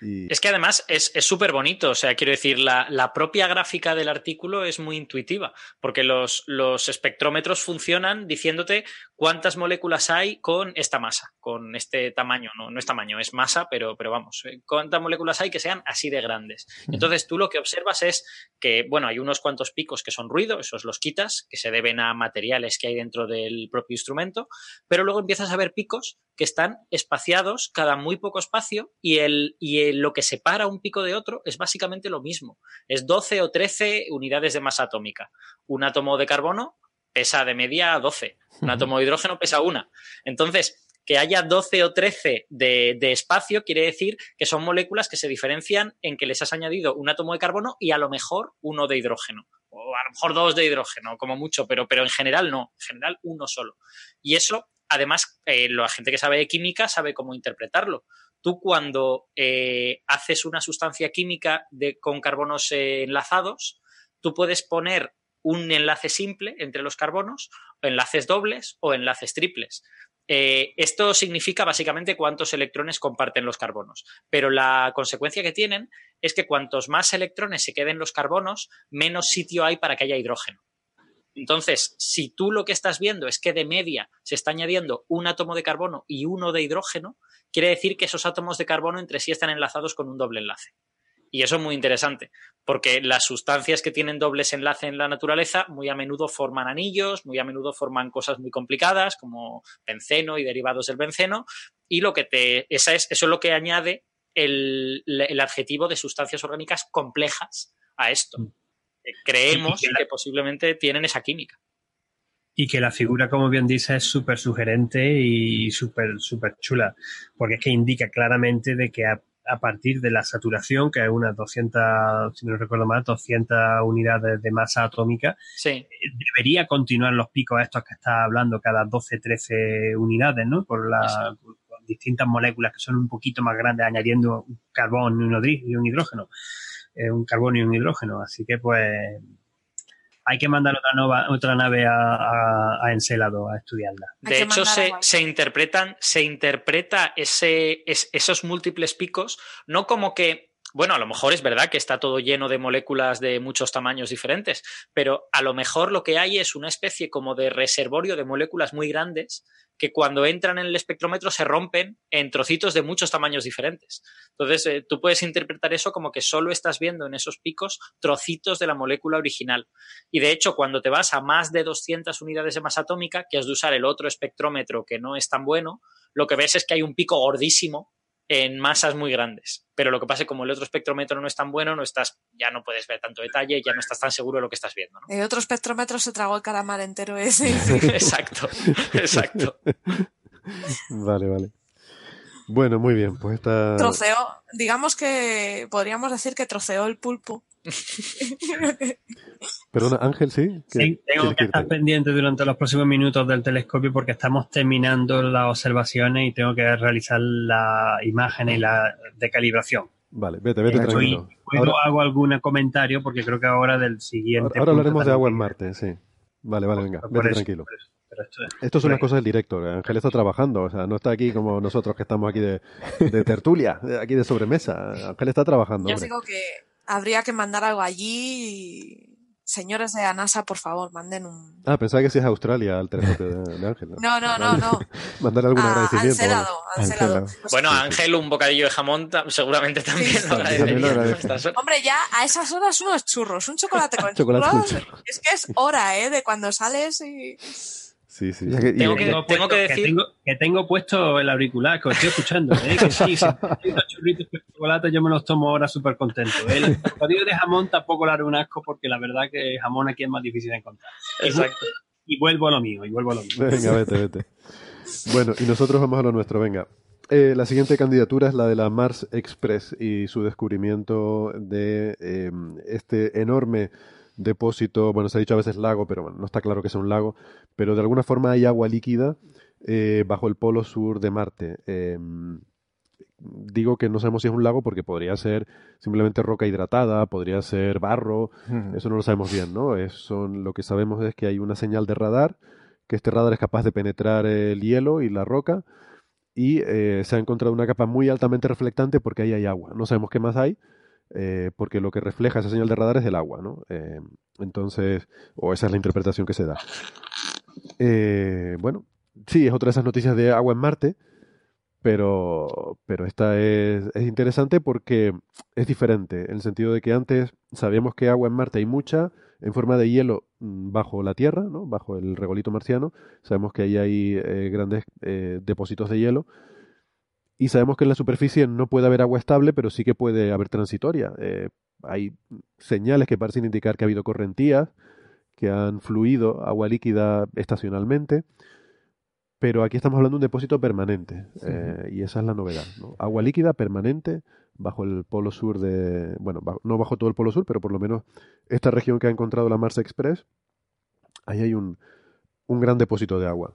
es que además es súper bonito, o sea, quiero decir, la, la, propia gráfica del artículo es muy intuitiva, porque los, los, espectrómetros funcionan diciéndote cuántas moléculas hay con esta masa, con este tamaño, no, no es tamaño, es masa, pero, pero vamos, eh, cuántas moléculas hay que sean así de grandes. Entonces tú lo que observas es que, bueno, hay unos cuantos picos que son ruido, esos los quitas, que se deben a materiales que hay dentro del propio instrumento, pero luego empiezas a ver picos que están espaciados cada muy poco espacio y, el, y lo que separa un pico de otro es básicamente lo mismo. Es 12 o 13 unidades de masa atómica. Un átomo de carbono pesa de media 12. Un átomo de hidrógeno pesa una. Entonces, que haya 12 o 13 de, de, espacio quiere decir que son moléculas que se diferencian en que les has añadido un átomo de carbono y a lo mejor uno de hidrógeno. O a lo mejor dos de hidrógeno, como mucho, pero, pero en general no. En general uno solo. Y eso además, eh, la gente que sabe de química sabe cómo interpretarlo. Tú cuando eh, haces una sustancia química de, con carbonos eh, enlazados, tú puedes poner un enlace simple entre los carbonos, enlaces dobles o enlaces triples. esto significa básicamente cuántos electrones comparten los carbonos, pero la consecuencia que tienen es que cuantos más electrones se queden los carbonos, menos sitio hay para que haya hidrógeno. Entonces, si tú lo que estás viendo es que de media se está añadiendo un átomo de carbono y uno de hidrógeno, quiere decir que esos átomos de carbono entre sí están enlazados con un doble enlace. Y eso es muy interesante, porque las sustancias que tienen dobles enlaces en la naturaleza muy a menudo forman anillos, muy a menudo forman cosas muy complicadas, como benceno y derivados del benceno, y lo que te, esa es, eso es lo que añade el, el adjetivo de sustancias orgánicas complejas a esto. Mm creemos que, posiblemente tienen esa química. Y que la figura, como bien dice, es súper sugerente y súper súper chula, porque es que indica claramente de que a, partir de la saturación, que es unas 200, si no recuerdo mal, 200 unidades de masa atómica, debería continuar los picos estos que está hablando cada 12, 13 unidades, ¿no? Por las distintas moléculas que son un poquito más grandes, añadiendo un carbón y un hidrógeno. Eh, un carbono y un hidrógeno. Así que pues hay que mandar otra, nova, otra nave a, a, a, Encelado a estudiarla. De hecho, se, se, interpretan, se interpreta ese, es, esos múltiples picos no como que bueno, a lo mejor es verdad que está todo lleno de moléculas de muchos tamaños diferentes, pero a lo mejor lo que hay es una especie como de reservorio de moléculas muy grandes que cuando entran en el espectrómetro se rompen en trocitos de muchos tamaños diferentes. Entonces, eh, tú puedes interpretar eso como que solo estás viendo en esos picos trocitos de la molécula original. Y de hecho, cuando te vas a más de 200 unidades de masa atómica, que has de usar el otro espectrómetro que no es tan bueno, lo que ves es que hay un pico gordísimo en masas muy grandes. Pero lo que pasa es que como el otro espectrómetro no es tan bueno, no estás, ya no puedes ver tanto detalle, ya no estás tan seguro de lo que estás viendo. ¿no? El otro espectrómetro se tragó el calamar entero ese. exacto, exacto. vale, vale. Bueno, muy bien, pues está... Troceó, digamos que podríamos decir que troceó el pulpo. Perdona, Ángel, ¿sí? Sí, tengo que estar pendiente durante los próximos minutos del telescopio porque estamos terminando las observaciones y tengo que realizar la imagen y la de calibración. Vale, vete, vete tranquilo. Luego hago algún comentario porque creo que ahora del siguiente... Ahora, hablaremos de agua en Marte, sí. Vale, vale, venga, vete tranquilo. Esto, Esto son las cosas del directo. Ángel está trabajando, o sea, no está aquí como nosotros que estamos aquí de, de tertulia, aquí de sobremesa. Ángel está trabajando. Yo digo que habría que mandar algo allí. Señores de ANASA, por favor, manden un. Ah, pensaba que si es Australia al telescopio de, de, Ángel. No, no, no, no. Mandar algún a, agradecimiento. Ancelado, Ancelado. Pues bueno, Ángel, un bocadillo de jamón seguramente también sí, lo agradecería. Hombre, ya a esas horas unos churros, un chocolate con chocolate churros. churros. Es que es hora, ¿eh? De cuando sales y. Sí, sí. Que, tengo, que, tengo, tengo puesto, que decir. Que tengo, que tengo, puesto el auricular, que os estoy escuchando. ¿eh? Que sí, si churritos de chocolate, yo me los tomo ahora súper contento. El código de jamón tampoco lo haré un asco, porque la verdad que jamón aquí es más difícil de encontrar. Exacto. Y vuelvo a lo mío, y vuelvo a lo mío. Venga, vete, vete. Bueno, y nosotros vamos a lo nuestro, venga. Eh, la siguiente candidatura es la de la Mars Express y su descubrimiento de eh, este enorme depósito, bueno, se ha dicho a veces lago, pero bueno, no está claro que sea un lago, pero de alguna forma hay agua líquida eh, bajo el polo sur de Marte. Eh, digo que no sabemos si es un lago porque podría ser simplemente roca hidratada, podría ser barro, eso no lo sabemos bien, ¿no? Eso, lo que sabemos es que hay una señal de radar, que este radar es capaz de penetrar el hielo y la roca, y eh, se ha encontrado una capa muy altamente reflectante porque ahí hay agua. No sabemos qué más hay, eh, porque lo que refleja esa señal de radar es el agua, ¿no? Eh, entonces, o esa es la interpretación que se da. Eh, bueno, sí, es otra de esas noticias de agua en Marte, pero, pero esta es, es interesante porque es diferente, en el sentido de que antes sabíamos que agua en Marte hay mucha, en forma de hielo mm, bajo la Tierra, ¿no? bajo el regolito marciano, sabemos que ahí hay eh, grandes depósitos de hielo, y sabemos que en la superficie no puede haber agua estable, pero sí que puede haber transitoria. Eh, hay señales que parecen indicar que ha habido correntías, que han fluido agua líquida estacionalmente, pero aquí estamos hablando de un depósito permanente, eh, y esa es la novedad. ¿no? Agua líquida permanente bajo el polo sur de, bueno, bajo- no bajo todo el polo sur, pero por lo menos esta región que ha encontrado la Mars Express, ahí hay un, un gran depósito de agua.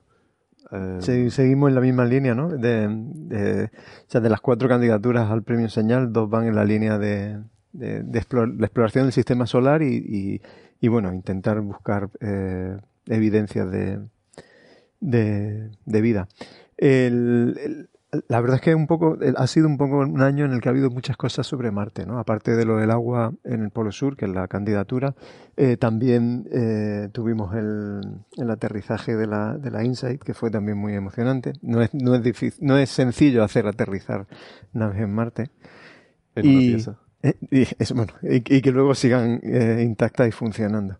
Eh, Sí, seguimos en la misma línea, ¿no? De, de- o sea, de las cuatro candidaturas al premio Señal, dos van en la línea de, de, de explor- de exploración del sistema solar y, y- y, bueno, intentar buscar eh, evidencias de, de, de vida. El- el- la verdad es que un poco, el- ha sido un poco un año en el que ha habido muchas cosas sobre Marte, ¿no? Aparte de lo del agua en el Polo Sur, que es la candidatura, eh, también eh, tuvimos el, el aterrizaje de la, de la InSight, que fue también muy emocionante. No es, no es, difícil, no es sencillo hacer aterrizar naves en Marte. en y, eh, es, bueno, y, y que luego sigan eh, intactas y funcionando.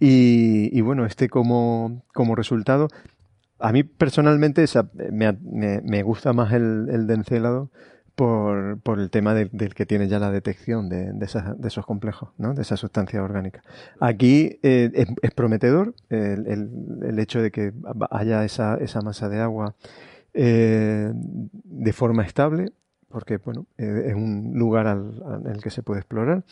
Y, y bueno, este como, como resultado, a mí personalmente sea, me, me, gusta más el, el de por, por el tema de- del que tiene ya la detección de, de, esos complejos, ¿no? de esas sustancias orgánicas. Aquí eh, es, prometedor el, el, hecho de que haya esa, esa masa de agua eh, de forma estable, porque bueno, eh, es un lugar al, en el que se puede explorar.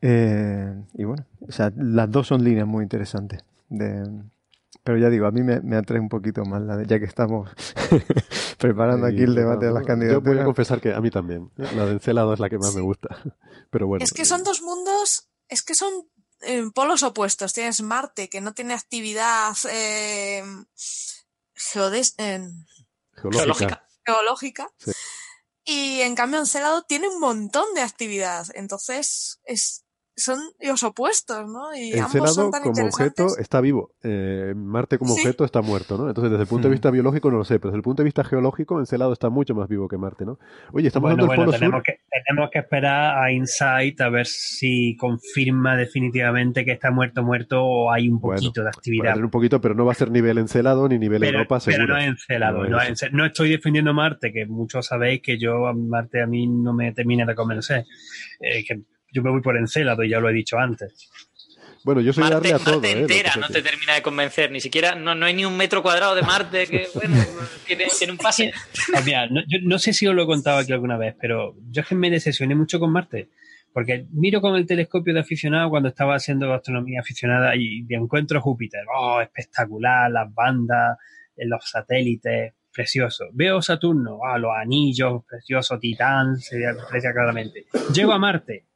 Eh, y bueno, o sea, las dos son líneas muy interesantes. De, pero ya digo, a mí me, me atrae un poquito más la de, ya que estamos preparando aquí el debate de las Yo voy a candidaturas. confesar que a mí también. ¿eh? La de Encelado es la que más me gusta. Pero bueno. Es que son dos mundos, es que son en polos opuestos. Tienes Marte, que no tiene actividad eh, geodes- en- Geológica. geológica. Sí. Y en cambio Encélado tiene un montón de actividad. Entonces, es, son los opuestos, ¿no? Y ambos Encelado son tan como objeto está vivo. Eh, Marte como Sí. objeto está muerto, ¿no? Entonces, desde el punto de Mm. vista biológico no lo sé, pero desde el punto de vista geológico, Encelado está mucho más vivo que Marte, ¿no? Oye, estamos Bueno, hablando del bueno, Polo tenemos Sur. que, tenemos que esperar a Insight a ver si confirma definitivamente que está muerto, muerto o hay un Bueno, poquito de Para actividad. tener un poquito, pero no va a ser nivel Encelado ni nivel Pero, Europa, pero seguro. no es encelado. No No, es es ence- no estoy defendiendo Marte, que muchos sabéis que yo a Marte a mí no me termina de convencer. Eh, que yo me voy por encelado y ya lo he dicho antes. Bueno, yo soy Marte, darle a todo, Marte ¿eh? Lo que entera no te termina de convencer, ni siquiera, no, no hay ni un metro cuadrado de Marte que, bueno, tiene, tiene un pase. Ah, mira, no, yo no sé si os lo he contado aquí alguna vez, pero yo es que me decepcioné mucho con Marte. Porque miro con el telescopio de aficionado cuando estaba haciendo astronomía aficionada y encuentro Júpiter. Oh, espectacular, las bandas, eh, los satélites, precioso. Veo Saturno, ah, los anillos, precioso, Titán, se aprecia claramente. Llego a Marte.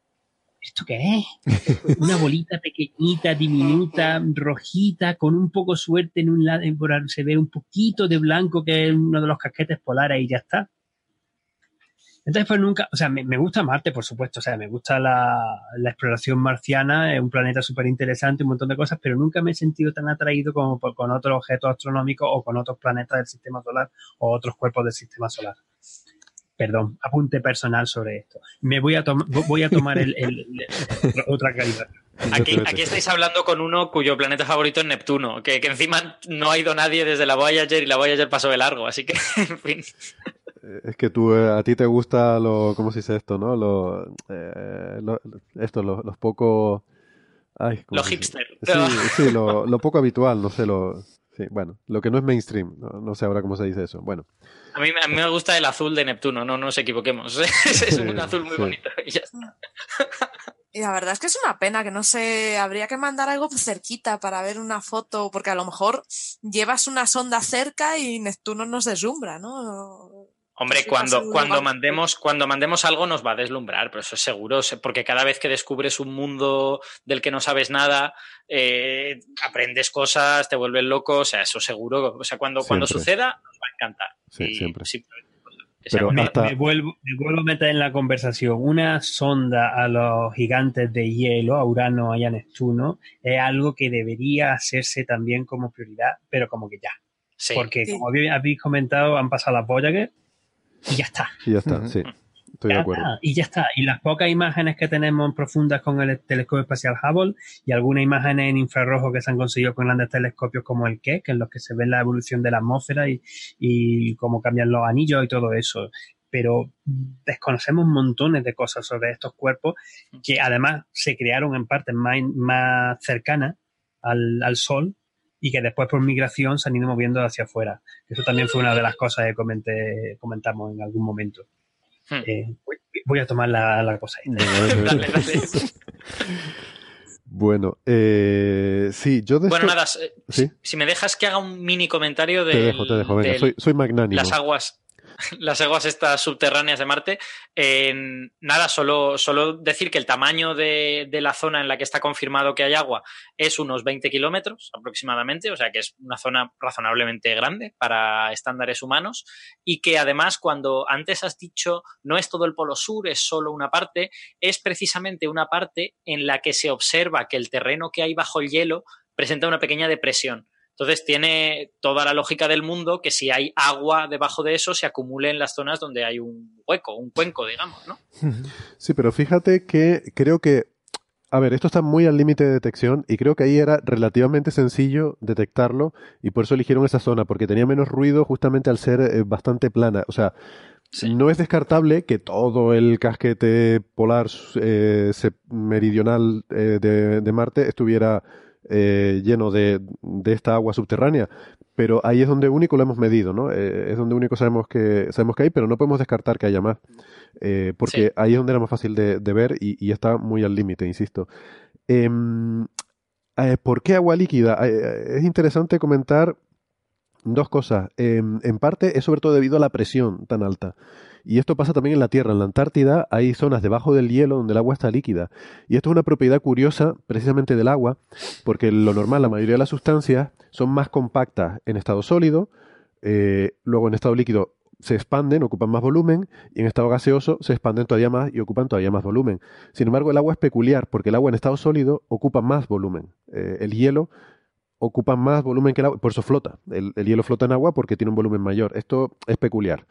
¿Esto qué es? Una bolita pequeñita, diminuta, rojita, con un poco suerte en un lado, se ve un poquito de blanco que es uno de los casquetes polares y ya está. Entonces, pues nunca, o sea, me, me gusta Marte, por supuesto, o sea, me gusta la, la exploración marciana, es un planeta súper interesante, un montón de cosas, pero nunca me he sentido tan atraído como por- con otros objetos astronómicos o con otros planetas del sistema solar o otros cuerpos del sistema solar. Perdón, apunte personal sobre esto. Me voy a, tom- voy a tomar el, el- el- otra calidad. Aquí, aquí estáis hablando con uno cuyo planeta favorito es Neptuno, que, que encima no ha ido nadie desde la Voyager y la Voyager pasó de largo, así que, en fin. Es que tú, eh, a ti te gusta lo, ¿cómo se dice esto, no? Lo, eh, lo- esto, lo- los poco, ay, ¿cómo Lo hipster. Sí, sí, lo, lo poco habitual, no sé, lo, sí, bueno, lo que no es mainstream, no, no sé ahora cómo se dice eso, bueno. A mí, a mí me gusta el azul de Neptuno, no nos equivoquemos. Es, un azul muy sí. bonito. y ya está. Y la verdad es que es una pena que no sé, habría que mandar algo cerquita para ver una foto, porque a lo mejor llevas una sonda cerca y Neptuno nos deslumbra, ¿no? Hombre, cuando, cuando, mandemos, cuando mandemos algo nos va a deslumbrar, pero eso es seguro, se- porque cada vez que descubres un mundo del que no sabes nada, eh, aprendes cosas, te vuelves loco, o sea, eso seguro, o sea, cuando, cuando suceda nos va a encantar. Sí, Y siempre. Pero hasta- Me, vuelvo, me vuelvo a meter en la conversación. Una sonda a los gigantes de hielo, a Urano y a Neptuno, es algo que debería hacerse también como prioridad, pero como que ya. Sí. Porque, Sí. como habéis habéis comentado, han pasado las Voyager y ya está. Y ya está, sí, estoy de acuerdo. está, y ya está. Y las pocas imágenes que tenemos profundas con el telescopio espacial Hubble y algunas imágenes en infrarrojo que se han conseguido con grandes telescopios como el Keck, en los que se ve la evolución de la atmósfera y, y cómo cambian los anillos y todo eso. Pero desconocemos montones de cosas sobre estos cuerpos que además se crearon en partes más, más cercanas al, al Sol y que después por migración se han ido moviendo hacia afuera. Eso también fue una de las cosas que comenté, comentamos en algún momento. Hmm. Eh, voy, voy a tomar la, la cosa. esta. Dale, dale. Bueno, eh, sí, yo de Bueno, esto- nada, Sí. si, si me dejas que haga un mini comentario de Te dejo, te dejo, venga, soy, soy magnánimo. las aguas las aguas estas subterráneas de Marte. Nada, solo, solo decir que el tamaño de, de la zona en la que está confirmado que hay agua es unos 20 kilómetros aproximadamente, o sea que es una zona razonablemente grande para estándares humanos y que además cuando antes has dicho no es todo el polo sur, es solo una parte, es precisamente una parte en la que se observa que el terreno que hay bajo el hielo presenta una pequeña depresión. Entonces tiene toda la lógica del mundo que si hay agua debajo de eso se acumule en las zonas donde hay un hueco, un cuenco, digamos, ¿no? Sí, pero fíjate que creo que, a ver, esto está muy al límite de detección y creo que ahí era relativamente sencillo detectarlo y por eso eligieron esa zona, porque tenía menos ruido justamente al ser eh, bastante plana. O sea, Sí. no es descartable que todo el casquete polar eh, meridional eh, de, de Marte estuviera eh, lleno de, de esta agua subterránea, pero ahí es donde único lo hemos medido, ¿no? Eh, es donde único sabemos que sabemos que hay, pero no podemos descartar que haya más, eh, porque Sí. ahí es donde era más fácil de, de ver y, y está muy al límite, insisto. Em, ¿Por qué agua líquida? Es interesante comentar dos cosas. Em, en parte es sobre todo debido a la presión tan alta. Y esto pasa también en la Tierra. En la Antártida hay zonas debajo del hielo donde el agua está líquida. Y esto es una propiedad curiosa precisamente del agua, porque lo normal, la mayoría de las sustancias son más compactas en estado sólido, eh, luego en estado líquido se expanden, ocupan más volumen, y en estado gaseoso se expanden todavía más y ocupan todavía más volumen. Sin embargo, el agua es peculiar porque el agua en estado sólido ocupa más volumen. Eh, el hielo ocupa más volumen que el agua, por eso flota. El, hielo flota en agua porque tiene un volumen mayor. Esto es peculiar.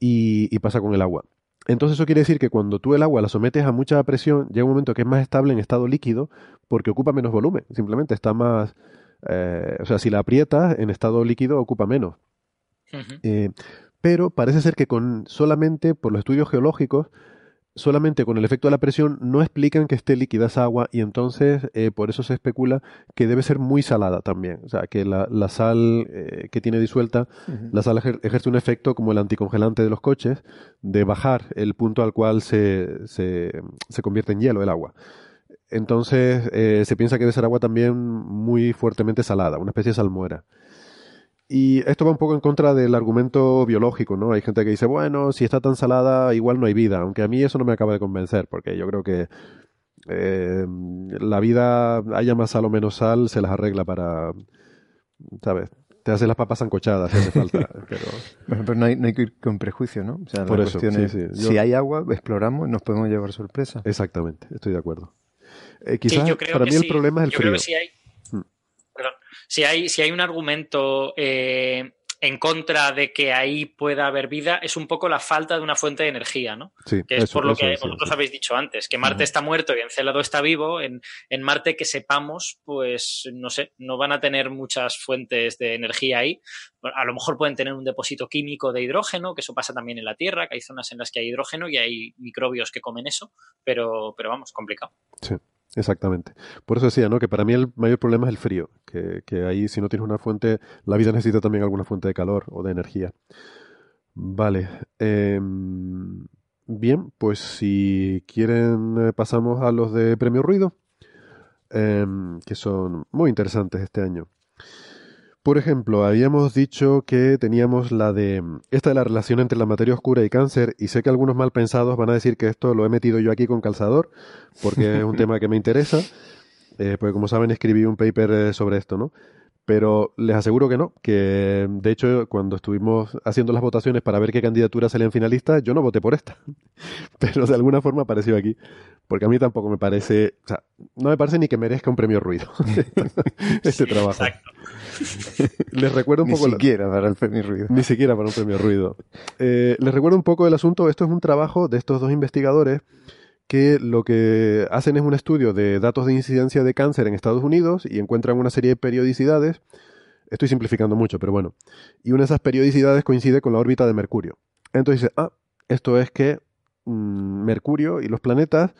Y, pasa con el agua. Entonces eso quiere decir que cuando tú el agua la sometes a mucha presión, llega un momento que es más estable en estado líquido porque ocupa menos volumen. Simplemente está más... Eh, o sea, si la aprietas en estado líquido ocupa menos pero parece ser que con solamente por los estudios geológicos, solamente con el efecto de la presión no explican que esté líquida esa agua y entonces eh, por eso se especula que debe ser muy salada también. O sea, que la, sal eh, que tiene disuelta, la sal ejerce un efecto como el anticongelante de los coches, de bajar el punto al cual se, se, se convierte en hielo el agua. Entonces eh, se piensa que debe ser agua también muy fuertemente salada, una especie de salmuera. Y esto va un poco en contra del argumento biológico, ¿no? Hay gente que dice, bueno, si está tan salada, igual no hay vida, aunque a mí eso no me acaba de convencer, porque yo creo que eh, la vida, haya más sal o menos sal, se las arregla para, ¿sabes? Te hace las papas ancochadas, si hace falta. Pero... Bueno, pero no hay, no hay, que ir con prejuicio, ¿no? O sea, Por eso, si hay agua, exploramos y nos podemos llevar sorpresa. Exactamente, estoy de acuerdo. Eh, quizás para mí el problema es el frío si hay, si hay un argumento eh, en contra de que ahí pueda haber vida, es un poco la falta de una fuente de energía, ¿no? que es por lo que vosotros habéis dicho antes, que Marte está muerto y Encelado está vivo. En, en, Marte, que sepamos, pues no sé, no van a tener muchas fuentes de energía ahí. A lo mejor pueden tener un depósito químico de hidrógeno, que eso pasa también en la Tierra, que hay zonas en las que hay hidrógeno y hay microbios que comen eso, pero, pero vamos, complicado. Sí. Exactamente. Por eso decía, ¿no? Que para mí el mayor problema es el frío, que, que, ahí si no tienes una fuente, la vida necesita también alguna fuente de calor o de energía. Vale. Em, bien, pues si quieren eh, pasamos a los de Premio Ruido, em, que son muy interesantes este año. Por ejemplo, habíamos dicho que teníamos la de esta de la relación entre la materia oscura y cáncer y sé que algunos mal pensados van a decir que esto lo he metido yo aquí con calzador porque es un tema que me interesa, eh, porque como saben escribí un paper eh, sobre esto, ¿no? Pero les aseguro que no, que de hecho cuando estuvimos haciendo las votaciones para ver qué candidaturas salían finalistas, yo no voté por esta, pero de alguna forma apareció aquí, porque a mí tampoco me parece, o sea, no me parece ni que merezca un premio ruido este trabajo. Exacto. Les recuerdo un poco. Ni siquiera para el premio ruido. Ni siquiera para un premio ruido. Eh, les recuerdo un poco el asunto. Esto es un trabajo de estos dos investigadores que lo que hacen es un estudio de datos de incidencia de cáncer en Estados Unidos y encuentran una serie de periodicidades. Estoy simplificando mucho, pero bueno. Y una de esas periodicidades coincide con la órbita de Mercurio. Entonces dice, ah, esto es que mm, Mercurio y los planetas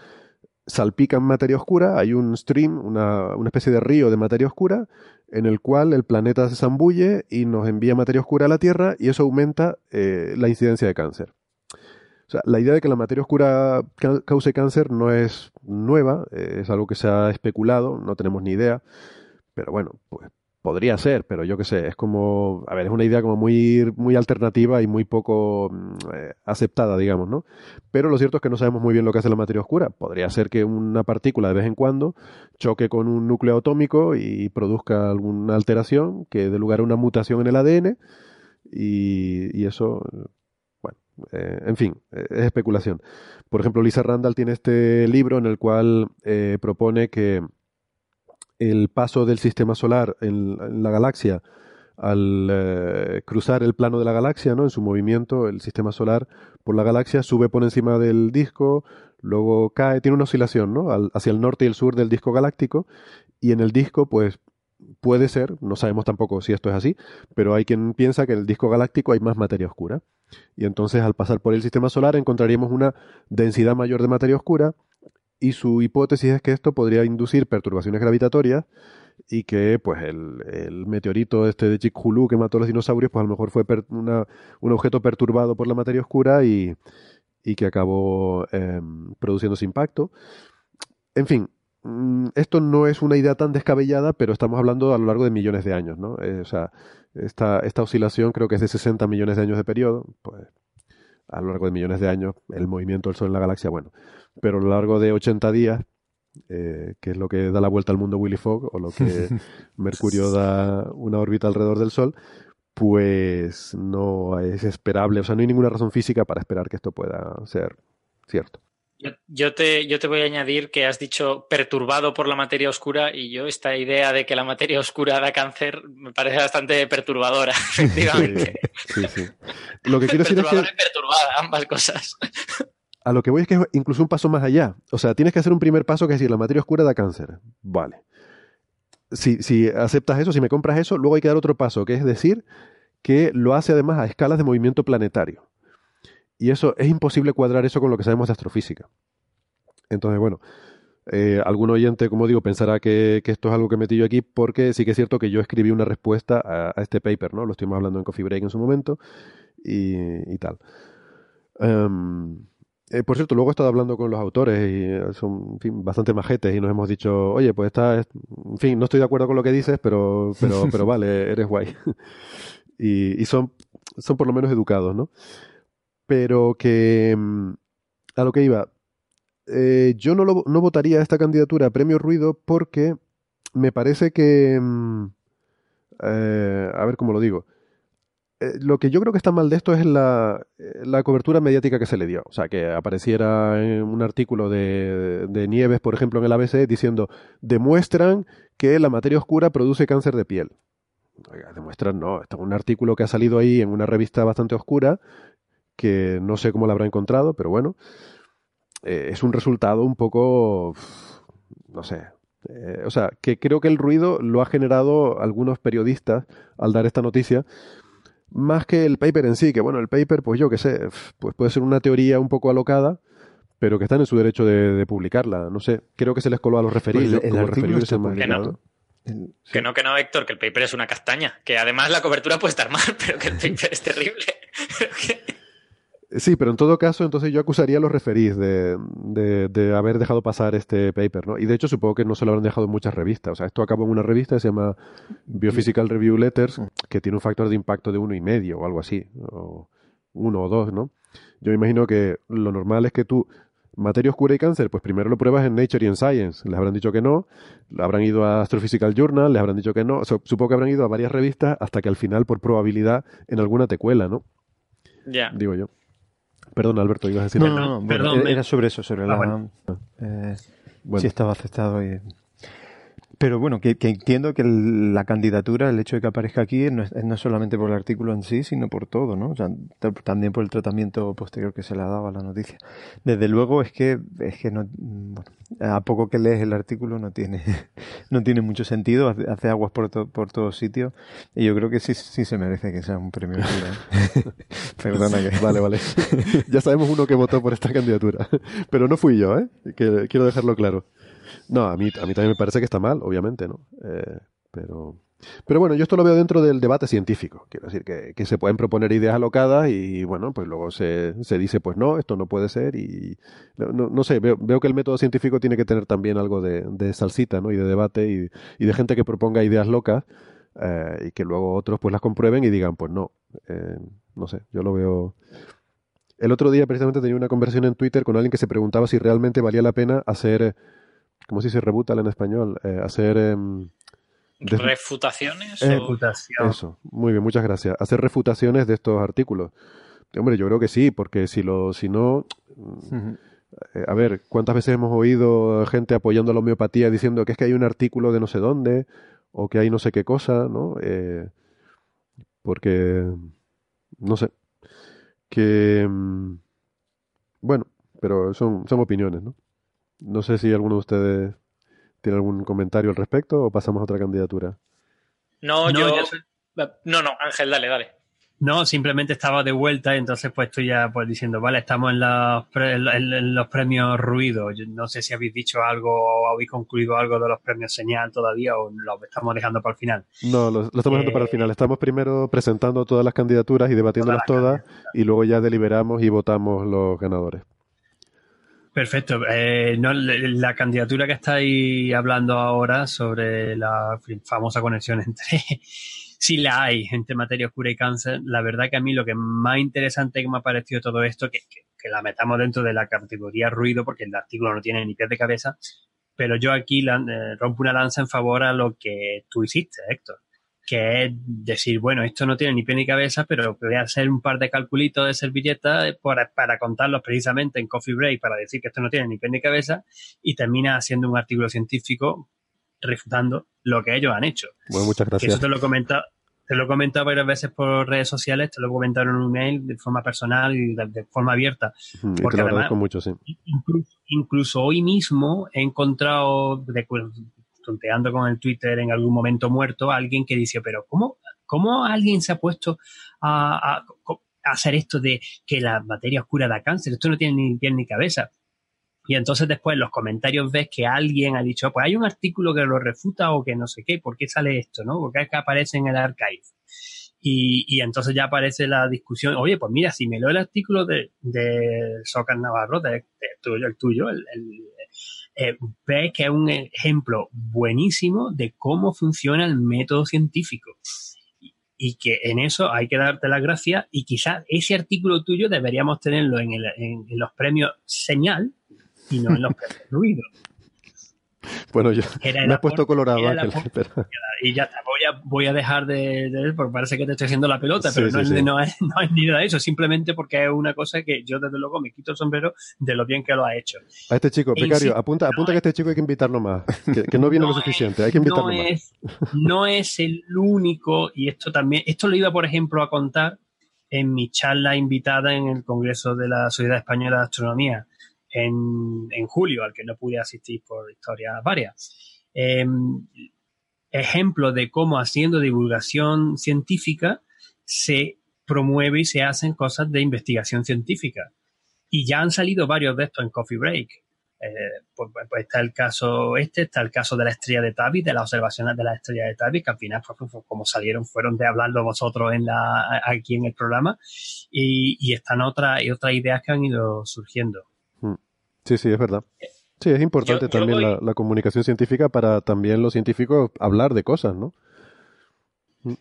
salpican materia oscura, hay un stream, una, una, especie de río de materia oscura, en el cual el planeta se zambulle y nos envía materia oscura a la Tierra y eso aumenta eh, la incidencia de cáncer. O sea, la idea de que la materia oscura cause cáncer no es nueva, eh, es algo que se ha especulado, no tenemos ni idea, pero bueno, pues Podría ser, pero yo qué sé, es como, a ver, es una idea como muy, muy alternativa y muy poco mm, eh, aceptada, digamos, ¿no? Pero lo cierto es que no sabemos muy bien lo que hace la materia oscura. Podría ser que una partícula de vez en cuando choque con un núcleo atómico y produzca alguna alteración que dé lugar a una mutación en el ADN y, eso, bueno, eh, en fin, es especulación. Por ejemplo, Lisa Randall tiene este libro en el cual eh, propone que el paso del sistema solar en, la galaxia al eh, cruzar el plano de la galaxia, ¿no? En su movimiento, el sistema solar por la galaxia sube por encima del disco, luego cae, tiene una oscilación, ¿no? hacia el norte y el sur del disco galáctico, y en el disco, pues, puede ser, no sabemos tampoco si esto es así, pero hay quien piensa que en el disco galáctico hay más materia oscura. Y entonces, al pasar por el sistema solar, encontraríamos una densidad mayor de materia oscura, y su hipótesis es que esto podría inducir perturbaciones gravitatorias y que pues el, meteorito este de Chicxulub que mató a los dinosaurios pues a lo mejor fue un objeto perturbado por la materia oscura y, que acabó em, produciendo ese impacto. En fin, esto no es una idea tan descabellada, pero estamos hablando a lo largo de millones de años, ¿no? Eh, o sea, esta, esta oscilación creo que es de 60 millones de años de periodo, pues a lo largo de millones de años, el movimiento del Sol en la galaxia, bueno, pero a lo largo de 80 días, eh, que es lo que da la vuelta al mundo Willy Fogg, o lo que Mercurio da una órbita alrededor del Sol, pues no es esperable, o sea, no hay ninguna razón física para esperar que esto pueda ser cierto. Yo, te, yo te voy a añadir que has dicho perturbado por la materia oscura y yo esta idea de que la materia oscura da cáncer me parece bastante perturbadora, efectivamente. Sí, sí. Lo que quiero decir es que... y perturbada, ambas cosas. A lo que voy es que es incluso un paso más allá. O sea, tienes que hacer un primer paso que es decir, la materia oscura da cáncer. Vale. Si, si aceptas eso, si me compras eso, luego hay que dar otro paso, que es decir que lo hace además a escalas de movimiento planetario. Y eso es imposible cuadrar eso con lo que sabemos de astrofísica. Entonces, bueno, eh, algún oyente, como digo, pensará que, esto es algo que metí yo aquí porque sí que es cierto que yo escribí una respuesta a, este paper, ¿no? Lo estuvimos hablando en Coffee Break en su momento y, tal. Em, eh, por cierto, luego he estado hablando con los autores y eh, son bastante majetes y nos hemos dicho, oye, pues está, en fin, no estoy de acuerdo con lo que dices, pero, pero, pero vale, eres guay. y, y son, son por lo menos educados, ¿no? Pero que mm, a lo que iba, eh, yo no, lo, no votaría esta candidatura a Premio Ruido porque me parece que... Mm, eh, a ver cómo lo digo. Eh, lo que yo creo que está mal de esto es la, la, cobertura mediática que se le dio. O sea, que apareciera un artículo de, de, Nieves, por ejemplo, en el ABC, diciendo, demuestran que la materia oscura produce cáncer de piel. demuestran, no, esto es un artículo que ha salido ahí en una revista bastante oscura que no sé cómo la habrá encontrado, pero bueno, eh, es un resultado un poco, no sé, eh, o sea, que creo que el ruido lo ha generado algunos periodistas al dar esta noticia, más que el paper en sí, que bueno, el paper, pues yo qué sé, pues puede ser una teoría un poco alocada, pero que están en su derecho de, publicarla. No sé, creo que se les coló a los referidos. Pues como que no. Que no, que no, Héctor, que el paper es una castaña. Que además la cobertura puede estar mal, pero que el paper es terrible. Sí, pero en todo caso, entonces yo acusaría a los referís de, de, haber dejado pasar este paper, ¿no? Y de hecho supongo que no se lo habrán dejado en muchas revistas. O sea, esto acabó en una revista que se llama Biophysical Review Letters, mm. que tiene un factor de impacto de uno y medio o algo así, o uno o dos, ¿no? Yo imagino que lo normal es que tú, materia oscura y cáncer, pues primero lo pruebas en Nature y en Science. Les habrán dicho que no, habrán ido a Astrophysical Journal, les habrán dicho que no. supongo que habrán ido a varias revistas hasta que al final, por probabilidad, en alguna te cuela, ¿no? Ya. Digo yo. Perdón, Alberto, ibas a decir. No, no, no, Perdón, era sobre eso, sobre ah, la. Eh, si estaba aceptado y pero bueno, que, entiendo que la candidatura, el hecho de que aparezca aquí, no es, no solamente por el artículo en sí, sino por todo, ¿no? O sea, también por el tratamiento posterior que se le ha dado a la noticia. Desde luego es que, es que no, bueno, a poco que lees el artículo no tiene, no tiene mucho sentido, hace, aguas por, por todos sitios, y yo creo que sí, sí se merece que sea un premio. Perdona que... Vale, vale. ya sabemos uno que votó por esta candidatura, pero no fui yo, ¿eh? Que, quiero dejarlo claro. No, a mí, a también me parece que está mal, obviamente, ¿no? Eh, pero, pero bueno, yo esto lo veo dentro del debate científico. Quiero decir que, se pueden proponer ideas alocadas y bueno, pues luego se, se dice, pues no, esto no puede ser y no, sé, veo, veo, que el método científico tiene que tener también algo de, salsita, ¿no? Y de debate y, y, de gente que proponga ideas locas eh, y que luego otros pues las comprueben y digan, pues no, eh, no sé, yo lo veo... El otro día precisamente tenía una conversación en Twitter con alguien que se preguntaba si realmente valía la pena hacer ¿cómo se dice rebutal en español? Eh, hacer... Em, ¿Refutaciones? Eso, muy bien, muchas gracias. Hacer refutaciones de estos artículos. Hombre, yo creo que sí, porque si, lo, si no... Eh, a ver, ¿cuántas veces hemos oído gente apoyando la homeopatía diciendo que es que hay un artículo de no sé dónde o que hay no sé qué cosa, ¿no? Eh, porque, no sé, que, em, bueno, pero son, son opiniones, ¿no? No sé si alguno de ustedes tiene algún comentario al respecto o pasamos a otra candidatura. No, yo... No, no, Ángel, dale, dale. No, simplemente estaba de vuelta y entonces pues estoy ya pues diciendo, vale, estamos en los, en los premios ruido. no sé si habéis dicho algo o habéis concluido algo de los premios señal todavía o lo estamos dejando para el final. No, lo, estamos dejando para el eh, final. Estamos primero presentando todas las candidaturas y debatiéndolas todas y luego ya deliberamos y votamos los ganadores. Perfecto. Eh, no, la candidatura que estáis hablando ahora sobre la famosa conexión entre sí la hay entre materia oscura y cáncer. La verdad que a mí lo que más interesante que me ha parecido todo esto, que, que, la metamos dentro de la categoría ruido, porque el artículo no tiene ni pies de cabeza, pero yo aquí eh, rompo una lanza en favor a lo que tú hiciste, Héctor, que es decir, bueno, esto no tiene ni pie ni cabeza, pero voy a hacer un par de calculitos de servilletas para, para contarlos precisamente en Coffee Break para decir que esto no tiene ni pie ni cabeza y termina haciendo un artículo científico refutando lo que ellos han hecho. Bueno, muchas gracias. eso te lo he comentado, te lo he comentado varias veces por redes sociales, te lo he comentado en un email de forma personal y de, forma abierta. porque te lo además, mucho, sí. Incluso, hoy mismo he encontrado, de, tonteando con el Twitter en algún momento muerto, alguien que dice, pero ¿cómo, cómo alguien se ha puesto a, hacer esto de que la materia oscura da cáncer? Esto no tiene ni pie ni cabeza. Y entonces después en los comentarios ves que alguien ha dicho, pues hay un artículo que lo refuta o que no sé qué, ¿por qué sale esto? ¿no? Porque que aparece en el archive. Y, y, entonces ya aparece la discusión, oye, pues mira, si me leo el artículo de, de Navarro, el tuyo, el, eh, ves que es un ejemplo buenísimo de cómo funciona el método científico. Y, que en eso hay que darte las gracias y quizás ese artículo tuyo deberíamos tenerlo en, el, en los premios señal, y no en los ruidos. Bueno, yo me he puesto colorado, Y ya está, voy a, voy a dejar de, porque parece que te estoy haciendo la pelota, pero no, Es, no, es, ni nada de eso, simplemente porque es una cosa que yo desde luego me quito el sombrero de lo bien que lo ha hecho. A este chico, Becario, apunta, apunta que este chico hay que invitarlo más, que, no viene lo suficiente, hay que invitarlo más. Es, no es el único, y esto también, esto lo iba, por ejemplo, a contar en mi charla invitada en el Congreso de la Sociedad Española de Astronomía en, julio, al que no pude asistir por historias varias. Em, ejemplo de cómo haciendo divulgación científica se promueve y se hacen cosas de investigación científica. Y ya han salido varios de estos en Coffee Break. Eh, pues, pues, pues, está el caso este, está el caso de la estrella de Tabitha, de las observaciones de la estrella de Tabitha, que al final, pues, como salieron, fueron de hablarlo vosotros en la, aquí en el programa, y, y están otras, y otras ideas que han ido surgiendo. Sí, sí, es verdad. Sí, es importante también la, comunicación científica para también los científicos hablar de cosas, ¿no? Mm.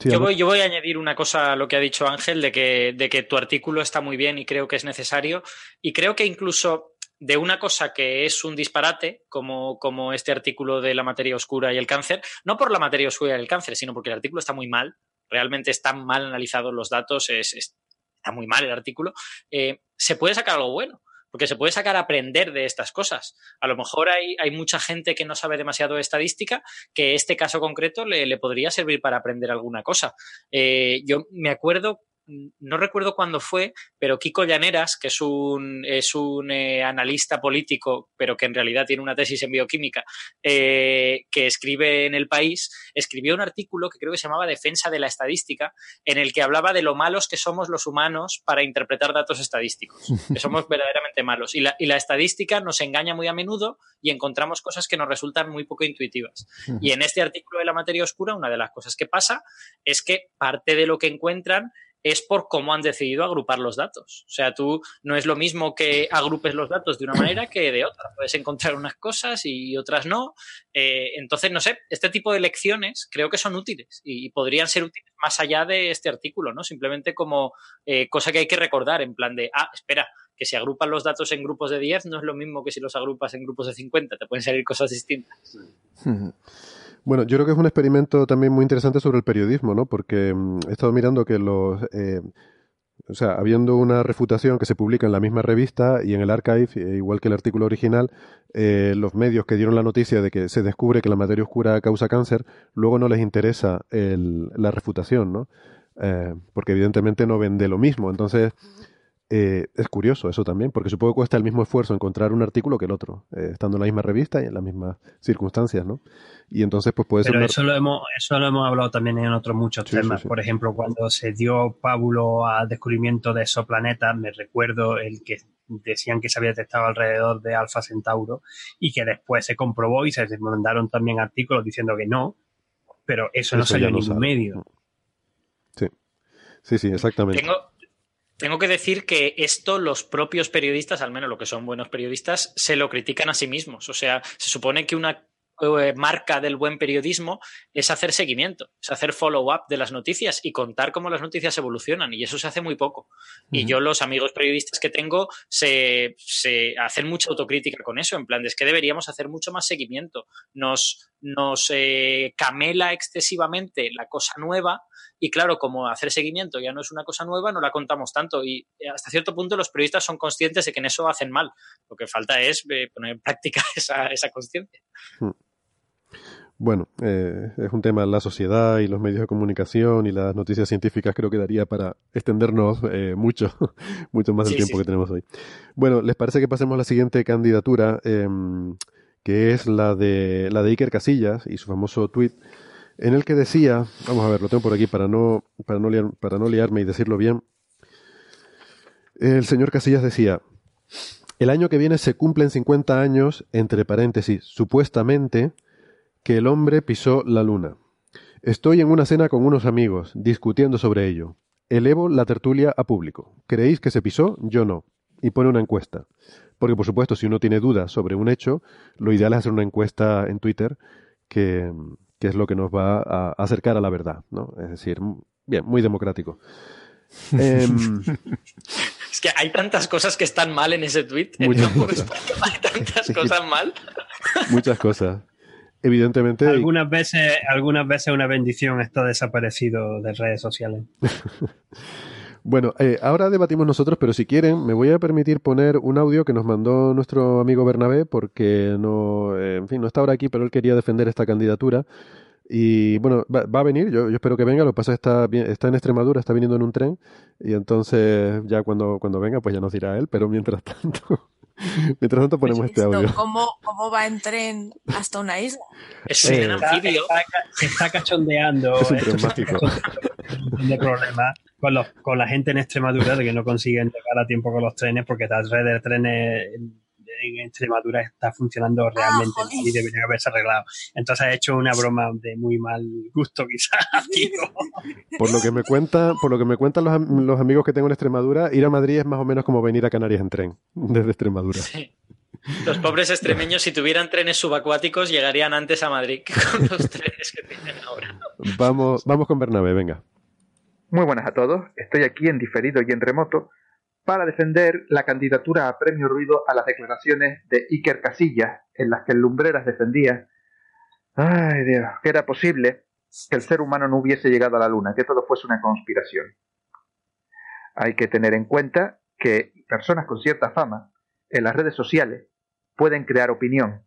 yo, voy, yo voy a añadir una cosa a lo que ha dicho Ángel, de que, de que tu artículo está muy bien y creo que es necesario. Y creo que incluso de una cosa que es un disparate, como, como este artículo de la materia oscura y el cáncer, no por la materia oscura y el cáncer, sino porque el artículo está muy mal, realmente están mal analizados los datos, es, está muy mal el artículo, eh, se puede sacar algo bueno porque se puede sacar a aprender de estas cosas. A lo mejor hay, hay mucha gente que no sabe demasiado de estadística, que este caso concreto le, le podría servir para aprender alguna cosa. Eh, yo me acuerdo no recuerdo cuándo fue, pero Kiko Llaneras, que es un, es un eh, analista político, pero que en realidad tiene una tesis en bioquímica, eh, que escribe en El País, escribió un artículo que creo que se llamaba Defensa de la Estadística, en el que hablaba de lo malos que somos los humanos para interpretar datos estadísticos, que somos verdaderamente malos. Y la, y la estadística nos engaña muy a menudo y encontramos cosas que nos resultan muy poco intuitivas. Y en este artículo de la materia oscura, una de las cosas que pasa es que parte de lo que encuentran es por cómo han decidido agrupar los datos. O sea, tú no es lo mismo que agrupes los datos de una manera que de otra. Puedes encontrar unas cosas y otras no. Eh, entonces, no sé, este tipo de lecciones creo que son útiles y, podrían ser útiles más allá de este artículo, ¿no? Simplemente como eh, cosa que hay que recordar en plan de, ah, espera, que si agrupan los datos en grupos de 10 no es lo mismo que si los agrupas en grupos de 50, te pueden salir cosas distintas. Bueno, yo creo que es un experimento también muy interesante sobre el periodismo, ¿no? Porque mm, he estado mirando que los... Eh, o sea, habiendo una refutación que se publica en la misma revista y en el archive, eh, igual que el artículo original, eh, los medios que dieron la noticia de que se descubre que la materia oscura causa cáncer, luego no les interesa el, la refutación, ¿no? porque evidentemente no vende lo mismo. Entonces, eh, es curioso eso también, porque supongo que cuesta el mismo esfuerzo encontrar un artículo que el otro, eh, estando en la misma revista y en las mismas circunstancias, ¿no? Y entonces, pues puede Pero ser. eso, lo hemos, eso lo hemos hablado también en otros muchos temas. Por ejemplo, cuando se dio pábulo al descubrimiento de exoplanetas, me recuerdo el que decían que se había detectado alrededor de Alfa Centauro y que después se comprobó y se mandaron también artículos diciendo que no, pero eso, no salió en ningún medio. Sí, sí, sí, exactamente. Tengo que decir que esto los propios periodistas, al menos lo que son buenos periodistas, se lo critican a sí mismos. O sea, se supone que una eh, marca del buen periodismo es hacer seguimiento, es hacer follow-up de las noticias y contar cómo las noticias evolucionan. Y eso se hace muy poco. Y yo, los amigos periodistas que tengo, se, se, hacen mucha autocrítica con eso, en plan, de, es que deberíamos hacer mucho más seguimiento. Nos, nos eh, camela excesivamente la cosa nueva y claro, como hacer seguimiento ya no es una cosa nueva, no la contamos tanto y eh, hasta cierto punto los periodistas son conscientes de que en eso hacen mal. Lo que falta es poner en práctica esa, esa conciencia. Hmm. Bueno, eh, es un tema la sociedad y los medios de comunicación y las noticias científicas creo que daría para extendernos eh, mucho, mucho más del tiempo que tenemos hoy. Bueno, ¿les parece que pasemos a la siguiente candidatura, em, que es la de, la de Iker Casillas y su famoso tweet, en el que decía, vamos a ver, lo tengo por aquí para no, para no, para no liarme y decirlo bien, el señor Casillas decía, el año que viene se cumplen 50 años, entre paréntesis, supuestamente, que el hombre pisó la luna. Estoy en una cena con unos amigos, discutiendo sobre ello. Elevo la tertulia a público. ¿Creéis que se pisó? Yo no. Y pone una encuesta. Porque, por supuesto, si uno tiene dudas sobre un hecho, lo ideal es hacer una encuesta en Twitter que, es lo que nos va a acercar a la verdad. ¿no? Es decir, bien, muy democrático. Em, es que hay tantas cosas que están mal en ese tweet. Muchas cosas. Hay tantas cosas mal. Muchas cosas evidentemente. Algunas veces, algunas veces una bendición está desaparecido de redes sociales. bueno, eh, ahora debatimos nosotros, pero si quieren, me voy a permitir poner un audio que nos mandó nuestro amigo Bernabé, porque no, eh, en fin, no está ahora aquí, pero él quería defender esta candidatura. Y bueno, va, a venir, yo, espero que venga, lo que pasa es que está, está en Extremadura, está viniendo en un tren, y entonces ya cuando, cuando venga, pues ya nos dirá él, pero mientras tanto. Mientras tanto ponemos este audio. ¿Cómo, ¿Cómo, va en tren hasta una isla? Es un anfibio. Se está, cachondeando. Es un problemas con, los, con la gente en Extremadura de que no consiguen llegar a tiempo con los trenes porque la red de trenes en Extremadura está funcionando realmente ah, y debería haberse arreglado. Entonces ha hecho una broma de muy mal gusto quizás. por lo que me cuenta, por lo que me cuentan los, los, amigos que tengo en Extremadura, ir a Madrid es más o menos como venir a Canarias en tren desde Extremadura. Los pobres extremeños, si tuvieran trenes subacuáticos, llegarían antes a Madrid que con los trenes que tienen ahora. Vamos, vamos con Bernabé, venga. Muy buenas a todos. Estoy aquí en diferido y en remoto para defender la candidatura a premio ruido a las declaraciones de Iker Casillas, en las que el Lumbreras defendía, ay Dios, que era posible que el ser humano no hubiese llegado a la Luna, que todo fuese una conspiración. Hay que tener en cuenta que personas con cierta fama en las redes sociales pueden crear opinión.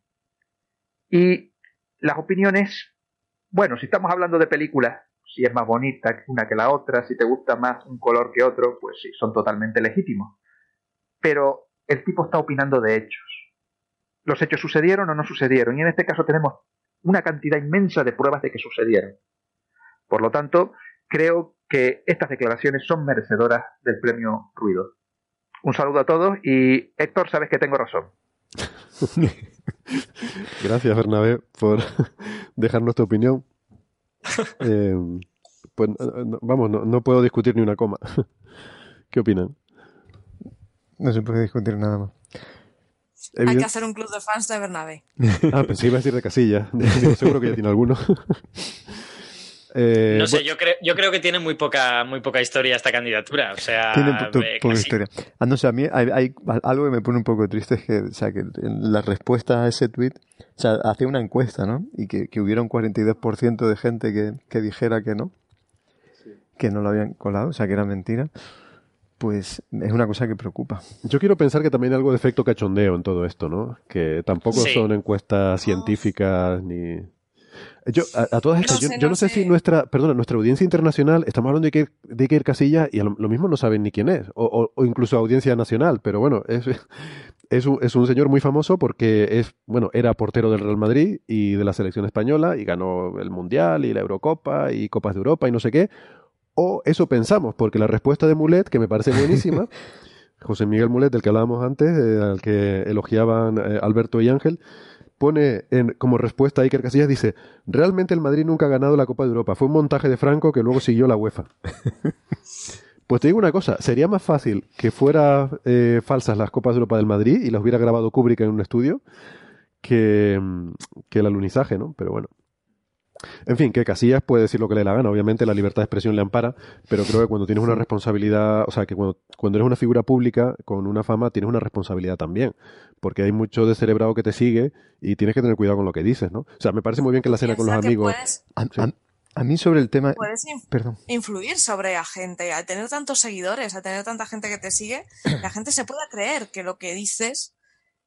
Y las opiniones, bueno, si estamos hablando de películas, si es más bonita una que la otra, si te gusta más un color que otro, pues sí, son totalmente legítimos. Pero el tipo está opinando de hechos. Los hechos sucedieron o no sucedieron, y en este caso tenemos una cantidad inmensa de pruebas de que sucedieron. Por lo tanto, creo que estas declaraciones son merecedoras del premio Ruido. Un saludo a todos y Héctor, sabes que tengo razón. Gracias, Bernabé, por dejarnos tu opinión. Eh, pues vamos, no, puedo discutir ni una coma. ¿Qué opinan? No se puede discutir nada más. Hay que hacer un club de fans de Bernabé. ah, pensé iba a decir de casilla. seguro que ya tiene alguno. Eh, no sé, yo creo, yo creo que tiene muy poca, muy poca historia esta candidatura. O sea, tiene poca historia. Ah, no sé, a mí hay, algo que me pone un poco triste es que, o sea, que en la respuesta a ese tweet, o sea, hacía una encuesta, ¿no? Y que, que hubiera un 42% de gente que, que dijera que no, que no lo habían colado, o sea, que era mentira pues es una cosa que preocupa. Yo quiero pensar que también hay algo de efecto cachondeo en todo esto, ¿no? Que tampoco son encuestas científicas ni... Yo, a, todas estas, yo, no sé, si nuestra, perdona, nuestra audiencia internacional, estamos hablando de que de Iker Casilla y lo, mismo no saben ni quién es, o, incluso audiencia nacional, pero bueno, es, es, un, es un señor muy famoso porque es, bueno, era portero del Real Madrid y de la selección española y ganó el Mundial y la Eurocopa y Copas de Europa y no sé qué, o eso pensamos, porque la respuesta de Mulet, que me parece buenísima, José Miguel Mulet, del que hablábamos antes, eh, al que elogiaban eh, Alberto y Ángel, pone en, como respuesta a Iker Casillas, dice, realmente el Madrid nunca ha ganado la Copa de Europa, fue un montaje de Franco que luego siguió la UEFA. pues te digo una cosa, sería más fácil que fueran eh, falsas las Copas de Europa del Madrid y las hubiera grabado Kubrick en un estudio que, mm, que el alunizaje, ¿no? Pero bueno. En fin, que Casillas puede decir lo que le dé la gana. Obviamente la libertad de expresión le ampara, pero creo que cuando tienes una responsabilidad, o sea, que cuando, cuando eres una figura pública con una fama, tienes una responsabilidad también. Porque hay mucho descerebrado que te sigue y tienes que tener cuidado con lo que dices, ¿no? O sea, me parece muy bien que la cena con los amigos. puedes- A, a- a mí sobre el tema... puedes inf- Perdón. influir sobre la gente. Al tener tantos seguidores, al tener tanta gente que te sigue, la gente se puede creer que lo que dices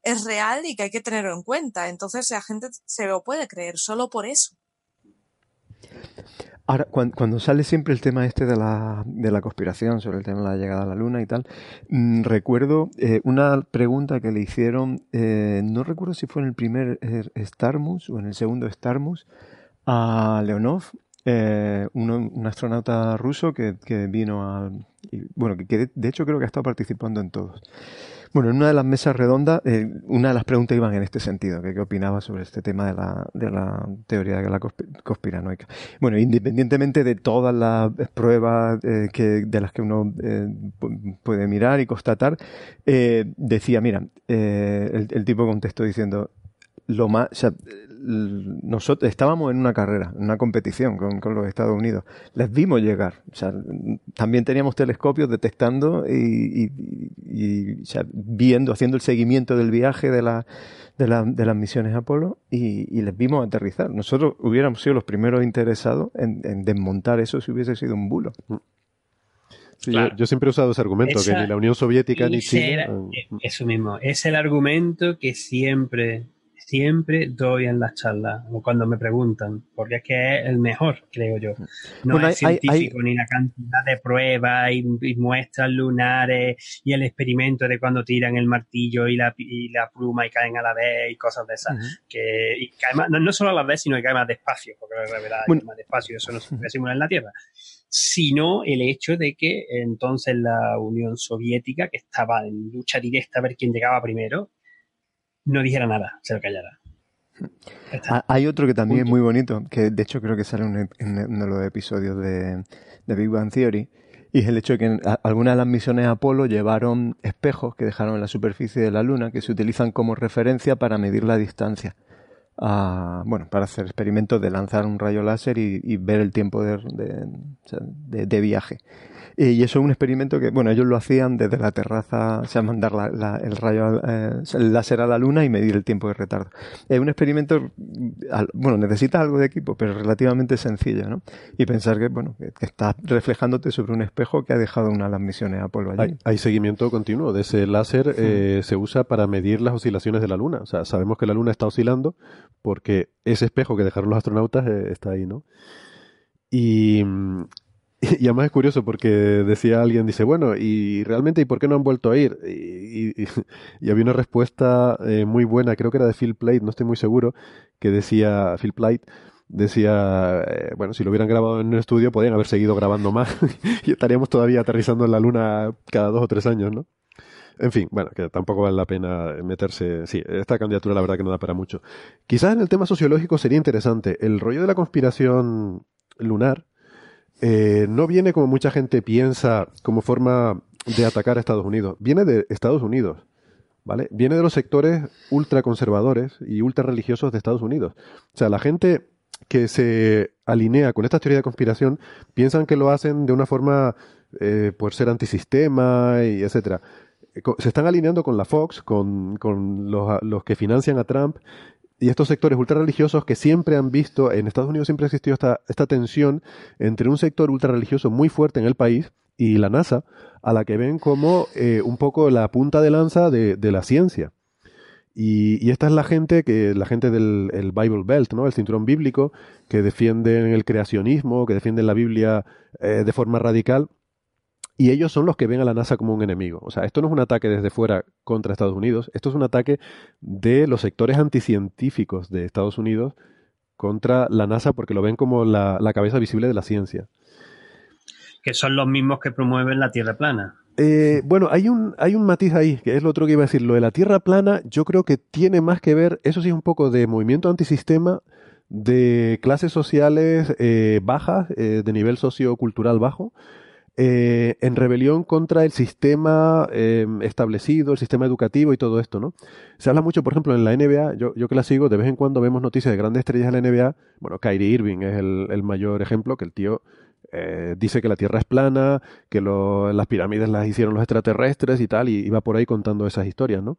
es real y que hay que tenerlo en cuenta. Entonces la gente se lo puede creer solo por eso. Ahora, cuan- cuando, sale siempre el tema este de la, de la conspiración, sobre el tema de la llegada a la luna y tal, mm, recuerdo eh, una pregunta que le hicieron, eh, no recuerdo si fue en el primer eh, Starmus o en el segundo Starmus, a Leonov, un astronauta ruso que, que vino a... y, bueno, que, de hecho creo que ha estado participando en todos. Bueno, en una de las mesas redondas, eh, una de las preguntas iban en este sentido, que qué opinaba sobre este tema de la, de la teoría de la conspi- conspiranoica. Bueno, independientemente de todas las pruebas eh, de las que uno eh, pu- puede mirar y constatar, eh, decía, mira, eh, el, el tipo contestó diciendo, lo más, o sea, nosotros estábamos en una carrera, en una competición con, con los Estados Unidos. Les vimos llegar. O sea, también teníamos telescopios detectando y, y- y, o sea, viendo, haciendo el seguimiento del viaje de, la, de, la- de las misiones Apolo y, y les vimos aterrizar. Nosotros hubiéramos sido los primeros interesados en, en desmontar eso si hubiese sido un bulo. Sí, Claro. yo, yo siempre he usado ese argumento, Esa- que ni la Unión Soviética ni China. era- eh, Eso mismo, es el argumento que siempre, siempre doy en las charlas, o cuando me preguntan, porque es que es el mejor, creo yo. No Bueno, es hay- hay- científico ni la cantidad de pruebas y, y muestras lunares y el experimento de cuando tiran el martillo y la, y la pluma y caen a la vez y cosas de esas. que, y cae más- no, no solo a la vez, sino que cae más despacio, porque la gravedad Bueno. es más despacio, eso no se puede simular en la Tierra sino el hecho de que entonces la Unión Soviética, que estaba en lucha directa a ver quién llegaba primero, no dijera nada, se lo callara. Está. Ah, Hay otro que también Punto. es muy bonito, que de hecho creo que sale en un- en uno de los episodios de, de Big Bang Theory, y es el hecho de que en a- algunas de las misiones Apolo llevaron espejos que dejaron en la superficie de la Luna, que se utilizan como referencia para medir la distancia. Ah, bueno, para hacer experimentos de lanzar un rayo láser y, y ver el tiempo de- de viaje. Y eso es un experimento que, bueno, ellos lo hacían desde la terraza, o sea, mandar la- la- el rayo, eh, el láser a la luna y medir el tiempo de retardo. Es un experimento, mm, bueno, necesita algo de equipo, pero relativamente sencillo, ¿no? Y pensar que, bueno, que, estás reflejándote sobre un espejo que ha dejado una de las misiones Apolo allí. Hay, hay seguimiento continuo de ese láser, eh, se usa para medir las oscilaciones de la Luna. O sea, sabemos que la Luna está oscilando porque ese espejo que dejaron los astronautas eh, está ahí, ¿no? Y, y además es curioso porque decía alguien, dice, bueno, y realmente, ¿y por qué no han vuelto a ir? Y había una respuesta eh, muy buena, creo que era de Phil Plate, no estoy muy seguro, que decía, Phil Plate, decía, eh, bueno, si lo hubieran grabado en un estudio, podrían haber seguido grabando más y estaríamos todavía aterrizando en la Luna cada dos o tres años, ¿no? En fin, bueno, que tampoco vale la pena meterse. Sí, esta candidatura la verdad que no da para mucho. Quizás en el tema sociológico sería interesante. El rollo de la conspiración lunar eh, no viene como mucha gente piensa como forma de atacar a Estados Unidos. Viene de Estados Unidos, ¿vale? Viene de los sectores ultraconservadores y ultra religiosos de Estados Unidos. O sea, la gente que se alinea con estas teorías de conspiración piensan que lo hacen de una forma eh, por ser antisistema y etcétera. Eh, Se están alineando con la Fox, con, con los, los que financian a Trump y estos sectores ultrarreligiosos que siempre han visto, en Estados Unidos siempre ha existido esta, esta tensión entre un sector ultrarreligioso muy fuerte en el país y la NASA, a la que ven como eh, un poco la punta de lanza de, de la ciencia. Y, y esta es la gente que la gente del el Bible Belt, ¿no? El cinturón bíblico, que defienden el creacionismo, que defienden la Biblia eh, de forma radical. Y ellos son los que ven a la NASA como un enemigo. O sea, esto no es un ataque desde fuera contra Estados Unidos, esto es un ataque de los sectores anticientíficos de Estados Unidos contra la NASA porque lo ven como la, la cabeza visible de la ciencia. Que son los mismos que promueven la Tierra plana. Eh, bueno, hay un, hay un matiz ahí, que es lo otro que iba a decir. Lo de la Tierra plana, yo creo que tiene más que ver, eso sí es un poco de movimiento antisistema, de clases sociales eh, bajas, eh, de nivel sociocultural bajo, eh, en rebelión contra el sistema eh, establecido, el sistema educativo y todo esto, ¿no? Se habla mucho, por ejemplo, en la NBA, yo, yo que la sigo, de vez en cuando vemos noticias de grandes estrellas de la NBA, bueno, Kyrie Irving es el, el mayor ejemplo, que el tío eh, dice que la Tierra es plana, que las pirámides las hicieron los extraterrestres y tal, y, y va por ahí contando esas historias, ¿no?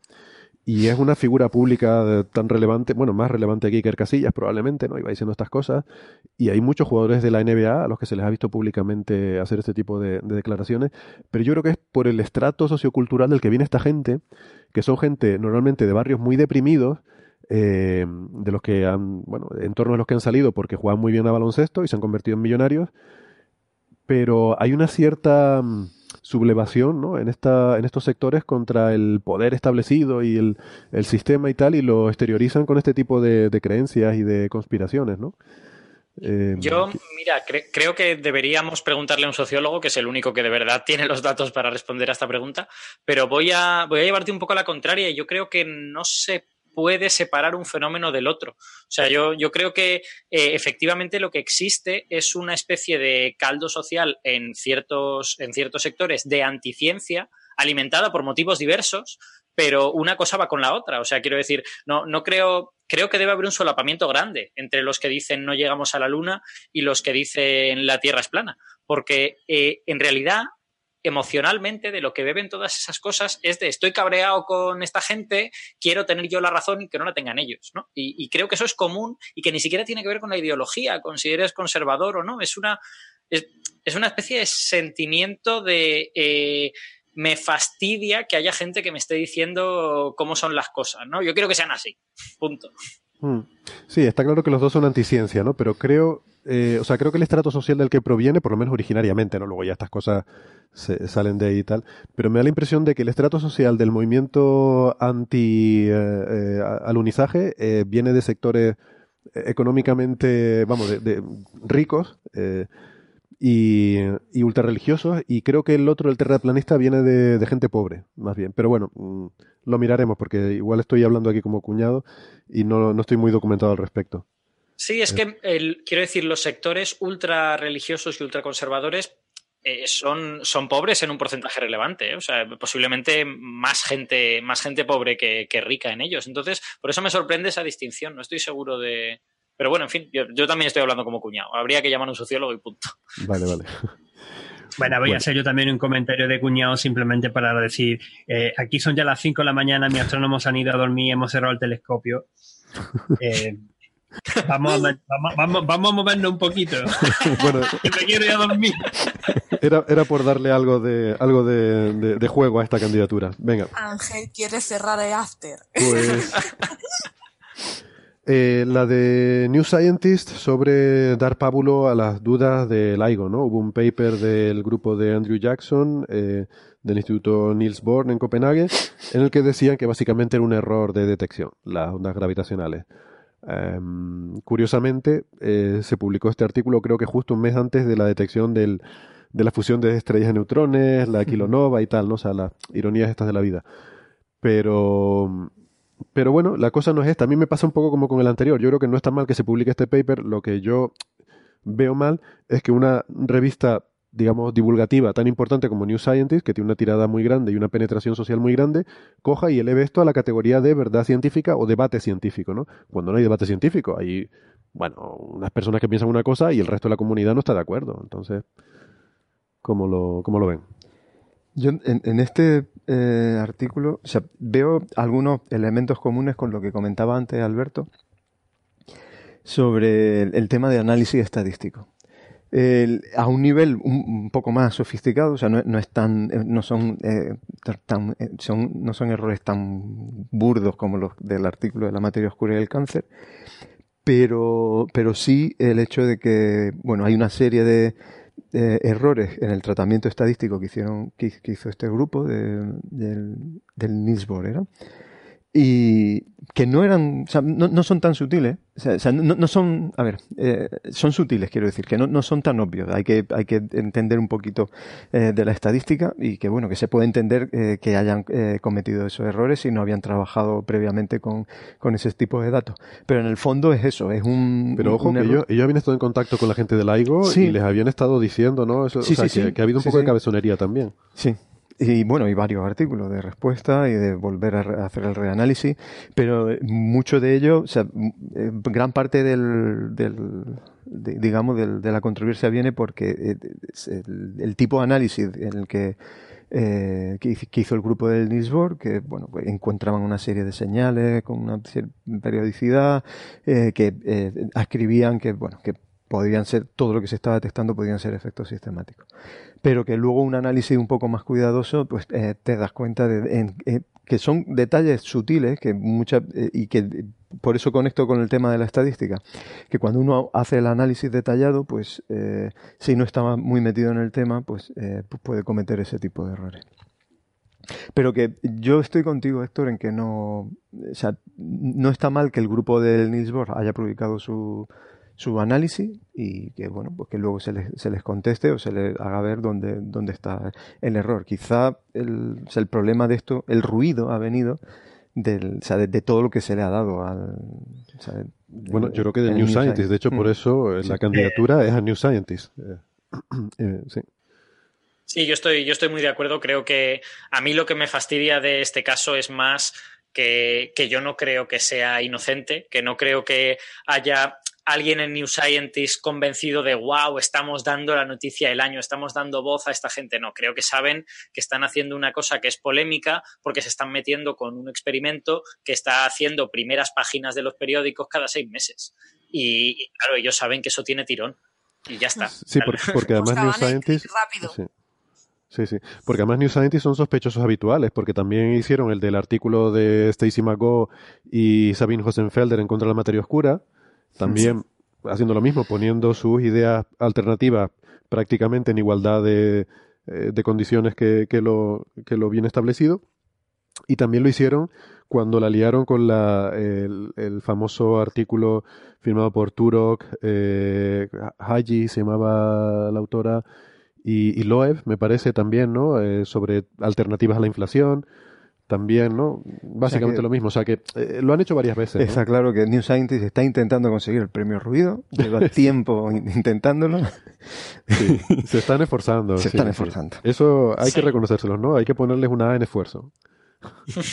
Y es una figura pública tan relevante, bueno, más relevante que Iker Casillas probablemente, ¿no? Iba diciendo estas cosas. Y hay muchos jugadores de la NBA a los que se les ha visto públicamente hacer este tipo de, de declaraciones. Pero yo creo que es por el estrato sociocultural del que viene esta gente, que son gente normalmente de barrios muy deprimidos, eh, de los que han, bueno, en torno a los que han salido porque juegan muy bien a baloncesto y se han convertido en millonarios. Pero hay una cierta mm, sublevación ¿no? en, esta, en estos sectores contra el poder establecido y el, el sistema y tal, y lo exteriorizan con este tipo de, de creencias y de conspiraciones, ¿no? Eh, Yo, mira, cre creo que deberíamos preguntarle a un sociólogo, que es el único que de verdad tiene los datos para responder a esta pregunta, pero voy a, voy a llevarte un poco a la contraria y yo creo que no se puede separar un fenómeno del otro. O sea, yo, yo creo que eh, efectivamente lo que existe es una especie de caldo social en ciertos, en ciertos sectores de anticiencia, alimentada por motivos diversos, pero una cosa va con la otra. O sea, quiero decir, no, no creo, creo que debe haber un solapamiento grande entre los que dicen no llegamos a la luna y los que dicen la Tierra es plana. Porque eh, en realidad emocionalmente de lo que beben todas esas cosas es de estoy cabreado con esta gente, quiero tener yo la razón y que no la tengan ellos, ¿no? Y, creo que eso es común y que ni siquiera tiene que ver con la ideología, con si eres conservador o no, es una, es, es una especie de sentimiento de... Eh, me fastidia que haya gente que me esté diciendo cómo son las cosas, ¿no? Yo quiero que sean así, punto. Hmm. Sí, está claro que los dos son anticiencia, ¿no? Pero creo, eh, o sea, creo que el estrato social del que proviene, por lo menos originariamente, ¿no? Luego ya estas cosas se, salen de ahí y tal, pero me da la impresión de que el estrato social del movimiento anti-alunizaje eh, eh, viene de sectores económicamente, vamos, de, de ricos eh, y, y ultra religiosos, y creo que el otro, el terraplanista, viene de, de gente pobre, más bien. Pero bueno, mm, lo miraremos porque igual estoy hablando aquí como cuñado y no, no estoy muy documentado al respecto. Sí, es que el, quiero decir, los sectores ultra religiosos y ultra conservadores eh, son, son pobres en un porcentaje relevante. ¿eh? O sea, posiblemente más gente, más gente pobre que, que, rica en ellos. Entonces, por eso me sorprende esa distinción. No estoy seguro de. Pero bueno, en fin, yo, yo también estoy hablando como cuñado. Habría que llamar a un sociólogo y punto. Vale, vale. Bueno, voy bueno. a hacer yo también un comentario de cuñado simplemente para decir, eh, aquí son ya las 5 de la mañana, mis astrónomos han ido a dormir, hemos cerrado el telescopio. Eh, vamos, a, vamos, vamos, vamos, a movernos un poquito. bueno, me quiero ir a dormir. Era, era por darle algo de algo de, de, de, juego a esta candidatura. Venga. Ángel quiere cerrar el after. Pues... Eh, la de New Scientist sobre dar pábulo a las dudas de LIGO, ¿no? Hubo un paper del grupo de Andrew Jackson, eh, del Instituto Niels Bohr en Copenhague, en el que decían que básicamente era un error de detección, las ondas gravitacionales. Um, curiosamente, eh, se publicó este artículo creo que justo un mes antes de la detección del, de la fusión de estrellas de neutrones, la kilonova y tal, ¿no? O sea, las ironías estas de la vida. Pero pero bueno, la cosa no es esta. A mí me pasa un poco como con el anterior. Yo creo que no está mal que se publique este paper. Lo que yo veo mal es que una revista, digamos, divulgativa tan importante como New Scientist, que tiene una tirada muy grande y una penetración social muy grande, coja y eleve esto a la categoría de verdad científica o debate científico, ¿no? Cuando no hay debate científico, hay, bueno, unas personas que piensan una cosa y el resto de la comunidad no está de acuerdo. Entonces, ¿cómo lo, cómo lo ven? Yo en, en este eh, artículo veo algunos elementos comunes con lo que comentaba antes Alberto sobre el, tema de análisis estadístico. A un nivel un, poco más sofisticado, o sea, no, no es tan, no son, eh, son, no son errores tan burdos como los del artículo de la materia oscura y el cáncer, pero, pero sí el hecho de que, bueno, hay una serie de, eh, errores en el tratamiento estadístico que hicieron que, que hizo este grupo de, del, del ¿era? Y que no eran, o sea, no, no son tan sutiles, o sea, no, no, son, a ver, eh, son sutiles, quiero decir, que no, no, son tan obvios. Hay que, hay que entender un poquito eh, de la estadística y que, bueno, que se puede entender eh, que hayan eh, cometido esos errores y no habían trabajado previamente con, con ese tipo de datos. Pero en el fondo es eso, es un. Pero ojo, un que ellos, ellos habían estado en contacto con la gente del AIGO Sí. y les habían estado diciendo, ¿no? Eso, Sí, o sea, sí, que, sí. que ha habido un poco de cabezonería también. Sí. Y bueno, y varios artículos de respuesta y de volver a hacer el reanálisis, pero eh, mucho de ello, o sea, eh, gran parte del, del de- digamos, del- de la controversia viene porque eh, el, tipo de análisis en el que, eh, que, hizo, el grupo del Niels que bueno, pues encontraban una serie de señales con una periodicidad, eh, que eh, que, bueno, que podrían ser, todo lo que se estaba detectando podrían ser efectos sistemáticos pero que luego un análisis un poco más cuidadoso, pues eh, te das cuenta de eh, que son detalles sutiles que mucha, eh, y que por eso conecto con el tema de la estadística, que cuando uno hace el análisis detallado, pues si no está muy metido en el tema, pues pu- puede cometer ese tipo de errores. Pero que yo estoy contigo, Héctor, en que no, o sea, no está mal que el grupo del Niels Bohr haya publicado su, su análisis y que bueno pues que luego se les, se les conteste o se les haga ver dónde, dónde está el error quizá el, o sea, el problema de esto el ruido ha venido del, o sea, de, de todo lo que se le ha dado al o sea, Bueno, yo creo que del el New New Scientist. Scientist. De hecho, por Mm. eso eh, Sí. la candidatura es a New Scientist. Eh, eh, sí. Sí, yo estoy, yo estoy muy de acuerdo. Creo que a mí lo que me fastidia de este caso es más que, que yo no creo que sea inocente, que no creo que haya alguien en New Scientist convencido de wow, estamos dando la noticia del año, estamos dando voz a esta gente. No, creo que saben que están haciendo una cosa que es polémica porque se están metiendo con un experimento que está haciendo primeras páginas de los periódicos cada seis meses. Y, y claro, ellos saben que eso tiene tirón. Y ya está. Sí, por- porque además New Scientist. rápido. Sí. Sí, sí. Porque además New Scientist son sospechosos habituales, porque también hicieron el del artículo de Stacy McGo y Sabine Hosenfelder en contra de la materia oscura, también haciendo lo mismo, poniendo sus ideas alternativas prácticamente en igualdad de, eh, de condiciones que, que lo, que lo bien establecido. Y también lo hicieron cuando la liaron con la, el, el famoso artículo firmado por Turok, eh, Haji se llamaba la autora, y, y Loeb, me parece también, ¿no? Eh, sobre alternativas a la inflación, también, ¿no? Básicamente que- lo mismo, o sea que eh, lo han hecho varias veces. ¿no? Está claro que New Scientist está intentando conseguir el premio ruido, lleva tiempo in- intentándolo. Sí, se están esforzando. Se sí, están sí. esforzando. Eso hay Sí. que reconocérselos, ¿no? Hay que ponerles una A en esfuerzo.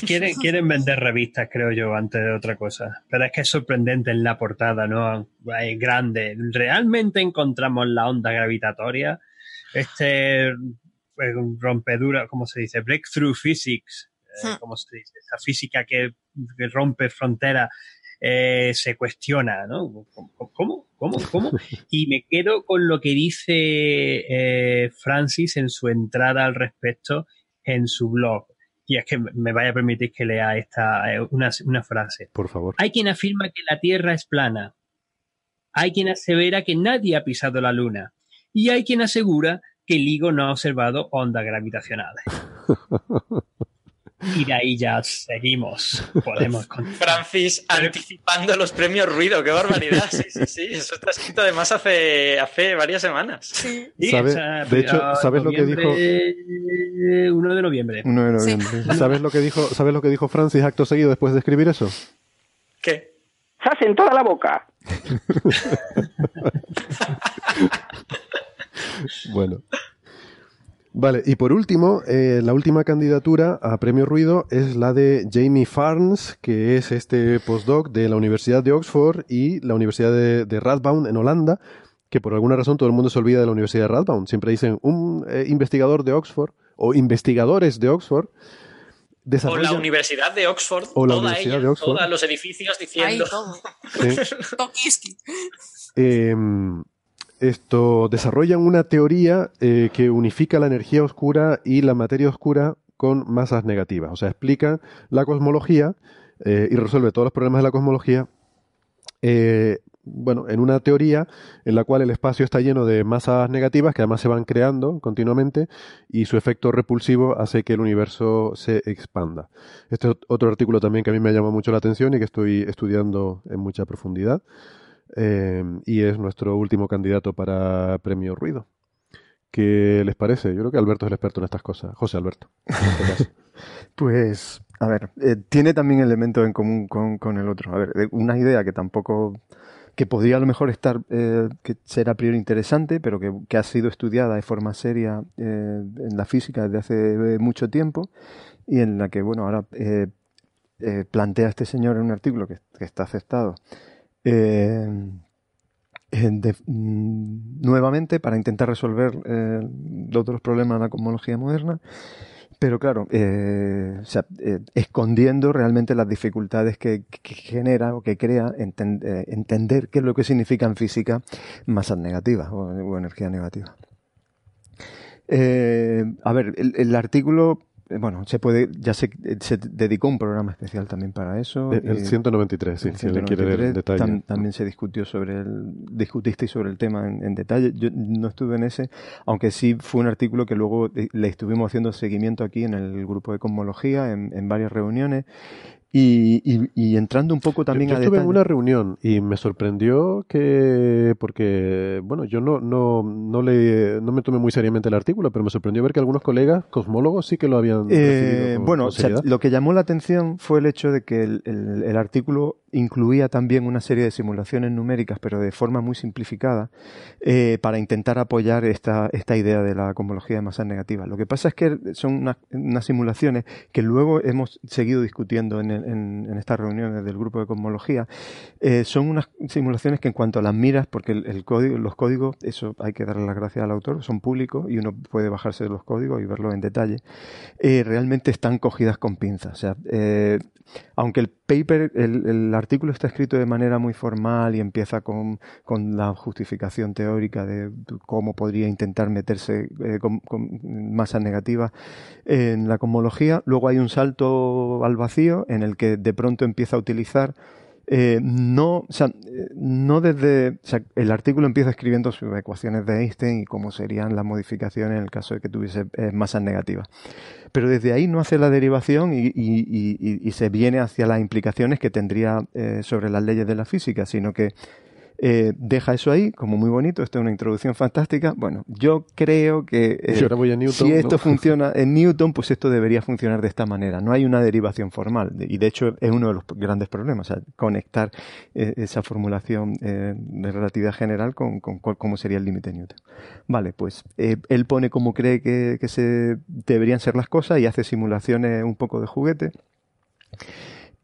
Quieren, quieren vender revistas, creo yo, antes de otra cosa. Pero es que es sorprendente en la portada, ¿no? Es grande. ¿Realmente encontramos la onda gravitatoria? Este eh, rompedura, ¿cómo se dice? Breakthrough physics, eh, Hmm. ¿cómo se dice? Esa física que, que rompe fronteras. eh, se cuestiona, ¿no? ¿Cómo? ¿Cómo? ¿Cómo? Y me quedo con lo que dice eh, Francis en su entrada al respecto en su blog. Y es que me vaya a permitir que lea esta eh, una, una frase. Por favor. Hay quien afirma que la Tierra es plana. Hay quien asevera que nadie ha pisado la Luna. Y hay quien asegura que el LIGO no ha observado ondas gravitacionales. Y de ahí ya seguimos. Podemos continuar. Francis anticipando los premios ruido, qué barbaridad. Sí, sí, sí. Eso está escrito además hace, hace varias semanas. Sí. ¿Sabe- o sea, de hecho, ¿sabes lo que noviembre- 1 de noviembre. 1 de Sí. noviembre. ¿Sabes lo que dijo, ¿sabes lo que dijo Francis acto seguido después de escribir eso? ¿Qué? ¡Sas en toda la boca! Bueno. Vale, y por último, eh, la última candidatura a Premio Ruido es la de Jamie Farns, que es este postdoc de la Universidad de Oxford y la Universidad de, de Radboud en Holanda, que por alguna razón todo el mundo se olvida de la Universidad de Radboud. Siempre dicen un eh, investigador de Oxford o investigadores de Oxford. O la Universidad de Oxford, O la toda Universidad ella, de Oxford. todos los edificios Ahí diciendo. todo. Sí. Tokiski. Eh, esto desarrollan una teoría eh, que unifica la energía oscura y la materia oscura con masas negativas. O sea, explica la cosmología eh, y resuelve todos los problemas de la cosmología eh, bueno, en una teoría en la cual el espacio está lleno de masas negativas que además se van creando continuamente y su efecto repulsivo hace que el universo se expanda. Este es otro artículo también que a mí me llama mucho la atención y que estoy estudiando en mucha profundidad. Eh, y es nuestro último candidato para premio Ruido. ¿Qué les parece? Yo creo que Alberto es el experto en estas cosas. José Alberto. este pues, a ver, eh, tiene también elementos en común con, el otro. A ver, eh, una idea que tampoco, que podría a lo mejor estar, eh, que ser a priori interesante, pero que, ha sido estudiada de forma seria en la física desde hace mucho tiempo y en la que, bueno, ahora plantea este señor en un artículo que, está aceptado. Mm, nuevamente para intentar resolver otros problemas de la cosmología moderna pero claro, eh, eh, escondiendo realmente las dificultades que, genera o que crea eh, entender qué es lo que significa en física masas negativas o, energía negativa. a ver, el, artículo eh, bueno, se puede, ya se, se, dedicó un programa especial también para eso. El, 193, sí, si le quiere detalle. también se discutió sobre el, discutisteis sobre el tema en, detalle. Yo no estuve en ese, aunque sí fue un artículo que luego eh, le estuvimos haciendo seguimiento aquí en el grupo de cosmología, en, en varias reuniones, y, y, entrando un poco también yo, yo estuve en una reunión y me sorprendió que, porque, bueno, yo no, no, no, le, no me tomé muy seriamente el artículo, pero me sorprendió ver que algunos colegas cosmólogos sí que lo habían eh, Bueno, lo que llamó la atención fue el hecho de que el, el, artículo incluía también una serie de simulaciones numéricas, pero de forma muy simplificada, eh, para intentar apoyar esta, esta idea de la cosmología de masas negativas. Lo que pasa es que son unas simulaciones que luego hemos seguido discutiendo en estas reuniones del grupo de cosmología, eh, son unas simulaciones que en cuanto a las miras, porque el, código, los códigos, eso hay que darle las gracias al autor, son públicos y uno puede bajarse los códigos y verlos en detalle, eh, realmente están cogidas con pinzas. O sea, aunque el paper, el, artículo está escrito de manera muy formal y empieza con, la justificación teórica de cómo podría intentar meterse con, con negativas en la cosmología, luego hay un salto al vacío en el que de pronto empieza a utilizar eh, no, no desde. el artículo empieza escribiendo sobre ecuaciones de Einstein y cómo serían las modificaciones en el caso de que tuviese eh, masas negativas. Pero desde ahí no hace la derivación y, se viene hacia las implicaciones que tendría eh, sobre las leyes de la física, sino que eh, deja eso ahí, como muy bonito, esto es una introducción fantástica. Bueno, yo creo que eh, si esto funciona en Newton, pues esto debería funcionar de esta manera. No hay una derivación formal y de hecho es uno de los grandes problemas, conectar eh, esa formulación de relatividad general con, cómo sería el límite Newton. Vale, pues él pone cómo cree que, que se deberían ser las cosas y hace simulaciones un poco de juguete.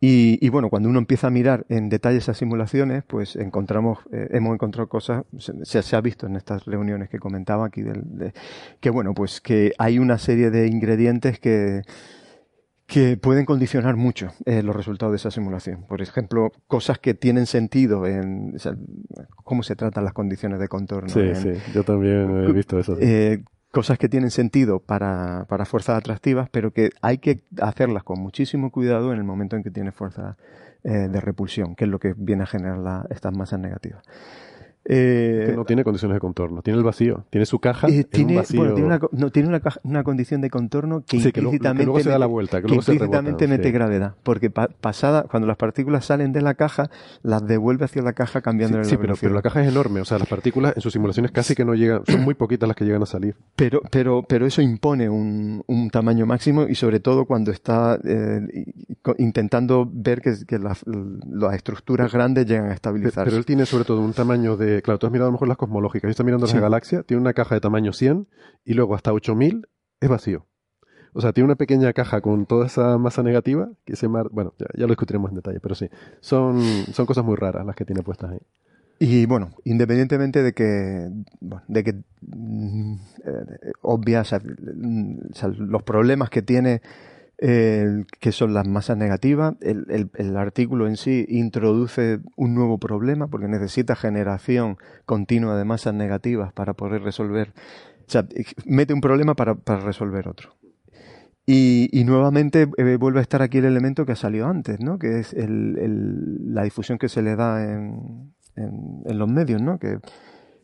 Y, bueno, cuando uno empieza a mirar en detalle esas simulaciones, pues encontramos, eh, hemos encontrado cosas, se, se, ha visto en estas reuniones que comentaba aquí, del, que bueno, pues que hay una serie de ingredientes que, que pueden condicionar mucho eh, los resultados de esa simulación. Por ejemplo, cosas que tienen sentido en cómo se tratan las condiciones de contorno. Sí, sí, yo también he visto eso. Eh, cosas que tienen sentido para, para, fuerzas atractivas, pero que hay que hacerlas con muchísimo cuidado en el momento en que tiene fuerza eh, de repulsión, que es lo que viene a generar estas masas negativas. Eh, no tiene condiciones de contorno, tiene el vacío, tiene su caja. Eh, tiene, tiene, una, no, tiene una, una, condición de contorno que implícitamente, se da la vuelta, que, mete gravedad, porque pasada, cuando las partículas salen de la caja, las devuelve hacia la caja cambiando el Sí, pero, pero, la caja es enorme, o sea, las partículas en sus simulaciones casi que no llegan, son muy poquitas las que llegan a salir. Pero, pero, pero eso impone un, un tamaño máximo y sobre todo cuando está eh, intentando ver que, que las estructuras grandes llegan a estabilizarse. Pero él tiene sobre todo un tamaño de claro, tú has mirado a lo mejor las cosmológicas, yo estoy mirando la galaxia, tiene una caja de tamaño 100 y luego hasta 8000 es vacío. O sea, tiene una pequeña caja con toda esa masa negativa que se mar... Bueno, ya, lo discutiremos en detalle, pero sí, son, son cosas muy raras las que tiene puestas ahí. Y bueno, independientemente de que, de que mm, eh, obvias los problemas que tiene que son las masas negativas. El, el, artículo en sí introduce un nuevo problema porque necesita generación continua de masas negativas para poder resolver. O sea, mete un problema para, para resolver otro. Y, y nuevamente eh, vuelve a estar aquí el elemento que ha salido antes, ¿no? que es el, la difusión que se le da en, en, en los medios, ¿no? Que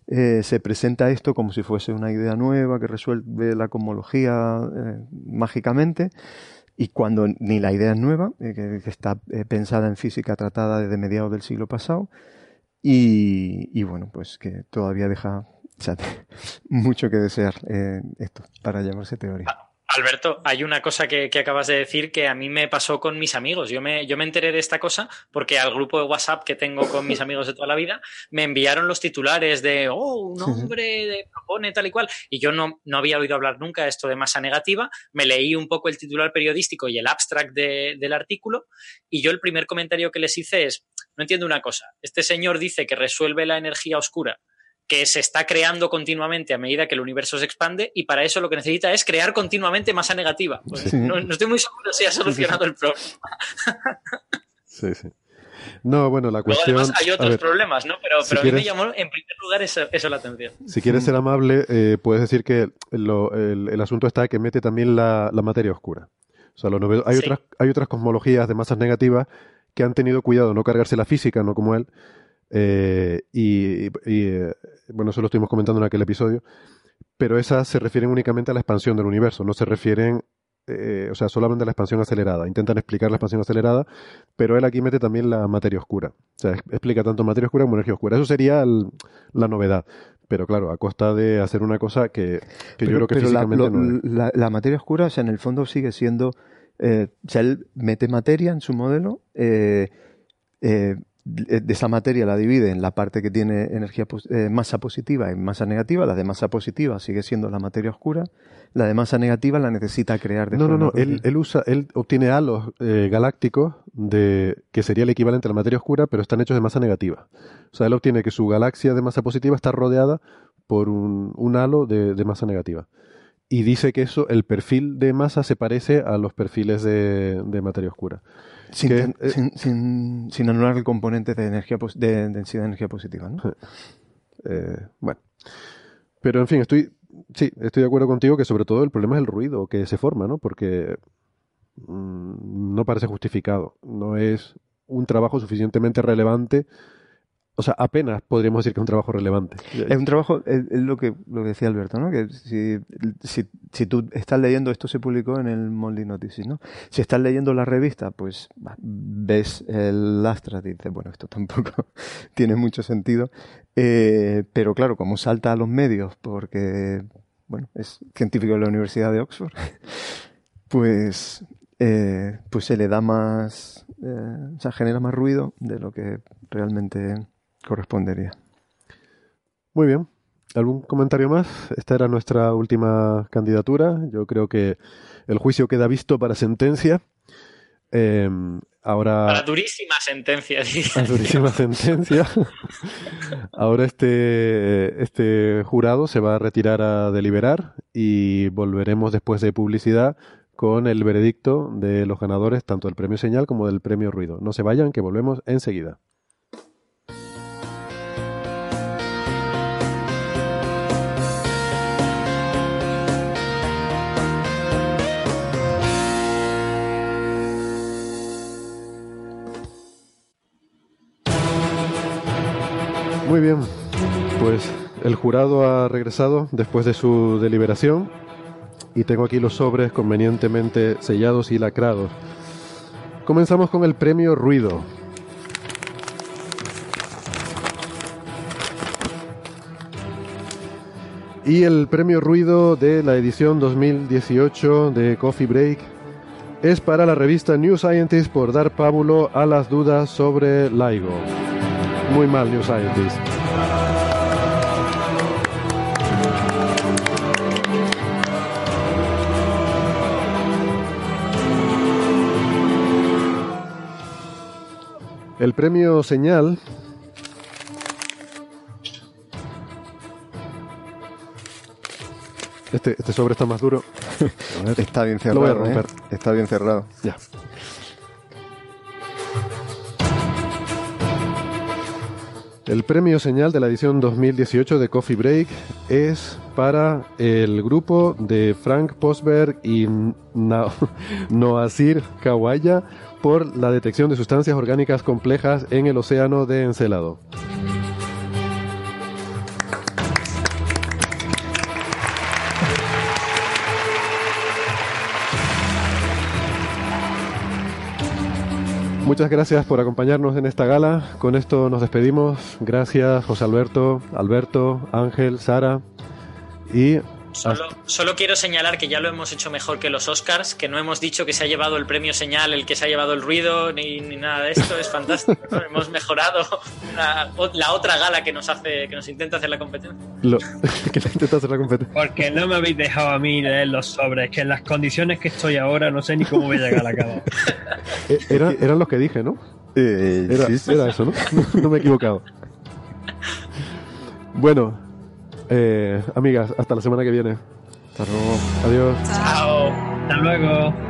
eh, se presenta esto como si fuese una idea nueva que resuelve la cosmología eh, mágicamente y cuando ni la idea es nueva, eh, que, está pensada en física tratada desde mediados del siglo pasado y, y bueno, pues que todavía deja mucho que desear esto para llamarse teoría. Alberto, hay una cosa que, que, acabas de decir que a mí me pasó con mis amigos. Yo me, yo me enteré de esta cosa porque al grupo de WhatsApp que tengo con mis amigos de toda la vida me enviaron los titulares de, oh, un hombre de propone tal y cual. Y yo no, no había oído hablar nunca de esto de masa negativa. Me leí un poco el titular periodístico y el abstract de, del artículo. Y yo el primer comentario que les hice es, no entiendo una cosa. Este señor dice que resuelve la energía oscura que se está creando continuamente a medida que el universo se expande y para eso lo que necesita es crear continuamente masa negativa. Pues sí. no, no, estoy muy seguro si ha solucionado el problema. Sí, sí. No, bueno, la cuestión. Luego, además, hay otros ver, problemas, ¿no? Pero, si pero a mí me llamó en primer lugar eso, eso la atención. Si quieres ser amable, eh, puedes decir que lo, el, el, asunto está que mete también la, la materia oscura. O sea, lo novedo, hay, sí. otras, hay otras cosmologías de masas negativas que han tenido cuidado de no cargarse la física, no como él, eh, y, y eh, bueno, eso lo estuvimos comentando en aquel episodio, pero esas se refieren únicamente a la expansión del universo, no se refieren, eh, o sea, solamente a la expansión acelerada. Intentan explicar la expansión acelerada, pero él aquí mete también la materia oscura. O sea, explica tanto materia oscura como energía oscura. Eso sería el, la novedad. Pero claro, a costa de hacer una cosa que, que pero, yo creo que físicamente la, no es. la, la, materia oscura, o sea, en el fondo sigue siendo. Eh, o sea, él mete materia en su modelo. Eh, eh, de esa materia la divide en la parte que tiene energía eh, masa positiva y masa negativa. La de masa positiva sigue siendo la materia oscura. La de masa negativa la necesita crear de No, no, no. forma Él, él, usa, él obtiene halos eh, galácticos de que sería el equivalente a la materia oscura, pero están hechos de masa negativa. O sea, él obtiene que su galaxia de masa positiva está rodeada por un, un halo de, de masa negativa y dice que eso, el perfil de masa se parece a los perfiles de, de materia oscura. Sin, que, ten, eh, sin, sin, sin, anular el componente de, energía de densidad de energía positiva, ¿no? Eh, bueno. Pero en fin, estoy, sí, estoy de acuerdo contigo que sobre todo el problema es el ruido que se forma, ¿no? Porque mmm, no parece justificado. No es un trabajo suficientemente relevante o sea, apenas podríamos decir que es un trabajo relevante. Es un trabajo, es, lo, que, lo que decía Alberto, ¿no? Que si, si, si, tú estás leyendo, esto se publicó en el Monthly Notices, ¿no? Si estás leyendo la revista, pues ves el Astra y dices, bueno, esto tampoco tiene mucho sentido. Eh, pero claro, como salta a los medios, porque, bueno, es científico de la Universidad de Oxford, pues, eh, pues se le da más, eh, o sea, genera más ruido de lo que realmente correspondería. Muy bien. ¿Algún comentario más? Esta era nuestra última candidatura. Yo creo que el juicio queda visto para sentencia. Eh, ahora. Para durísima sentencia. Para durísima sentencia. ahora este, este jurado se va a retirar a deliberar y volveremos después de publicidad con el veredicto de los ganadores tanto del premio señal como del premio ruido. No se vayan, que volvemos enseguida. Muy bien, pues el jurado ha regresado después de su deliberación y tengo aquí los sobres convenientemente sellados y lacrados. Comenzamos con el premio Ruido. Y el premio Ruido de la edición 2018 de Coffee Break es para la revista New Scientist por dar pábulo a las dudas sobre LIGO. Muy mal, New Scientist. El premio Señal Este, este, sobre está más duro. está bien cerrado. Lo voy a romper. ¿eh? Está bien cerrado. Ya. El premio señal de la edición 2018 de Coffee Break es para el grupo de Frank Posberg y no Noasir Kawaya por la detección de sustancias orgánicas complejas en el océano de Encelado. Muchas gracias por acompañarnos en esta gala. Con esto nos despedimos. Gracias, José Alberto, Alberto, Ángel, Sara. Y Solo, solo, quiero señalar que ya lo hemos hecho mejor que los Oscars, que no hemos dicho que se ha llevado el premio señal el que se ha llevado el ruido, ni, ni nada de esto, es fantástico. ¿no? hemos mejorado la, la, otra gala que nos hace, que nos intenta hacer la competencia. Lo, que intenta hacer la competencia. Porque no me habéis dejado a mí leer los sobres, que en las condiciones que estoy ahora no sé ni cómo voy a llegar a cabo. Era, eran los que dije, ¿no? Eh, era, sí, sí, era eso, ¿no? no me he equivocado. Bueno, eh, amigas, hasta la semana que viene. Hasta luego. Adiós. Chao. Hasta luego.